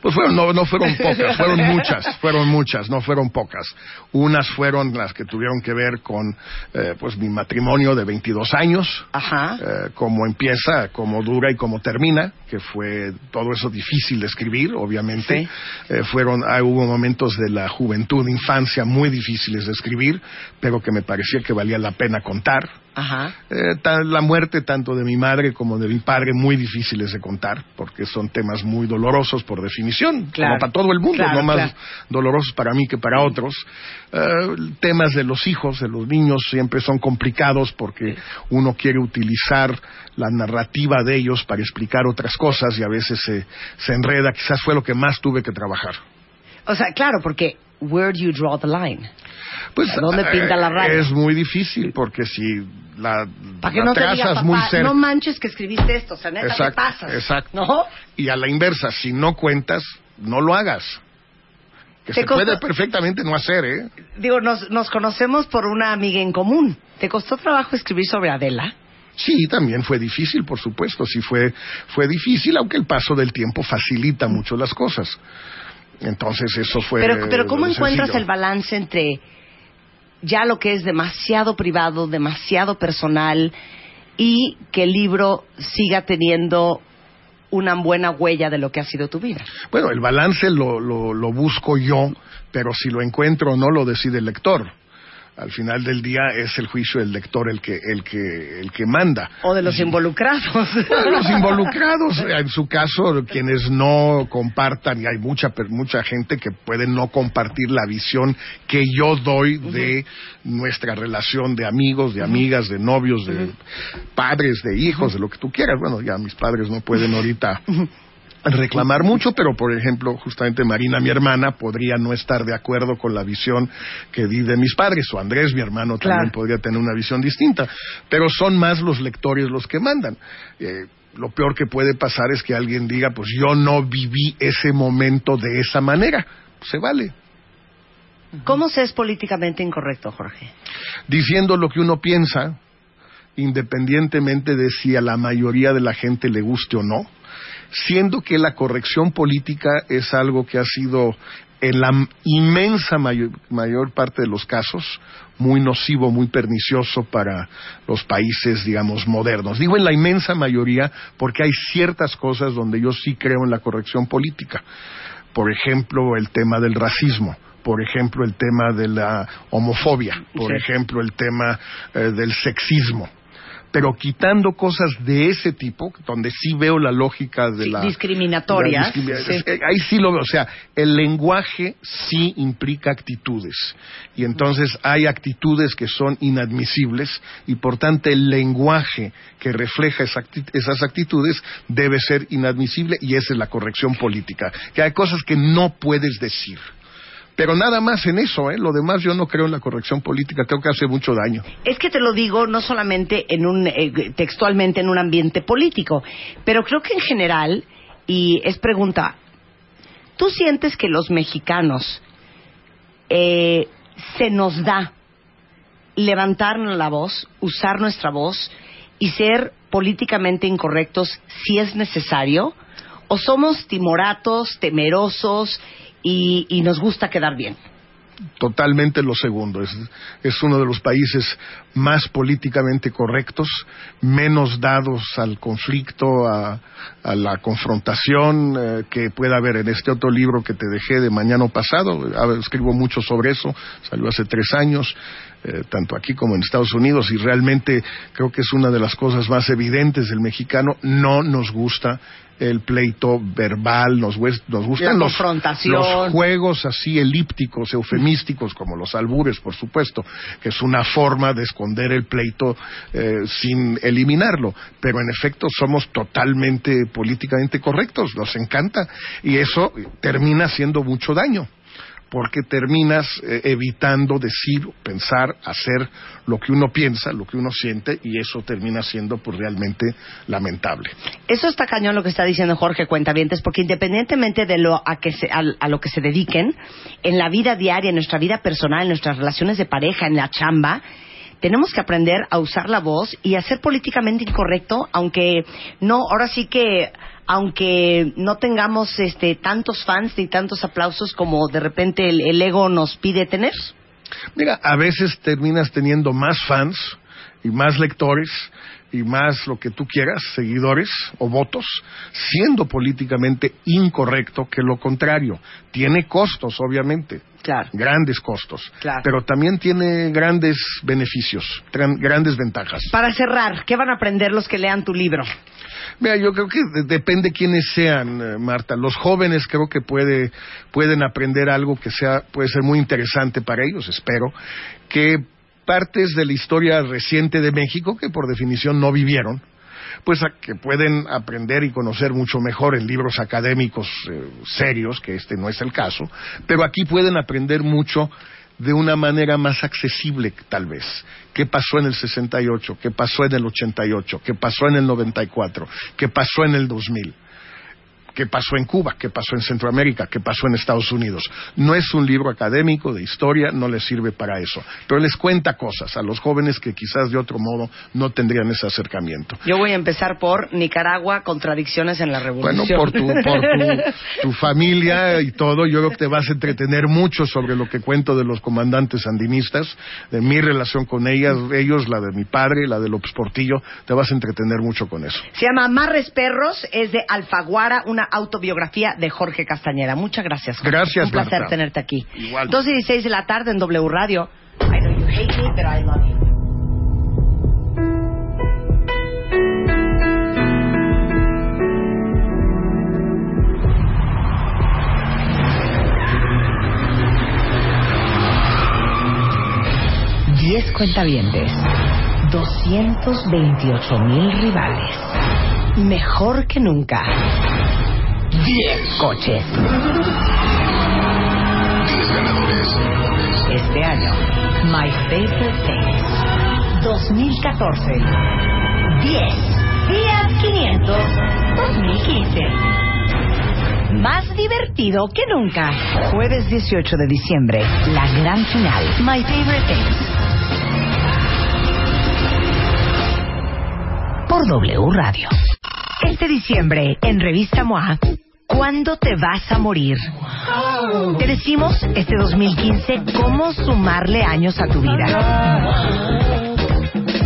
Pues fueron, no, no fueron pocas, fueron muchas, fueron muchas, no fueron pocas. Unas fueron las que tuvieron que ver con, eh, pues, mi matrimonio de 22 años, Ajá. Eh, cómo empieza, cómo dura y cómo termina, que fue todo eso difícil de escribir, obviamente. Eh, fueron, ah, hubo momentos de la juventud, infancia muy difíciles de escribir, pero que me parecía que valía la pena contar. Ajá. Eh, la muerte tanto de mi madre como de mi padre muy difíciles de contar porque son temas muy dolorosos por definición como para todo el mundo no más dolorosos para mí que para otros. Eh, temas de los hijos de los niños siempre son complicados porque uno quiere utilizar la narrativa de ellos para explicar otras cosas y a veces se, se enreda. Quizás fue lo que más tuve que trabajar. O sea claro porque where do you draw the line pues, ¿Dónde pinta la raya? Es muy difícil porque si la, ¿Para que no te diga, muy no manches que escribiste esto, o sea, neta, exacto, pasas? Exacto. ¿No? Y a la inversa, si no cuentas, no lo hagas. Que se puede perfectamente no hacer, ¿eh? Digo, nos, nos conocemos por una amiga en común. ¿Te costó trabajo escribir sobre Adela? Sí, también fue difícil, por supuesto, sí fue, fue difícil, aunque el paso del tiempo facilita mucho las cosas. Entonces eso fue. Pero, pero ¿cómo encuentras el balance entre ya lo que es demasiado privado, demasiado personal y que el libro siga teniendo una buena huella de lo que ha sido tu vida. Bueno, el balance lo, lo, busco yo, pero si lo encuentro o no lo decide el lector. Al final del día es el juicio del lector el que el que el que manda. O de los involucrados. Bueno, los involucrados en su caso quienes no compartan y hay mucha mucha gente que puede no compartir la visión que yo doy de nuestra relación de amigos de amigas de novios de padres de hijos de lo que tú quieras. Bueno ya mis padres no pueden ahorita reclamar mucho, pero por ejemplo, justamente Marina, mi hermana, podría no estar de acuerdo con la visión que di de mis padres, o Andrés, mi hermano, también podría tener una visión distinta, pero son más los lectores los que mandan. Eh, lo peor que puede pasar es que alguien diga, pues yo no viví ese momento de esa manera. Se vale. ¿Cómo se es políticamente incorrecto, Jorge? Diciendo lo que uno piensa, independientemente de si a la mayoría de la gente le guste o no, siendo que la corrección política es algo que ha sido en la inmensa mayor, mayor parte de los casos muy nocivo, muy pernicioso para los países, digamos, modernos. Digo en la inmensa mayoría porque hay ciertas cosas donde yo sí creo en la corrección política. Por ejemplo, el tema del racismo. Por ejemplo, el tema de la homofobia. Por Sí. ejemplo, el tema eh, del sexismo. Pero quitando cosas de ese tipo, donde sí veo la lógica de Sí, la discriminatorias, la discrimina- sí. es- eh, Ahí sí lo veo. O sea, el lenguaje sí implica actitudes. Y entonces hay actitudes que son inadmisibles y por tanto el lenguaje que refleja esas actitudes debe ser inadmisible y esa es la corrección política. Que hay cosas que no puedes decir. Pero nada más en eso, ¿eh? Lo demás yo no creo en la corrección política, creo que hace mucho daño. Es que te lo digo no solamente en un eh, textualmente en un ambiente político, pero creo que en general y es pregunta, ¿tú sientes que los mexicanos eh, se nos da levantarnos la voz, usar nuestra voz y ser políticamente incorrectos si es necesario? ¿O somos timoratos, temerosos y, y nos gusta quedar bien? Totalmente lo segundo. Es, es uno de los países más políticamente correctos, menos dados al conflicto, a, a la confrontación eh, que pueda haber en este otro libro que te dejé de mañana pasado. Ah, Escribo mucho sobre eso, salió hace tres años. eh, tanto aquí como en Estados Unidos, y realmente creo que es una de las cosas más evidentes del mexicano. No nos gusta el pleito verbal, nos, nos gustan los, los juegos así elípticos, eufemísticos, como los albures, por supuesto, que es una forma de esconder el pleito eh, sin eliminarlo. Pero en efecto somos totalmente políticamente correctos, nos encanta. Y eso termina haciendo mucho daño porque terminas eh, evitando decir, pensar, hacer lo que uno piensa, lo que uno siente, y eso termina siendo pues realmente lamentable. Eso está cañón lo que está diciendo Jorge Cuentavientes, porque independientemente de lo a, que se, a, a lo que se dediquen, en la vida diaria, en nuestra vida personal, en nuestras relaciones de pareja, en la chamba, tenemos que aprender a usar la voz y a ser políticamente incorrecto, aunque no, ahora sí que, aunque no tengamos este, tantos fans ni tantos aplausos como de repente el, el ego nos pide tener. Mira, a veces terminas teniendo más fans y más lectores y más lo que tú quieras, seguidores o votos, siendo políticamente incorrecto que lo contrario. Tiene costos, obviamente. Claro. Grandes costos. Claro. Pero también tiene grandes beneficios, gran- grandes ventajas. Para cerrar, ¿qué van a aprender los que lean tu libro? Mira, yo creo que de- depende quiénes sean, eh, Marta. Los jóvenes creo que puede, pueden aprender algo que sea, puede ser muy interesante para ellos, espero, que partes de la historia reciente de México, que por definición no vivieron, pues a- que pueden aprender y conocer mucho mejor en libros académicos eh, serios, que este no es el caso, pero aquí pueden aprender mucho de una manera más accesible, tal vez. ¿Qué pasó en el 68? ¿Qué pasó en el 88? ¿Qué pasó en el 94? ¿Qué pasó en el 2000? ¿Qué pasó en Cuba? ¿Qué pasó en Centroamérica? ¿Qué pasó en Estados Unidos? No es un libro académico de historia, no les sirve para eso, pero les cuenta cosas a los jóvenes que quizás de otro modo no tendrían ese acercamiento. Yo voy a empezar por Nicaragua, contradicciones en la Bueno, revolución. por tu, por tu, tu familia y todo, yo creo que te vas a entretener mucho sobre lo que cuento de los comandantes sandinistas, de mi relación con ellas, ellos, la de mi padre, la de López Portillo, te vas a entretener mucho con eso. Se llama Amarres Perros, es de Alfaguara, una autobiografía de Jorge Castañeda. Muchas gracias, Jorge. Gracias, Un placer Marta. tenerte aquí. Igual. 12 y 16 de la tarde en W Radio. I know you hate me, but I love you. Diez cuentavientes, 228 mil rivales, mejor que nunca. 10 coches. 10 ganadores. Este año, My Favorite Things. 2014. 10. Fiat 500. 2015. Más divertido que nunca. Jueves 18 de diciembre, la gran final. My Favorite Things. Por W Radio. Este diciembre, en Revista MOA, ¿cuándo te vas a morir? Te decimos este 2015 cómo sumarle años a tu vida.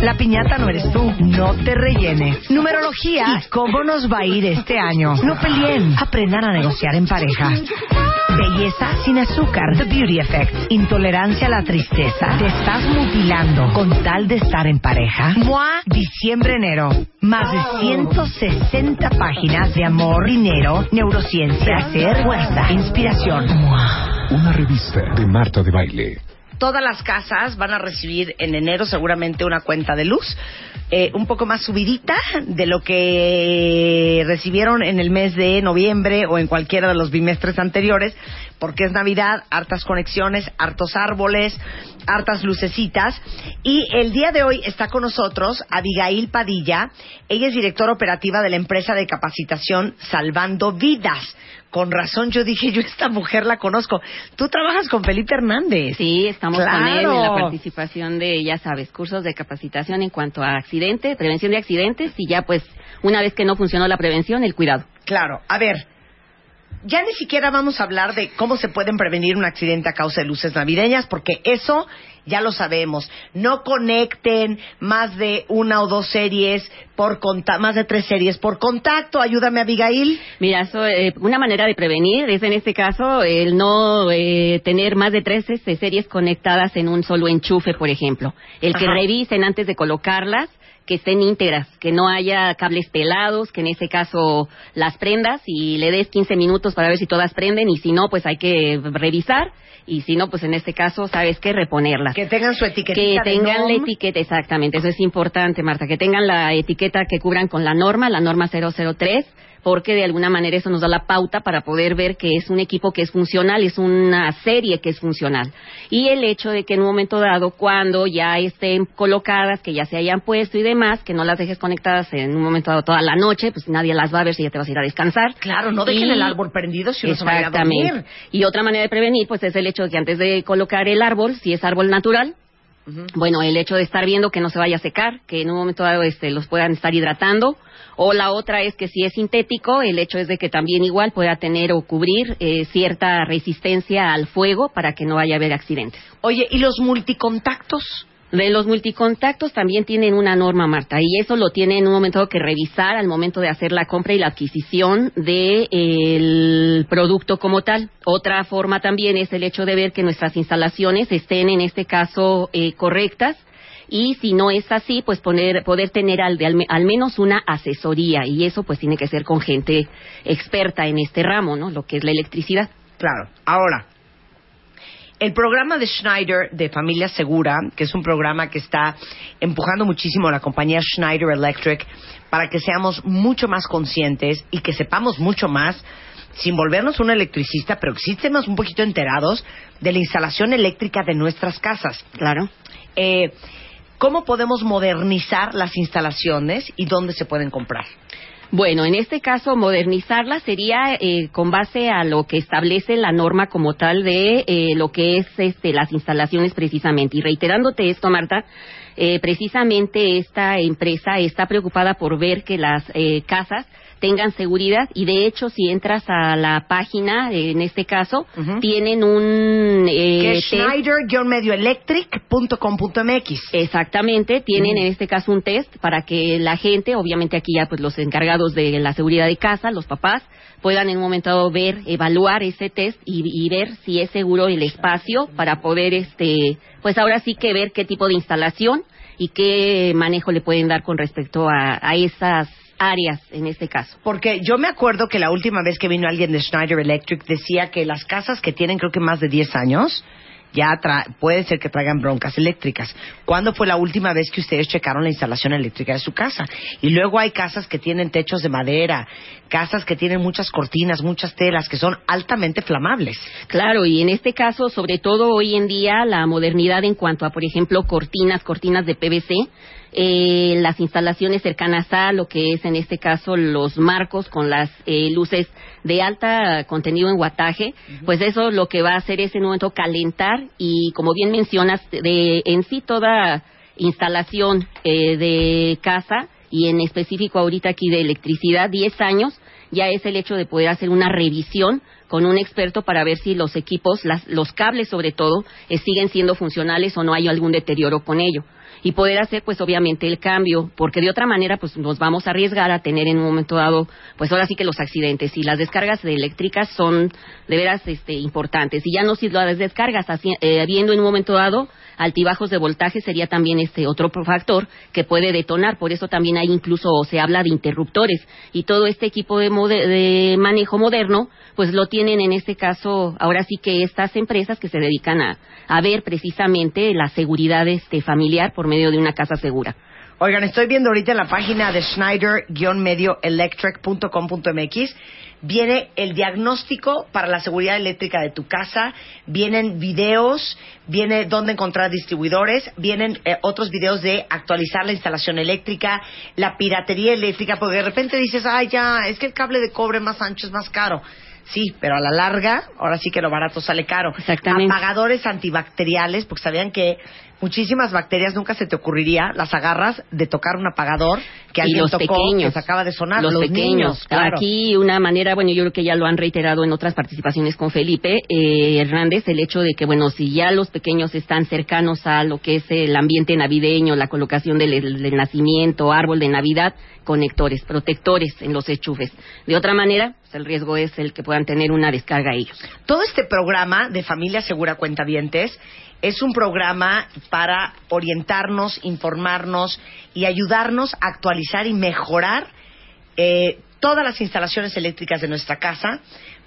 La piñata no eres tú, no te rellenes. Numerología y cómo nos va a ir este año. No peleen, aprendan a negociar en pareja. Belleza sin azúcar, The Beauty Effect. Intolerancia a la tristeza. Te estás mutilando con tal de estar en pareja. MOA, diciembre-enero. Más de 160 páginas de amor, dinero, neurociencia, placer, fuerza, inspiración. MOA. Una revista de Marta de Baile. Todas las casas van a recibir en enero seguramente una cuenta de luz eh, un poco más subidita de lo que recibieron en el mes de noviembre o en cualquiera de los bimestres anteriores, porque es Navidad, hartas conexiones, hartos árboles, hartas lucecitas. Y el día de hoy está con nosotros Abigail Padilla. Ella es directora operativa de la empresa de capacitación Salvando Vidas. Con razón yo dije, yo esta mujer la conozco. Tú trabajas con Felipe Hernández. Sí, estamos con él en la Claro. participación de, ya sabes, cursos de capacitación en cuanto a accidentes, prevención de accidentes y ya pues una vez que no funcionó la prevención, el cuidado. Claro, a ver, ya ni siquiera vamos a hablar de cómo se pueden prevenir un accidente a causa de luces navideñas, porque eso ya lo sabemos. No conecten más de una o dos series por conta más de tres series por contacto. Ayúdame, Abigail. Mira, eso, eh, una manera de prevenir es en este caso el no eh, tener más de tres este, series conectadas en un solo enchufe, por ejemplo. El que Ajá. revisen antes de colocarlas que estén íntegras, que no haya cables pelados, que en ese caso las prendas y le des 15 minutos para ver si todas prenden y si no, pues hay que revisar y si no, pues en este caso, ¿sabes qué? Reponerlas. Que tengan su etiquetita Que de tengan la etiqueta, exactamente, eso es importante, Marta, que tengan la etiqueta que cubran con la norma, la norma 003, porque de alguna manera eso nos da la pauta para poder ver que es un equipo que es funcional, es una serie que es funcional. Y el hecho de que en un momento dado, cuando ya estén colocadas, que ya se hayan puesto y demás, que no las dejes conectadas en un momento dado toda la noche, pues nadie las va a ver si ya te vas a ir a descansar. Claro, no dejen Y- el árbol prendido si uno se va a ir a dormir. Y otra manera de prevenir, pues es el hecho de que antes de colocar el árbol, si es árbol natural, bueno, el hecho de estar viendo que no se vaya a secar, que en un momento dado este, los puedan estar hidratando. O la otra es que si es sintético, el hecho es de que también igual pueda tener o cubrir eh, cierta resistencia al fuego para que no vaya a haber accidentes. Oye, ¿y los multicontactos? De los multicontactos también tienen una norma, Marta, y eso lo tiene en un momento que revisar al momento de hacer la compra y la adquisición del producto como tal. Otra forma también es el hecho de ver que nuestras instalaciones estén en este caso eh, correctas y si no es así, pues poner, poder tener al, al, al menos una asesoría y eso pues tiene que ser con gente experta en este ramo, ¿no? Lo que es la electricidad. Claro. Ahora, el programa de Schneider de Familia Segura, que es un programa que está empujando muchísimo a la compañía Schneider Electric para que seamos mucho más conscientes y que sepamos mucho más, sin volvernos un electricista, pero que sí estemos un poquito enterados de la instalación eléctrica de nuestras casas. Claro. Eh, ¿Cómo podemos modernizar las instalaciones y dónde se pueden comprar? Bueno, en este caso, modernizarla sería eh, con base a lo que establece la norma como tal de eh, lo que es este, las instalaciones precisamente. Y reiterándote esto, Marta, eh, precisamente esta empresa está preocupada por ver que las eh, casas tengan seguridad. Y de hecho si entras a la página, en este caso, tienen un... que Eh, schneider-medioelectric.com.mx. Exactamente, tienen en este caso un test para que la gente, obviamente aquí ya pues los encargados de la seguridad de casa, los papás, puedan en un momento dado ver, evaluar ese test y, y ver si es seguro el espacio para poder, este, pues ahora sí que ver qué tipo de instalación y qué manejo le pueden dar con respecto a, a esas áreas en este caso. Porque yo me acuerdo que la última vez que vino alguien de Schneider Electric decía que las casas que tienen creo que más de 10 años ya tra- puede ser que traigan broncas eléctricas. ¿Cuándo fue la última vez que ustedes checaron la instalación eléctrica de su casa? Y luego hay casas que tienen techos de madera, casas que tienen muchas cortinas, muchas telas, que son altamente flamables. Claro, y en este caso, sobre todo hoy en día, la modernidad en cuanto a, por ejemplo, cortinas, cortinas de PVC, eh, las instalaciones cercanas a lo que es en este caso los marcos con las eh, luces de alta contenido en wattaje, pues eso lo que va a hacer es en un momento calentar y como bien mencionas, de en sí toda instalación eh, de casa y en específico ahorita aquí de electricidad, 10 años, ya es el hecho de poder hacer una revisión con un experto para ver si los equipos, las- los cables sobre todo, eh, siguen siendo funcionales o no hay algún deterioro con ello. Y poder hacer, pues obviamente, el cambio, porque de otra manera, pues nos vamos a arriesgar a tener en un momento dado, pues ahora sí que los accidentes. Y las descargas de eléctricas son de veras este, importantes. Y ya no si las descargas, haci- eh, en un momento dado altibajos de voltaje, sería también este otro factor que puede detonar. Por eso también hay incluso, se habla de interruptores. Y todo este equipo de, de manejo moderno, pues lo tienen en este caso, ahora sí que estas empresas que se dedican a, a ver precisamente la seguridad este, familiar por de una casa segura. Oigan, estoy viendo ahorita en la página de Schneider-medioelectric.com.mx viene el diagnóstico para la seguridad eléctrica de tu casa, vienen videos, viene dónde encontrar distribuidores, vienen eh, otros videos de actualizar la instalación eléctrica, la piratería eléctrica, porque de repente dices, ay, ya, es que el cable de cobre más ancho es más caro. Sí, pero a la larga, ahora sí que lo barato sale caro. Exactamente. Apagadores antibacteriales, porque sabían que muchísimas bacterias nunca se te ocurriría, las agarras de tocar un apagador que y alguien los tocó, pequeños que se acaba de sonar. los, pequeños niños, claro. aquí una manera bueno yo creo que ya lo han reiterado en otras participaciones con Felipe eh, Hernández el hecho de que bueno si ya los pequeños están cercanos a lo que es el ambiente navideño la colocación del, del nacimiento árbol de navidad conectores protectores en los enchufes de otra manera pues, el riesgo es el que puedan tener una descarga ellos Todo este programa de Familia Segura Cuentavientes es un programa para orientarnos, informarnos y ayudarnos a actualizar y mejorar eh, todas las instalaciones eléctricas de nuestra casa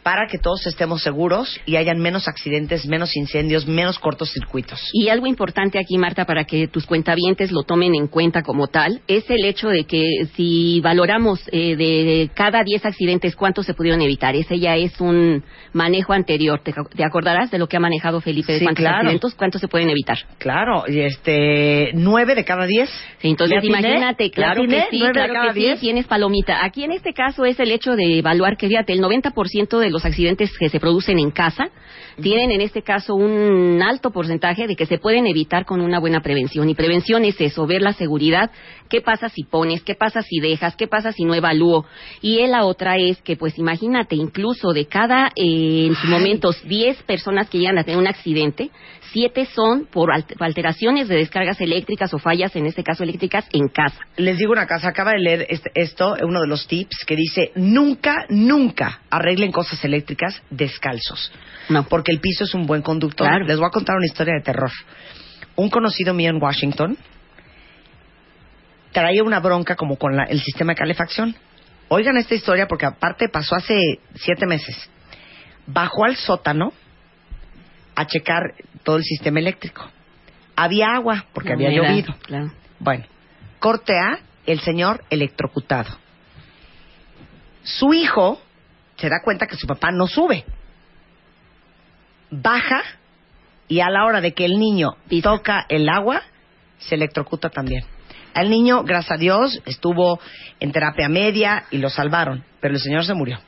para que todos estemos seguros y hayan menos accidentes, menos incendios, menos cortocircuitos. Y algo importante aquí, Marta, para que tus cuentavientes lo tomen en cuenta como tal, es el hecho de que si valoramos eh, de cada 10 accidentes cuántos se pudieron evitar, ese ya es un manejo anterior. ¿Te, te acordarás de lo que ha manejado Felipe de Sí, cuántos claro. accidentes, cuántos se pueden evitar? Claro, y este, nueve de cada diez. Sí, entonces imagínate, ¿Le claro que sí, ¿Nueve de claro cada que sí, tienes palomita. Aquí en este caso es el hecho de evaluar que, fíjate, el 90% de los accidentes que se producen en casa tienen en este caso un alto porcentaje de que se pueden evitar con una buena prevención. Y prevención es eso, ver la seguridad, qué pasa si pones, qué pasa si dejas, qué pasa si no evalúo. Y la otra es que, pues imagínate, incluso de cada, eh, en sus momentos, 10 personas que llegan a tener un accidente, siete son por al- alteraciones de descargas eléctricas o fallas, en este caso eléctricas, en casa. Les digo una cosa, acaba de leer este- esto, uno de los tips, que dice, nunca, nunca arreglen cosas eléctricas descalzos. No. Porque el piso es un buen conductor. Claro. Les voy a contar una historia de terror. Un conocido mío en Washington traía una bronca como con la- el sistema de calefacción. Oigan esta historia porque aparte pasó hace siete meses. Bajó al sótano a checar todo el sistema eléctrico. Había agua porque había llovido. claro. Bueno, corte A, el señor electrocutado. Su hijo se da cuenta que su papá no sube. Baja y a la hora de que el niño toca el agua, se electrocuta también. El niño, gracias a Dios, estuvo en terapia media y lo salvaron, pero el señor se murió.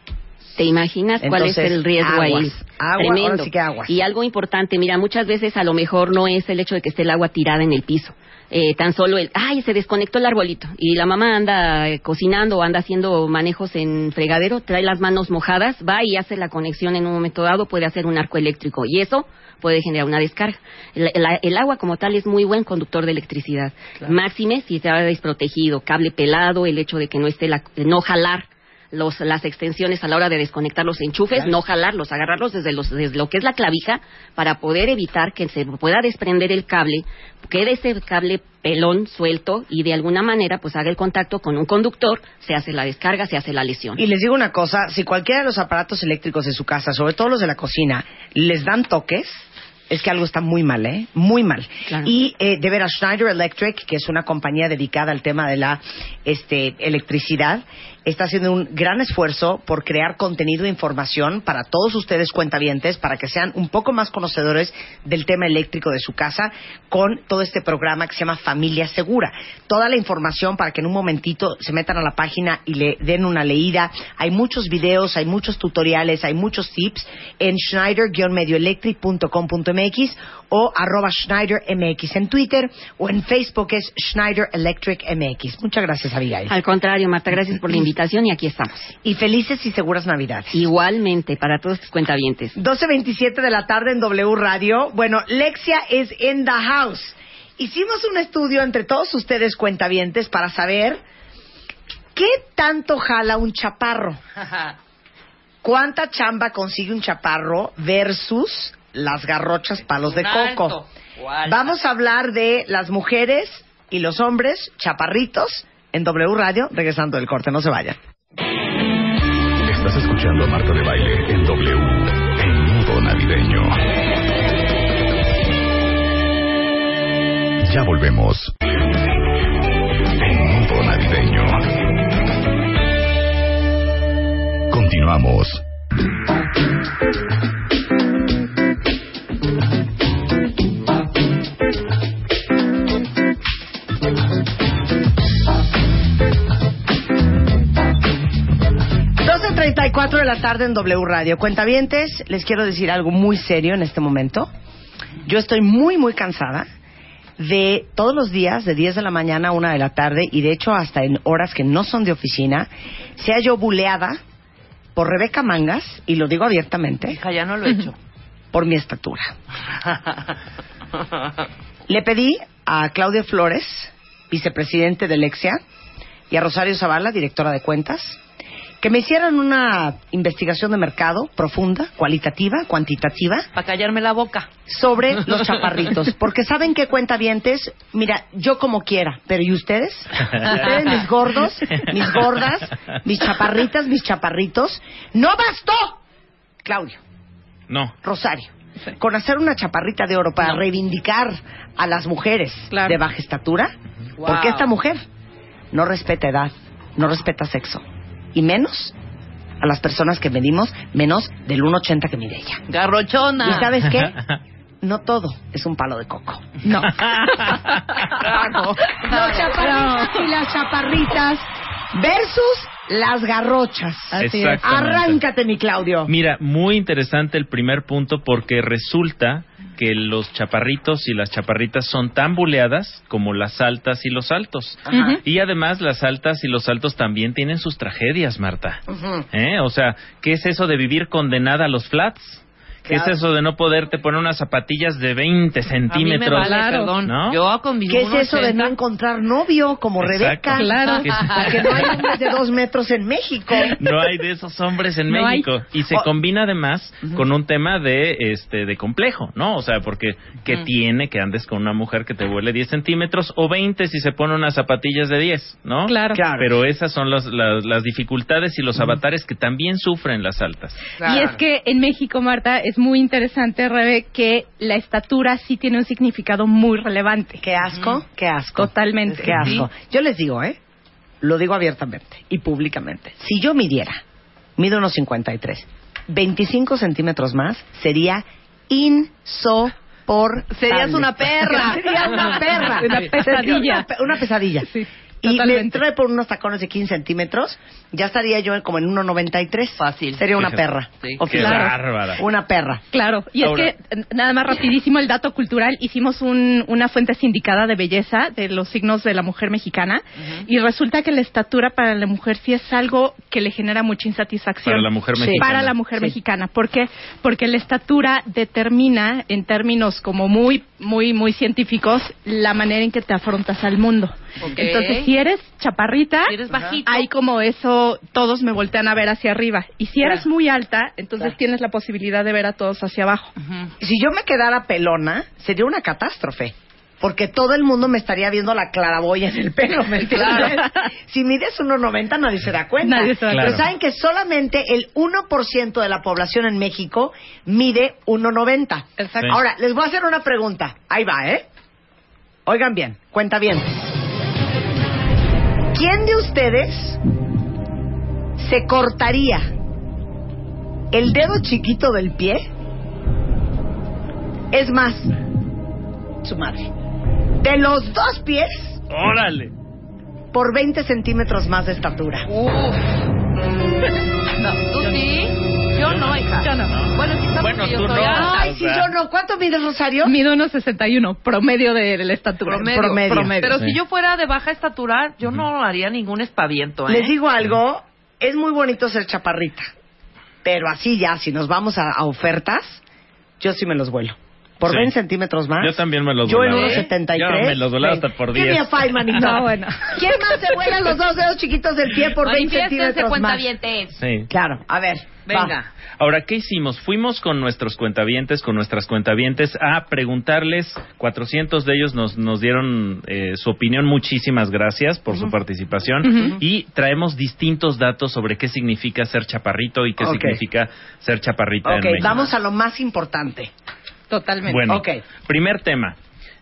¿Te imaginas cuál es el riesgo ahí? Agua, Tremendo. ahora sí que aguas. Y algo importante, mira, muchas veces a lo mejor no es el hecho de que esté el agua tirada en el piso. Eh, tan solo el, ay, se desconectó el arbolito y la mamá anda eh, cocinando o anda haciendo manejos en fregadero, trae las manos mojadas, va y hace la conexión en un momento dado, puede hacer un arco eléctrico y eso puede generar una descarga. El, el- el agua como tal es muy buen conductor de electricidad. Máxime si ha desprotegido, cable pelado, el hecho de que no esté la, no jalar los, las extensiones a la hora de desconectar los enchufes, Claro. no jalarlos, agarrarlos desde, los, desde lo que es la clavija para poder evitar que se pueda desprender el cable, quede ese cable pelón suelto y de alguna manera pues haga el contacto con un conductor, se hace la descarga, se hace la lesión. Y les digo una cosa, si cualquiera de los aparatos eléctricos de su casa, sobre todo los de la cocina, les dan toques, es que algo está muy mal, ¿eh? Muy mal. Y eh, de veras, Schneider Electric, que es una compañía dedicada al tema de la este, electricidad, está haciendo un gran esfuerzo por crear contenido e información para todos ustedes cuentavientes, para que sean un poco más conocedores del tema eléctrico de su casa, con todo este programa que se llama Familia Segura. Toda la información para que en un momentito se metan a la página y le den una leída. Hay muchos videos, hay muchos tutoriales, hay muchos tips en schneider-medioelectric.com.mx o arroba schneidermx en Twitter o en Facebook es Schneider Electric MX. Muchas gracias, Abigail. Al contrario, Marta, gracias por la invitación y aquí estamos. Y felices y seguras Navidades. Igualmente, para todos tus cuentavientes. 12.27 de la tarde en W Radio. Bueno, Lexia es in the house. Hicimos un estudio entre todos ustedes cuentavientes para saber qué tanto jala un chaparro. ¿Cuánta chamba consigue un chaparro versus las garrochas palos de coco? Vamos a hablar de las mujeres y los hombres chaparritos en W Radio, regresando del corte, no se vayan. Estás escuchando a Marta de Baile en W, en modo navideño. Ya volvemos. En modo navideño. Continuamos. Treinta y cuatro de la tarde en W Radio. Cuentavientes, les quiero decir algo muy serio en este momento. Yo estoy muy, muy cansada de todos los días, de 10 de la mañana a 1 de la tarde, y de hecho hasta en horas que no son de oficina, sea yo buleada por Rebeca Mangas, y lo digo abiertamente. ya no lo he hecho. Por mi estatura. Le pedí a Claudia Flores, vicepresidente de Lexia, y a Rosario Zavala, directora de cuentas, que me hicieran una investigación de mercado profunda, cualitativa, cuantitativa. Para callarme la boca. Sobre los chaparritos. Porque saben qué cuentavientes, mira, yo como quiera, pero ¿y ustedes? Ustedes, mis gordos, mis gordas, mis chaparritas, mis chaparritos. ¡No bastó! Claudio, No. Rosario, con hacer una chaparrita de oro para reivindicar a las mujeres de baja estatura, Wow. porque esta mujer no respeta edad, no respeta sexo, y menos a las personas que medimos menos del 1,80 que mide ella. Garrochona. ¿Y sabes qué? No todo es un palo de coco. No. Los chaparritos y las chaparritas versus las garrochas. Así es. Arráncate, mi Claudio. Mira, muy interesante el primer punto porque resulta que los chaparritos y las chaparritas son tan buleadas como las altas y los altos. Ajá. Y además las altas y los altos también tienen sus tragedias, Marta. ¿Eh? O sea, ¿qué es eso de vivir condenada a los flats? ¿Qué Claro. es eso de no poderte poner unas zapatillas de 20 centímetros? vale, perdón. ¿No? Yo con mis ¿Qué es eso de 1.80? no encontrar novio como Exacto. Rebeca? Claro. Porque no hay hombres de dos metros en México. No hay de esos hombres en No hay. México. Y se Oh. combina además con un tema de este de complejo, ¿no? O sea, porque que Ujú. tiene que andes con una mujer que te vuele 10 centímetros o 20 si se pone unas zapatillas de 10, ¿no? Claro. Claro. Pero esas son las, las, las dificultades y los avatares que también sufren las altas. Y es que en México, Marta, es muy interesante, Rebe, que la estatura sí tiene un significado muy relevante. Qué asco, qué asco. Totalmente. Qué asco. Yo les digo, ¿eh? Lo digo abiertamente y públicamente. Si yo midiera, mido unos 53, 25 centímetros más, sería insoportable. Serías una perra. Sería una perra. Una pesadilla. Sería Una, pe- una y me trae por unos tacones de 15 centímetros, ya estaría yo como en 1.93. Fácil. Sería una perra. Sí. Qué Oficial. bárbara. Una perra. Claro, y Ahora- es que, eh, nada más rapidísimo, el dato cultural, hicimos un- una fuente sindicada de belleza de los signos de la mujer mexicana, y resulta que la estatura para la mujer sí es algo que le genera mucha insatisfacción. Para la mujer Sí. mexicana. Para la mujer Sí. mexicana. ¿Por qué? Porque la estatura determina, en términos como muy, muy, muy científicos, la manera en que te afrontas al mundo. Entonces, si eres chaparrita, Si eres bajito. hay como eso, todos me voltean a ver hacia arriba. Y si eres muy alta, entonces Claro. tienes la posibilidad de ver a todos hacia abajo. Si yo me quedara pelona, sería una catástrofe. Porque todo el mundo me estaría viendo la claraboya en el pelo, ¿me entiendes? Si mides 1,90 nadie se da cuenta. Nadie se da Pero saben que solamente el 1% de la población en México mide 1,90. Exacto. Sí. Ahora, les voy a hacer una pregunta. Ahí va, ¿eh? Oigan bien, cuenta bien. ¿Quién de ustedes se cortaría el dedo chiquito del pie? Es más, su madre. De los dos pies ¡Órale! por 20 centímetros más de estatura. No, ¿tú sí? Yo no, hija. Yo no. Bueno, quizás Bueno, porque yo soy no. alta. Ay, sí, yo no. ¿Cuánto mides, Rosario? Mido unos 61, promedio de la estatura. Promedio. Pero Sí. si yo fuera de baja estatura, yo no haría ningún espaviento, ¿eh? Les digo algo, es muy bonito ser chaparrita, pero así ya, si nos vamos a, a ofertas, yo sí me los vuelo. Por Sí. 20 centímetros más. Yo también me los Yo en volaba. 1.73. Yo me los volaba hasta por Give me 10. a five, manito. No, bueno. ¿Quién más se vuela los dos dedos chiquitos del pie por 20 centímetros más? cuentavientes. Sí. Claro, a ver. Venga. va. Ahora, ¿qué hicimos? Fuimos con nuestros cuentavientes, con nuestras cuentavientes, a preguntarles, 400 de ellos nos, nos dieron eh, su opinión, muchísimas gracias por su participación, Ujú. y traemos distintos datos sobre qué significa ser chaparrito y qué Ok. significa ser chaparrita en Ok, México. vamos a lo más importante. Totalmente. Bueno, Ok. primer tema.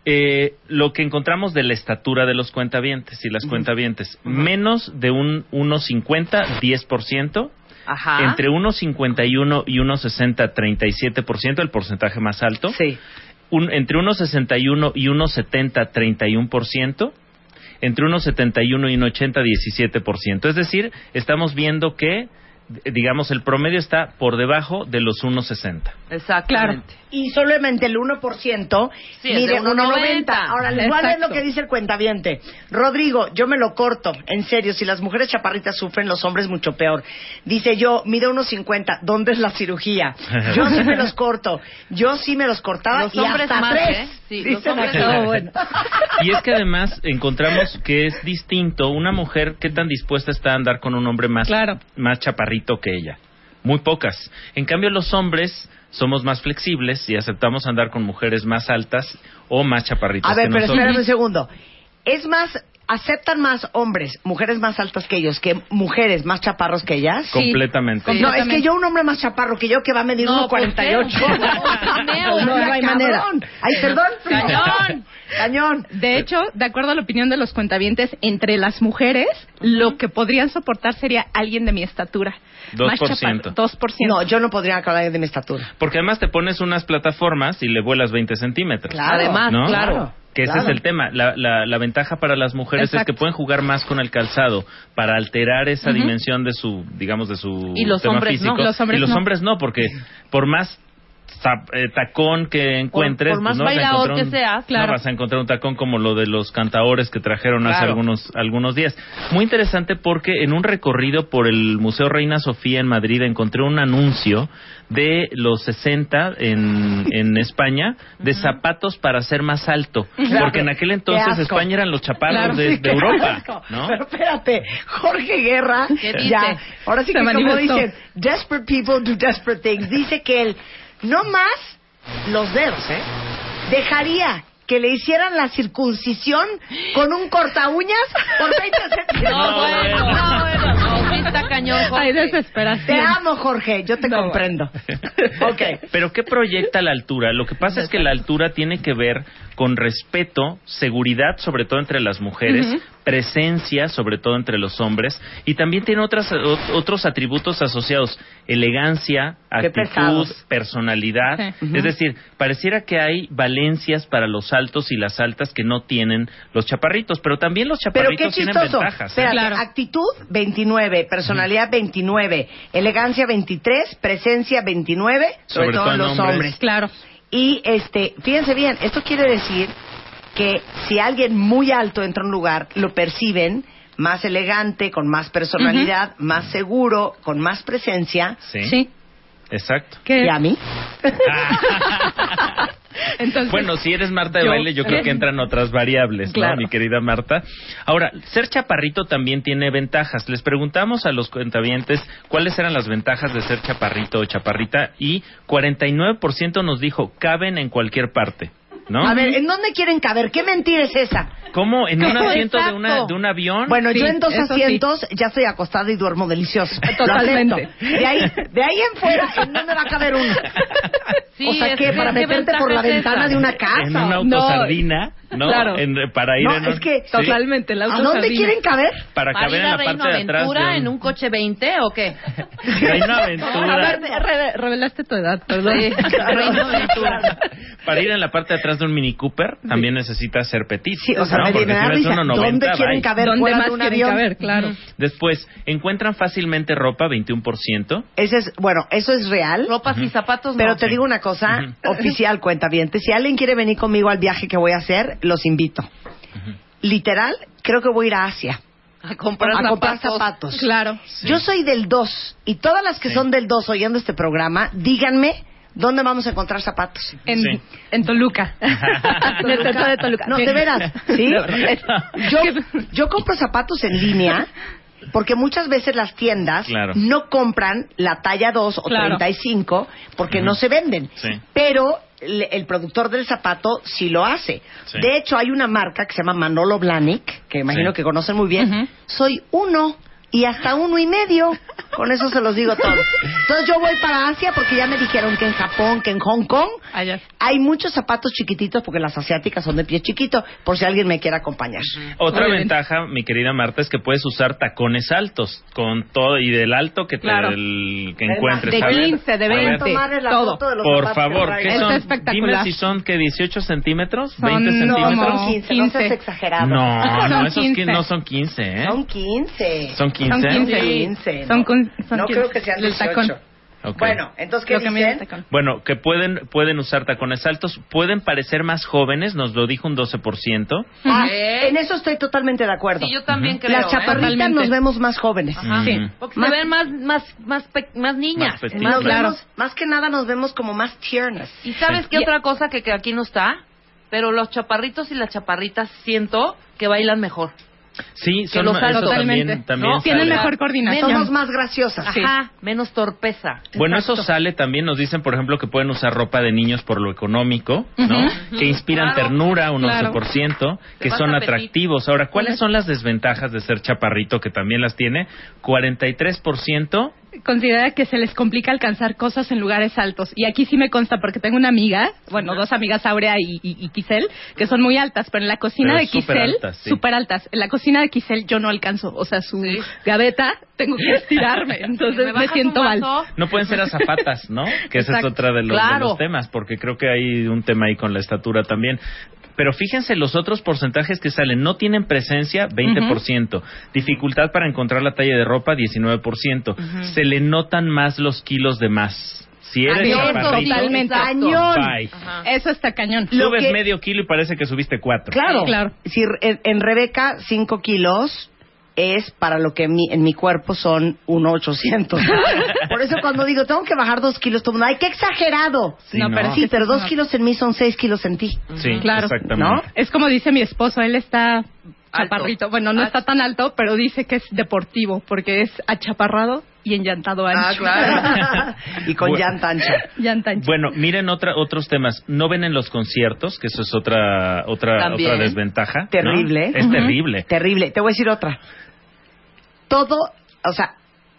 Eh, lo que encontramos de la estatura de los cuentavientes y las cuentavientes, menos de un 1,50, 10%, Ajá. entre 1,51 y 1,60, 37%, el porcentaje más alto. Sí. Un- entre 1,61 y 1,70, 31%. Entre 1,71 y 1,80, 17%. Es decir, estamos viendo que, digamos, el promedio está por debajo de los 1,60. Exactamente. Y solamente el 1% Sí, es mide de 1.90. 1.90. Ahora leer Exacto. lo que dice el cuentaviente. Rodrigo, yo me lo corto. En serio, si las mujeres chaparritas sufren, los hombres mucho peor. Dice yo, mide 1.50. ¿Dónde es la cirugía? Yo sí me los corto. Yo sí me los cortaba Los y hombres hasta más, tres. ¿eh? Sí, los hombres bueno. Y es que además encontramos que es distinto una mujer qué tan dispuesta está a andar con un hombre más, Claro. más chaparrito que ella. Muy pocas. En cambio, los hombres somos más flexibles y aceptamos andar con mujeres más altas o más chaparritas A ver, que pero nosotros. espérame un segundo. Es más, aceptan más hombres, mujeres más altas que ellos, que mujeres más chaparros que ellas. Completamente. No, es que yo un hombre más chaparro que yo que va a medir No, pues, 1.48. ¿qué? no, no hay manera. Ay, perdón. Cañón. Cañón. De hecho, de acuerdo a la opinión de los cuentavientes, entre las mujeres, lo que podrían soportar sería alguien de mi estatura. Más 2%. chaparro. 2%. No, yo no podría acabar de mi estatura. Porque además te pones unas plataformas y le vuelas 20 centímetros. Claro, Además, ¿no? claro. Que ese es el tema. La, la, la ventaja para las mujeres es que pueden jugar más con el calzado para alterar esa dimensión de su, digamos, de su Y los tema hombres no. físico. Los hombres y los no. hombres no, porque por más tacón que encuentres, por más pues no vas a bailador encontrar un- que seas, no claro. vas a encontrar un tacón como lo de los cantaores que trajeron hace Claro. algunos algunos días. Muy interesante porque en un recorrido por el Museo Reina Sofía en Madrid encontré un anuncio de los 60 en, en España de zapatos para ser más alto, Claro. porque en aquel entonces. España eran los chaparros Claro, de, sí, de qué Europa. Pero espérate, Jorge Guerra, ¿Qué dice? ya, ahora sí Se que como dicen, desperate people do desperate things. Dice que él, no más los dedos, ¿eh? Dejaría que le hicieran la circuncisión con un corta uñas por 20 centímetros. No, bueno, no, bueno. No, está cañón, Jorge. Hay desesperación. Te amo, Jorge, yo te No, comprendo. ok. Pero ¿qué proyecta la altura? Lo que pasa es que la altura tiene que ver con respeto, seguridad, sobre todo entre las mujeres, Ujú. Presencia, sobre todo entre los hombres, y también tiene otras, o- otros atributos asociados, elegancia, actitud, personalidad. Sí. Es decir, pareciera que hay valencias para los altos y las altas que no tienen los chaparritos, pero también los Pero qué chaparritos tienen chistoso. ventajas. ¿eh? Actitud 29, personalidad 29, elegancia 23, presencia 29, sobre, Sobre todo en los hombres. hombres. Claro. Y este, fíjense bien, esto quiere decir que si alguien muy alto entra a un lugar, lo perciben más elegante, con más personalidad, más seguro, con más presencia. Sí. Exacto. ¿Y a mí? Entonces, bueno, si eres Marta de yo- baile, yo creo que entran otras variables, Claro. ¿no, mi querida Marta? Ahora, ser chaparrito también tiene ventajas. Les preguntamos a los cuentavientes cuáles eran las ventajas de ser chaparrito o chaparrita y 49% nos dijo caben en cualquier parte, ¿no? A ver, ¿en dónde quieren caber? ¿Qué mentira es esa? ¿Cómo? ¿En un asiento de, una, de un avión? Bueno, yo en dos sí. asientos ya estoy acostada y duermo delicioso. Totalmente. De ahí, de ahí en fuera, ¿en dónde va a caber uno? Sí, o sea, que- ¿Para ¿qué meterte por la ventana esa? de una casa? En una No. autosardina, ¿no? Claro. En- para ir No, en un- es que Sí. Totalmente, la ¿A dónde quieren caber? Para caber ir en la parte de atrás Aventura de un- en un coche 20 o qué? Reino Aventura. A ver, re- revelaste tu edad, perdón. Sí. Reino Aventura. Para ir en la parte de atrás de un Mini Cooper también necesitas ser petit. Sí, o sea, ¿no? Porque me da si no es risa. 1.90, ¿Dónde quieren bye. caber ¿Dónde más quieren avión? caber? Claro. Ujú. Después, encuentran fácilmente ropa, 21%. Ese es, bueno, eso es real. Ropas y zapatos Pero no. te digo una cosa, oficial, cuenta bien. Si alguien quiere venir conmigo al viaje que voy a hacer, los invito. Literal, creo que voy a ir a Asia. A comprar a comprar zapatos. zapatos. Claro. Yo soy del 2 y todas las que son del 2 oyendo este programa, díganme dónde vamos a encontrar zapatos. En, en Toluca. En el centro de Toluca. No, de veras. ¿Sí? Yo, yo compro zapatos en línea porque muchas veces las tiendas Claro. no compran la talla 2 o Claro. 35 porque no se venden. Sí. Pero le- el productor del zapato sí lo hace. Sí. De hecho, hay una marca que se llama Manolo Blahnik, que imagino Sí. que conocen muy bien. Soy uno y hasta uno y medio. Con eso se los digo todo. Entonces yo voy para Asia porque ya me dijeron que en Japón, que en Hong Kong Allá. hay muchos zapatos chiquititos porque las asiáticas son de pie chiquito, por si alguien me quiere acompañar. Otra Obviamente. ventaja, mi querida Marta, es que puedes usar tacones altos con todo y del alto que te Claro. el- que Es encuentres. de A ver, 15, de a ver, 20. Tomarles la todo. de los Por zapatos que favor, traigo. ¿qué son? espectacular. Dime si son que 18 centímetros, Son 20 como- centímetros. Son 15, no seas 15. exagerado. No, no, esos 15. 15 no son 15, ¿eh? Son 15. Son 15. Son 15. Son 15, Son ¿no? con- son no 15. creo que sean Del 18. tacón. Ok. Bueno, entonces, ¿qué que dicen? tacón. Bueno, que pueden pueden usar tacones altos, pueden parecer más jóvenes, nos lo dijo un 12%. Ah, ¿Eh? en eso estoy totalmente de acuerdo. Sí, yo también creo. Las ¿eh? chaparritas Totalmente. nos vemos más jóvenes. Ajá. Sí. Porque se ven más, más, más, pe- más niñas. Más. Más claro. vemos- más que nada nos vemos como más tiernas. ¿Y sabes qué otra cosa que, que aquí no está? Pero los chaparritos y las chaparritas siento que bailan mejor. Sí, son los eso altos. también, Totalmente. también ¿No? Tienen mejor coordinación. Somos más graciosas. Ajá, menos torpeza. Bueno, Exacto. eso sale también, nos dicen, por ejemplo, que pueden usar ropa de niños por lo económico, ¿no? Ujú. Que inspiran Claro, ternura, un claro. 11%, que son atractivos. Ahora, ¿cuáles son las desventajas de ser chaparrito, que también las tiene? 43%, considera que se les complica alcanzar cosas en lugares altos. Y aquí sí me consta porque tengo una amiga, bueno, dos amigas, Aurea y, y, y Kisel, que son muy altas, pero en la cocina Pero de súper Kisel, altas, sí. súper altas. En la cocina de Kisel yo no alcanzo, o sea, su gaveta, tengo que estirarme, entonces ¿Me siento mal. no pueden ser azafatas, ¿no? Que esa es otra de los, de Claro. los temas, porque creo que hay un tema ahí con la estatura también. Pero fíjense los otros porcentajes que salen. No tienen presencia, 20%. Dificultad para encontrar la talla de ropa, 19%. Se le notan más los kilos de más. Si eres chaparrito, totalmente. Cañón. bye. Eso está cañón. Lo Subes que- medio kilo y parece que subiste cuatro. Claro. Claro. Si en, en Rebeca, 5 kilos es para lo que en mi, en mi cuerpo son 1,800. Por eso cuando digo, tengo que bajar 2 kilos, todo el mundo, ¡ay, qué exagerado! Sí, No, pero Sí, pero 2 No. kilos en mí son 6 kilos en ti. Sí, Claro. exactamente. ¿No? Es como dice mi esposo, él está chaparrito. Bueno, no Alto. está tan alto, pero dice que es deportivo porque es achaparrado y enllantado ancho. Ah, claro. y con Bueno. llanta ancha. Llanta ancha. Bueno, miren otra, otros temas. No ven en los conciertos, que eso es otra otra También. otra desventaja. ¿no? Terrible. Es terrible. Terrible. Te voy a decir otra. Todo, o sea,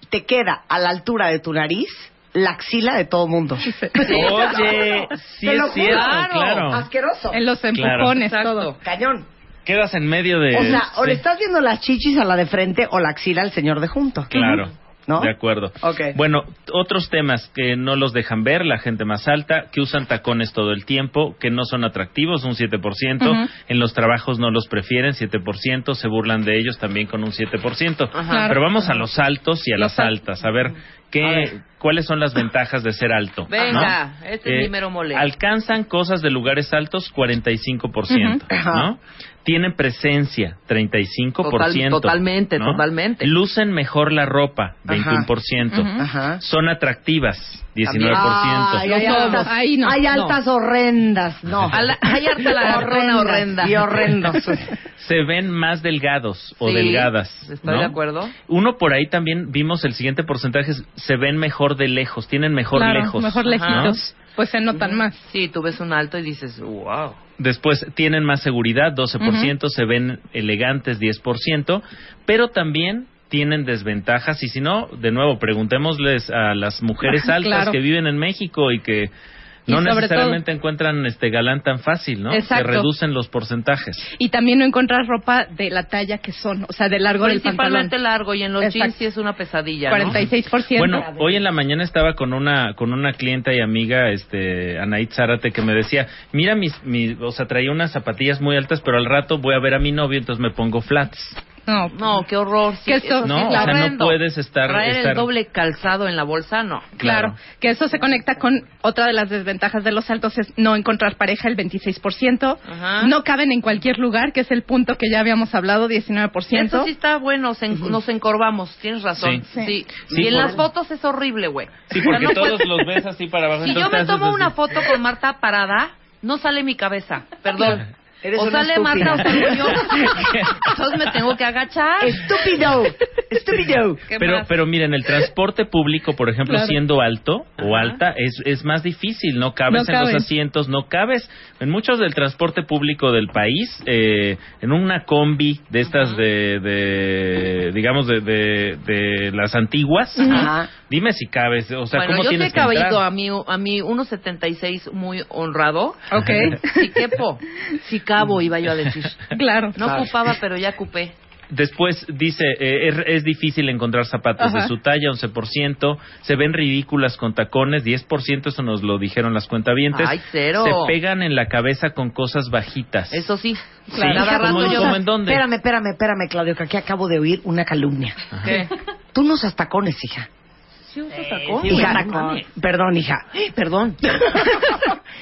te queda a la altura de tu nariz la axila de todo mundo. Oye, sí es cierto, claro. Asqueroso. En los empujones, todo. Cañón. Quedas en medio de... O sea, o le estás viendo las chichis a la de frente o la axila al señor de junto. Claro. ¿No? De acuerdo. Ok. Bueno, otros temas que no los dejan ver, la gente más alta, que usan tacones todo el tiempo, que no son atractivos, un 7%, Ujú. en los trabajos no los prefieren, 7%, se burlan de ellos también con un 7%. Ajá. Pero vamos a los altos y a las altas, a ver, ¿qué, A ver. ¿cuáles son las ventajas de ser alto? Venga, ¿no? este es mi mero mole. Alcanzan cosas de lugares altos 45%, Ujú. Ajá. ¿no? Tienen presencia 35%. Total- totalmente, ¿no? totalmente. Lucen mejor la ropa 21%. Ujú. Ajá. Son atractivas 19%. Ay, hay, altas. Ahí no. hay No. altas horrendas, no. La- hay harta la horrenda. Y horrendos. Se ven más delgados o Sí, delgadas. Estoy ¿no? de acuerdo. Uno por ahí también vimos el siguiente porcentaje, es, se ven mejor de lejos, tienen mejor Claro, lejos. mejor ¿no? lejitos. Pues se notan más. Sí, tú ves un alto y dices, wow. Después tienen más seguridad, 12%, se ven elegantes, 10%, pero también tienen desventajas y si no, de nuevo, preguntémosles a las mujeres altas Claro. que viven en México y que no necesariamente encuentran este galán tan fácil, ¿no? Exacto. Que reducen los porcentajes. Y también no encontrar ropa de la talla que son, o sea, de largo del pantalón. Principalmente largo y en los Exacto. jeans sí es una pesadilla, ¿no? 46%. Bueno, hoy en la mañana estaba con una con una clienta y amiga, este Anaid Zárate, que me decía, mira mis, mis, o sea, traía unas zapatillas muy altas, pero al rato voy a ver a mi novio, entonces me pongo flats. No, No, qué horror. Sí, Que esto- eso No, es o sea, no puedes estar- Traer estar- el doble calzado en la bolsa, no. Claro, que eso se conecta con otra de las desventajas de los altos es no encontrar pareja, el 26%. Ajá. No caben en cualquier lugar, que es el punto que ya habíamos hablado, 19%. Eso sí está bueno, se en- nos encorvamos, tienes razón. Sí. Sí. Sí, y en por- las fotos es horrible, güey. Sí, porque no todos puedes- los ves así para abajo. Si yo me tomo así. una foto con Marta parada, no sale mi cabeza, perdón. Eres o una sale estúpida. Marta o salgo yo. Entonces me tengo que agachar. Estúpido, estúpido. ¿Qué Pero, más? pero miren, el transporte público, por ejemplo, Claro. siendo alto o alta, es, es más difícil, no cabes No en los asientos, no cabes. En muchos del transporte público del país, eh, en una combi de estas de, de digamos, de, de, de las antiguas, Ajá. Dime si cabes, o sea, bueno, ¿cómo yo sí tienes he que cabido entrar? a mi, a mi 1.76 muy honrado. Ok. Sí quepo. Sí cabo, iba yo a decir. Claro. No ocupaba, pero ya ocupé. Después dice, eh, es, es difícil encontrar zapatos de Ajá. su talla, 11%, se ven ridículas con tacones, 10%, eso nos lo dijeron las cuentavientes. Ay, cero. Se pegan en la cabeza con cosas bajitas. Eso sí. Sí, Cada ¿cómo- yo... cómo en dónde? Espérame, espérame, espérame, Claudio, que aquí acabo de oír una calumnia. ¿Qué? Tú no usas tacones, hija. ¿Sí usas tacón? Hija, perdón, hija. Perdón.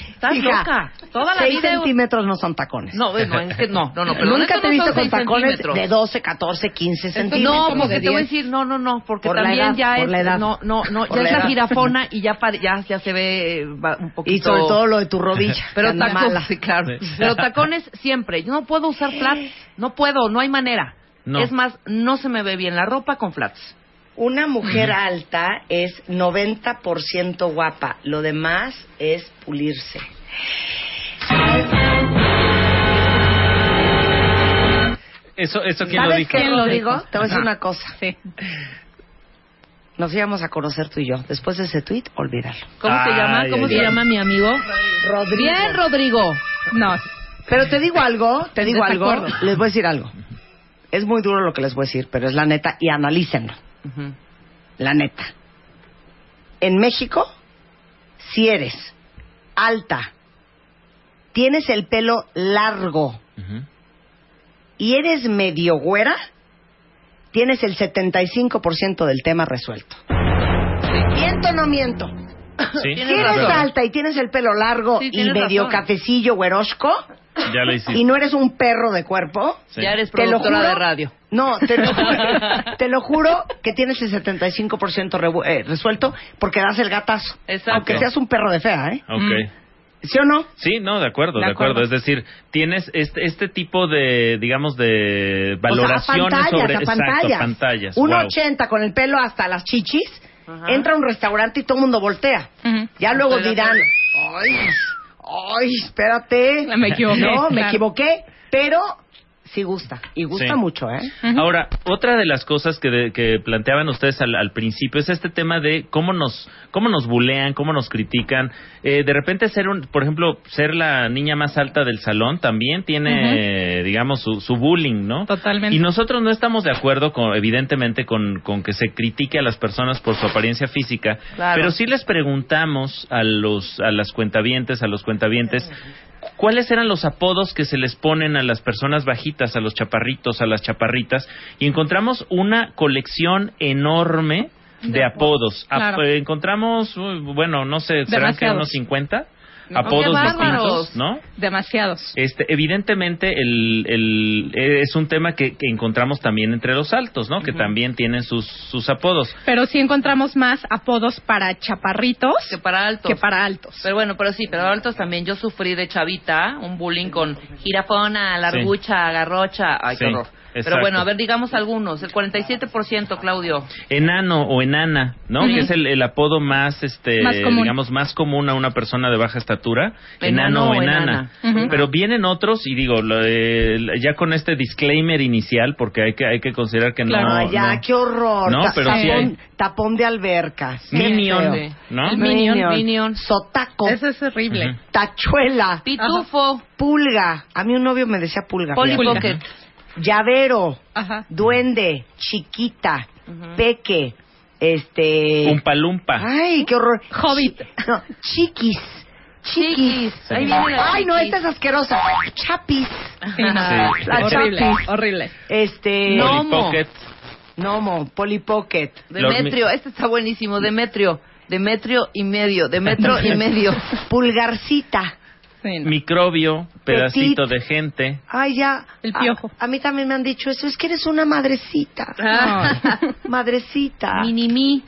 Estás Hija, loca. Toda la seis vida... centímetros no son tacones. No, no, es que no, no, no. Pero Nunca te he visto con tacones de 12, 14, 15 centímetros. No, como porque te voy a 10. decir, no, no, no, porque Por la también edad, ya por es, la edad. no, no, no, Por ya la es la edad. girafona y ya, ya, ya se ve eh, un poquito. Y sobre todo lo de tu rodilla. Pero tacones, mala. sí, claro. Sí. Pero tacones siempre. Yo no puedo usar flats. No puedo, no hay manera. No. Es más, no se me ve bien la ropa con flats. Una mujer alta es 90% guapa. Lo demás es pulirse. Eso, eso quién lo ¿Sabes dijo? quién lo ¿Quién lo digo? dijo? Te voy a decir una cosa. Sí. Nos íbamos a conocer tú y yo. Después de ese tweet, olvídalo. ¿Cómo se Ay, llama? ¿Cómo ay, se ay. llama mi amigo? Rodrigo. Bien, Rodrigo. No, Pero te digo algo, te digo algo. Les voy a decir algo. Es muy duro lo que les voy a decir, pero es la neta y analícenlo. La neta. En México, si eres alta, tienes el pelo largo y eres medio güera, tienes el 75% del tema resuelto. ¿Miento o no miento? Sí, Si es eres alta y tienes el pelo largo Sí, y medio razón. cafecillo güerosco Ya lo hiciste. y no eres un perro de cuerpo, Sí. Ya eres productora juro. de radio. no, te lo, te lo juro que tienes el 75% revu- eh, resuelto porque das el gatazo. Exacto. Aunque seas un perro de fea, ¿eh? Ok. ¿Sí o no? Sí, no, de acuerdo, de, De acuerdo. acuerdo. Es decir, tienes este, este tipo de, digamos, de valoraciones o sea, a pantallas, sobre a pantallas. Exacto, pantallas. Un wow. 80 con el pelo hasta las chichis, entra a un restaurante y todo el mundo voltea. Ujú. Ya luego dirán, ay, ay, espérate. Me equivoqué, No, me claro. equivoqué. Pero sí gusta. Y gusta Sí. mucho, ¿eh? Ahora, otra de las cosas que, de- que planteaban ustedes al, al principio es este tema de cómo nos cómo nos bulean, cómo nos critican. Eh, de repente ser, un, por ejemplo, ser la niña más alta del salón también tiene, eh, digamos, su, su bullying, ¿no? Totalmente. Y nosotros no estamos de acuerdo, con, evidentemente, con, con que se critique a las personas por su apariencia física, Claro. pero sí les preguntamos a los a las cuentavientes, a los cuentavientes, ¿Cuáles eran los apodos que se les ponen a las personas bajitas, a los chaparritos, a las chaparritas? Y encontramos una colección enorme de apodos. Claro. encontramos, uh, bueno, no sé, serán que unos 50 No, apodos distintos, ¿no? Demasiados. Este, evidentemente el, el- eh, es un tema que, que encontramos también entre los altos, ¿no? Que también tienen sus, sus apodos. Pero sí encontramos más apodos para chaparritos que para altos. que para altos. Pero bueno, pero sí, pero altos también. Yo sufrí de chavita un bullying con jirafona, largucha, garrocha. Ay, qué Sí, horror. Exacto. Pero bueno, a ver, digamos algunos. El 47%, Claudio. enano o enana, ¿no? Que es el, el apodo más, este, Más digamos, más común a una persona de baja estatura, Enano enano, o enana. Pero vienen otros y digo, lo de- ya con este disclaimer inicial, porque hay que hay que considerar que no, Ay, ya, no- qué horror. No, Ta- pero sí tapón, hay. tapón de albercas. Qué Minion. ¿no? El Minion, Minion. Minion. Sotaco. Eso es horrible. Tachuela. Pitufo. Pulga. A mí un novio me decía pulga. Polly fíjate. Pocket. Llavero. Ajá. Duende. Chiquita. Peque. Este. Umpalumpa. Ay, qué horror. Hobbit. No, chiquis. Chiquis. Ahí viene la Ay, no, esta es asquerosa. Chapis. Sí, no. Sí. La Horrible, chapis. horrible. Este. Nomo. Nomo. Polly Pocket. Demetrio, este está buenísimo. Demetrio. Demetrio y medio. Demetrio y medio. Pulgarcita. Sí, no. Microbio, pedacito Petit. de gente. Ay, ya. El A- piojo. A, mí también me han dicho eso. Es que eres una madrecita. Madrecita. Minimi.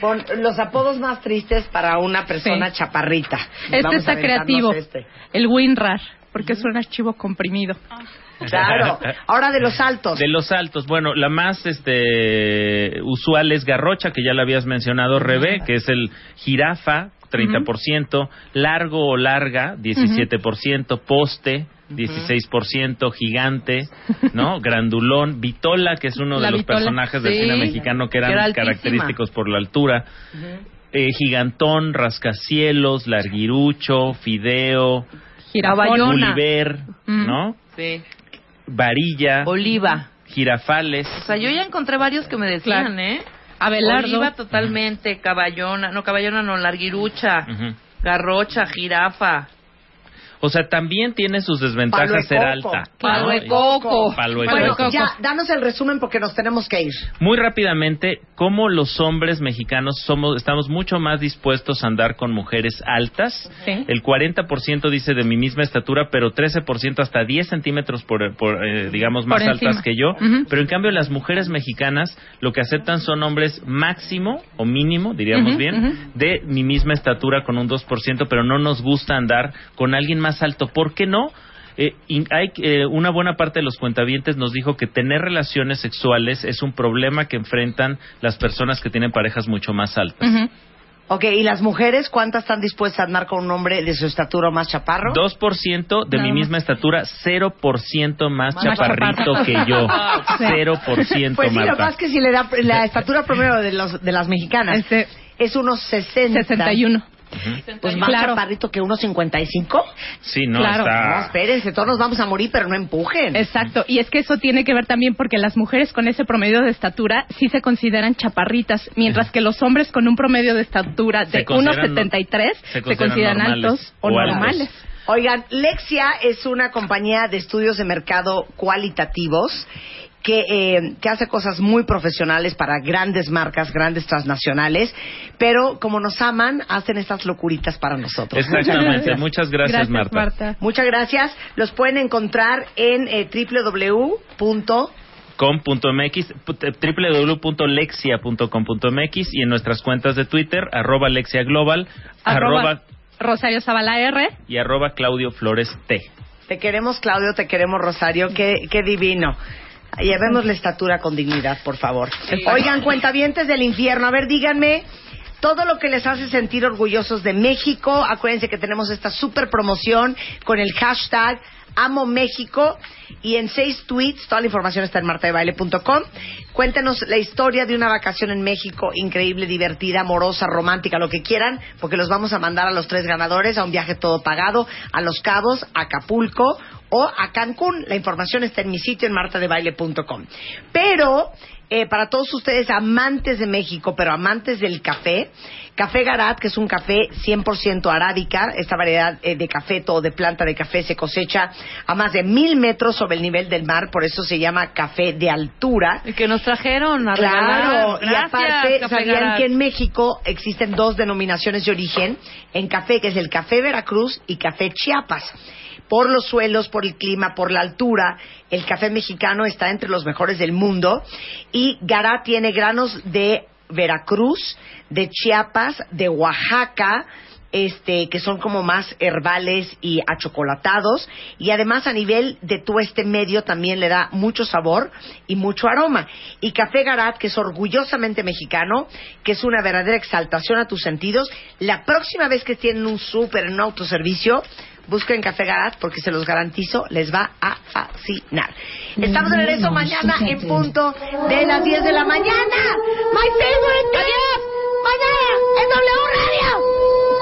Pon los apodos más tristes para una persona Sí. chaparrita. Este Vamos está creativo. este. El WinRAR, porque es un archivo comprimido. Claro. Ahora de los altos. De los altos, bueno, la más este usual es garrocha, que ya la habías mencionado, Rebe, que es el jirafa, 30%, largo o larga, 17%, poste, 16%, gigante, ¿no? Grandulón, vitola, que es uno La de los vitola, personajes del sí, cine mexicano que eran que era altísima. característicos por la altura. Eh, gigantón, rascacielos, larguirucho, fideo. Gulliver, Mm. ¿no? Sí. Varilla, Oliva. girafales. O sea, yo ya encontré varios que me decían, Claro. ¿eh? Abelardo. Oliva totalmente, caballona, no caballona, no, larguirucha, garrocha, jirafa. O sea, también tiene sus desventajas ser coco. alta. Palo ¿no? de coco. Palo de Bueno, coco. ya, danos el resumen porque nos tenemos que ir. Muy rápidamente, cómo los hombres mexicanos somos, estamos mucho más dispuestos a andar con mujeres altas. Sí. El 40% dice de mi misma estatura, pero 13% hasta 10 centímetros por, por, eh, digamos, más Por altas que yo. Pero en cambio, las mujeres mexicanas lo que aceptan son hombres máximo o mínimo, diríamos bien, de mi misma estatura con un 2%, pero no nos gusta andar con alguien más alto. ¿Por qué no? Eh, hay eh, una buena parte de los cuentavientes nos dijo que tener relaciones sexuales es un problema que enfrentan las personas que tienen parejas mucho más altas. Ujú. Ok, ¿y las mujeres cuántas están dispuestas a andar con un hombre de su estatura más chaparro? 2% de Nada mi más. misma estatura, 0% más, Más chaparrito que yo. Sí. 0%, Pues sí, lo Marta. es que si le da la estatura promedio de, los, de las mexicanas Este, es unos 60. 61. Pues más Claro. chaparrito que unos 55. Sí, no, Claro. No, está... espérense, todos nos vamos a morir, pero no empujen. Exacto, y es que eso tiene que ver también porque las mujeres con ese promedio de estatura sí se consideran chaparritas, mientras que los hombres con un promedio de estatura de consideran 1,73 se se, consideran altos o, o altos. normales. Oigan, Lexia es una compañía de estudios de mercado cualitativos que, eh, que hace cosas muy profesionales para grandes marcas, grandes transnacionales, pero como nos aman, hacen estas locuritas para nosotros. Exactamente. Muchas gracias, Marta. Muchas gracias. Los pueden encontrar en eh, www. com.mx, www.lexia.com.mx y en nuestras cuentas de Twitter, arroba Lexia Global, Arroba arroba Rosario Zavala R. y arroba Claudio Flores T. Te queremos, Claudio, te queremos, Rosario. Qué, qué divino. Llevemos la estatura con dignidad, por favor. Oigan, cuentavientes del infierno, a ver, díganme todo lo que les hace sentir orgullosos de México. Acuérdense que tenemos esta super promoción con el hashtag Amo México y en seis tweets, toda la información está en martadebaile.com. Cuéntenos la historia de una vacación en México increíble, divertida, amorosa, romántica, lo que quieran, porque los vamos a mandar a los tres ganadores a un viaje todo pagado a Los Cabos, a Acapulco o a Cancún. La información está en mi sitio en martadebaile.com. Pero eh, para todos ustedes amantes de México, pero amantes del café, Café Garat, que es un café 100% arábica, esta variedad eh, de café, todo de planta de café, se cosecha a más de mil metros sobre el nivel del mar, por eso se llama café de altura. Y que nos trajeron a Claro, y aparte, Café ¿sabían Garat. que en México existen dos denominaciones de origen en café, que es el café Veracruz y café Chiapas? Por los suelos, por el clima, por la altura, el café mexicano está entre los mejores del mundo. Y Garat tiene granos de Veracruz, de Chiapas, de Oaxaca, este, que son como más herbales y achocolatados, y además a nivel de tueste medio también le da mucho sabor y mucho aroma. Y Café Garat, que es orgullosamente mexicano, que es una verdadera exaltación a tus sentidos, la próxima vez que tienen un súper en autoservicio, busquen Café Garat porque se los garantizo, les va a fascinar. Estamos de regreso mañana en punto de las 10 de la mañana. My favorite time. Mañana en W Radio.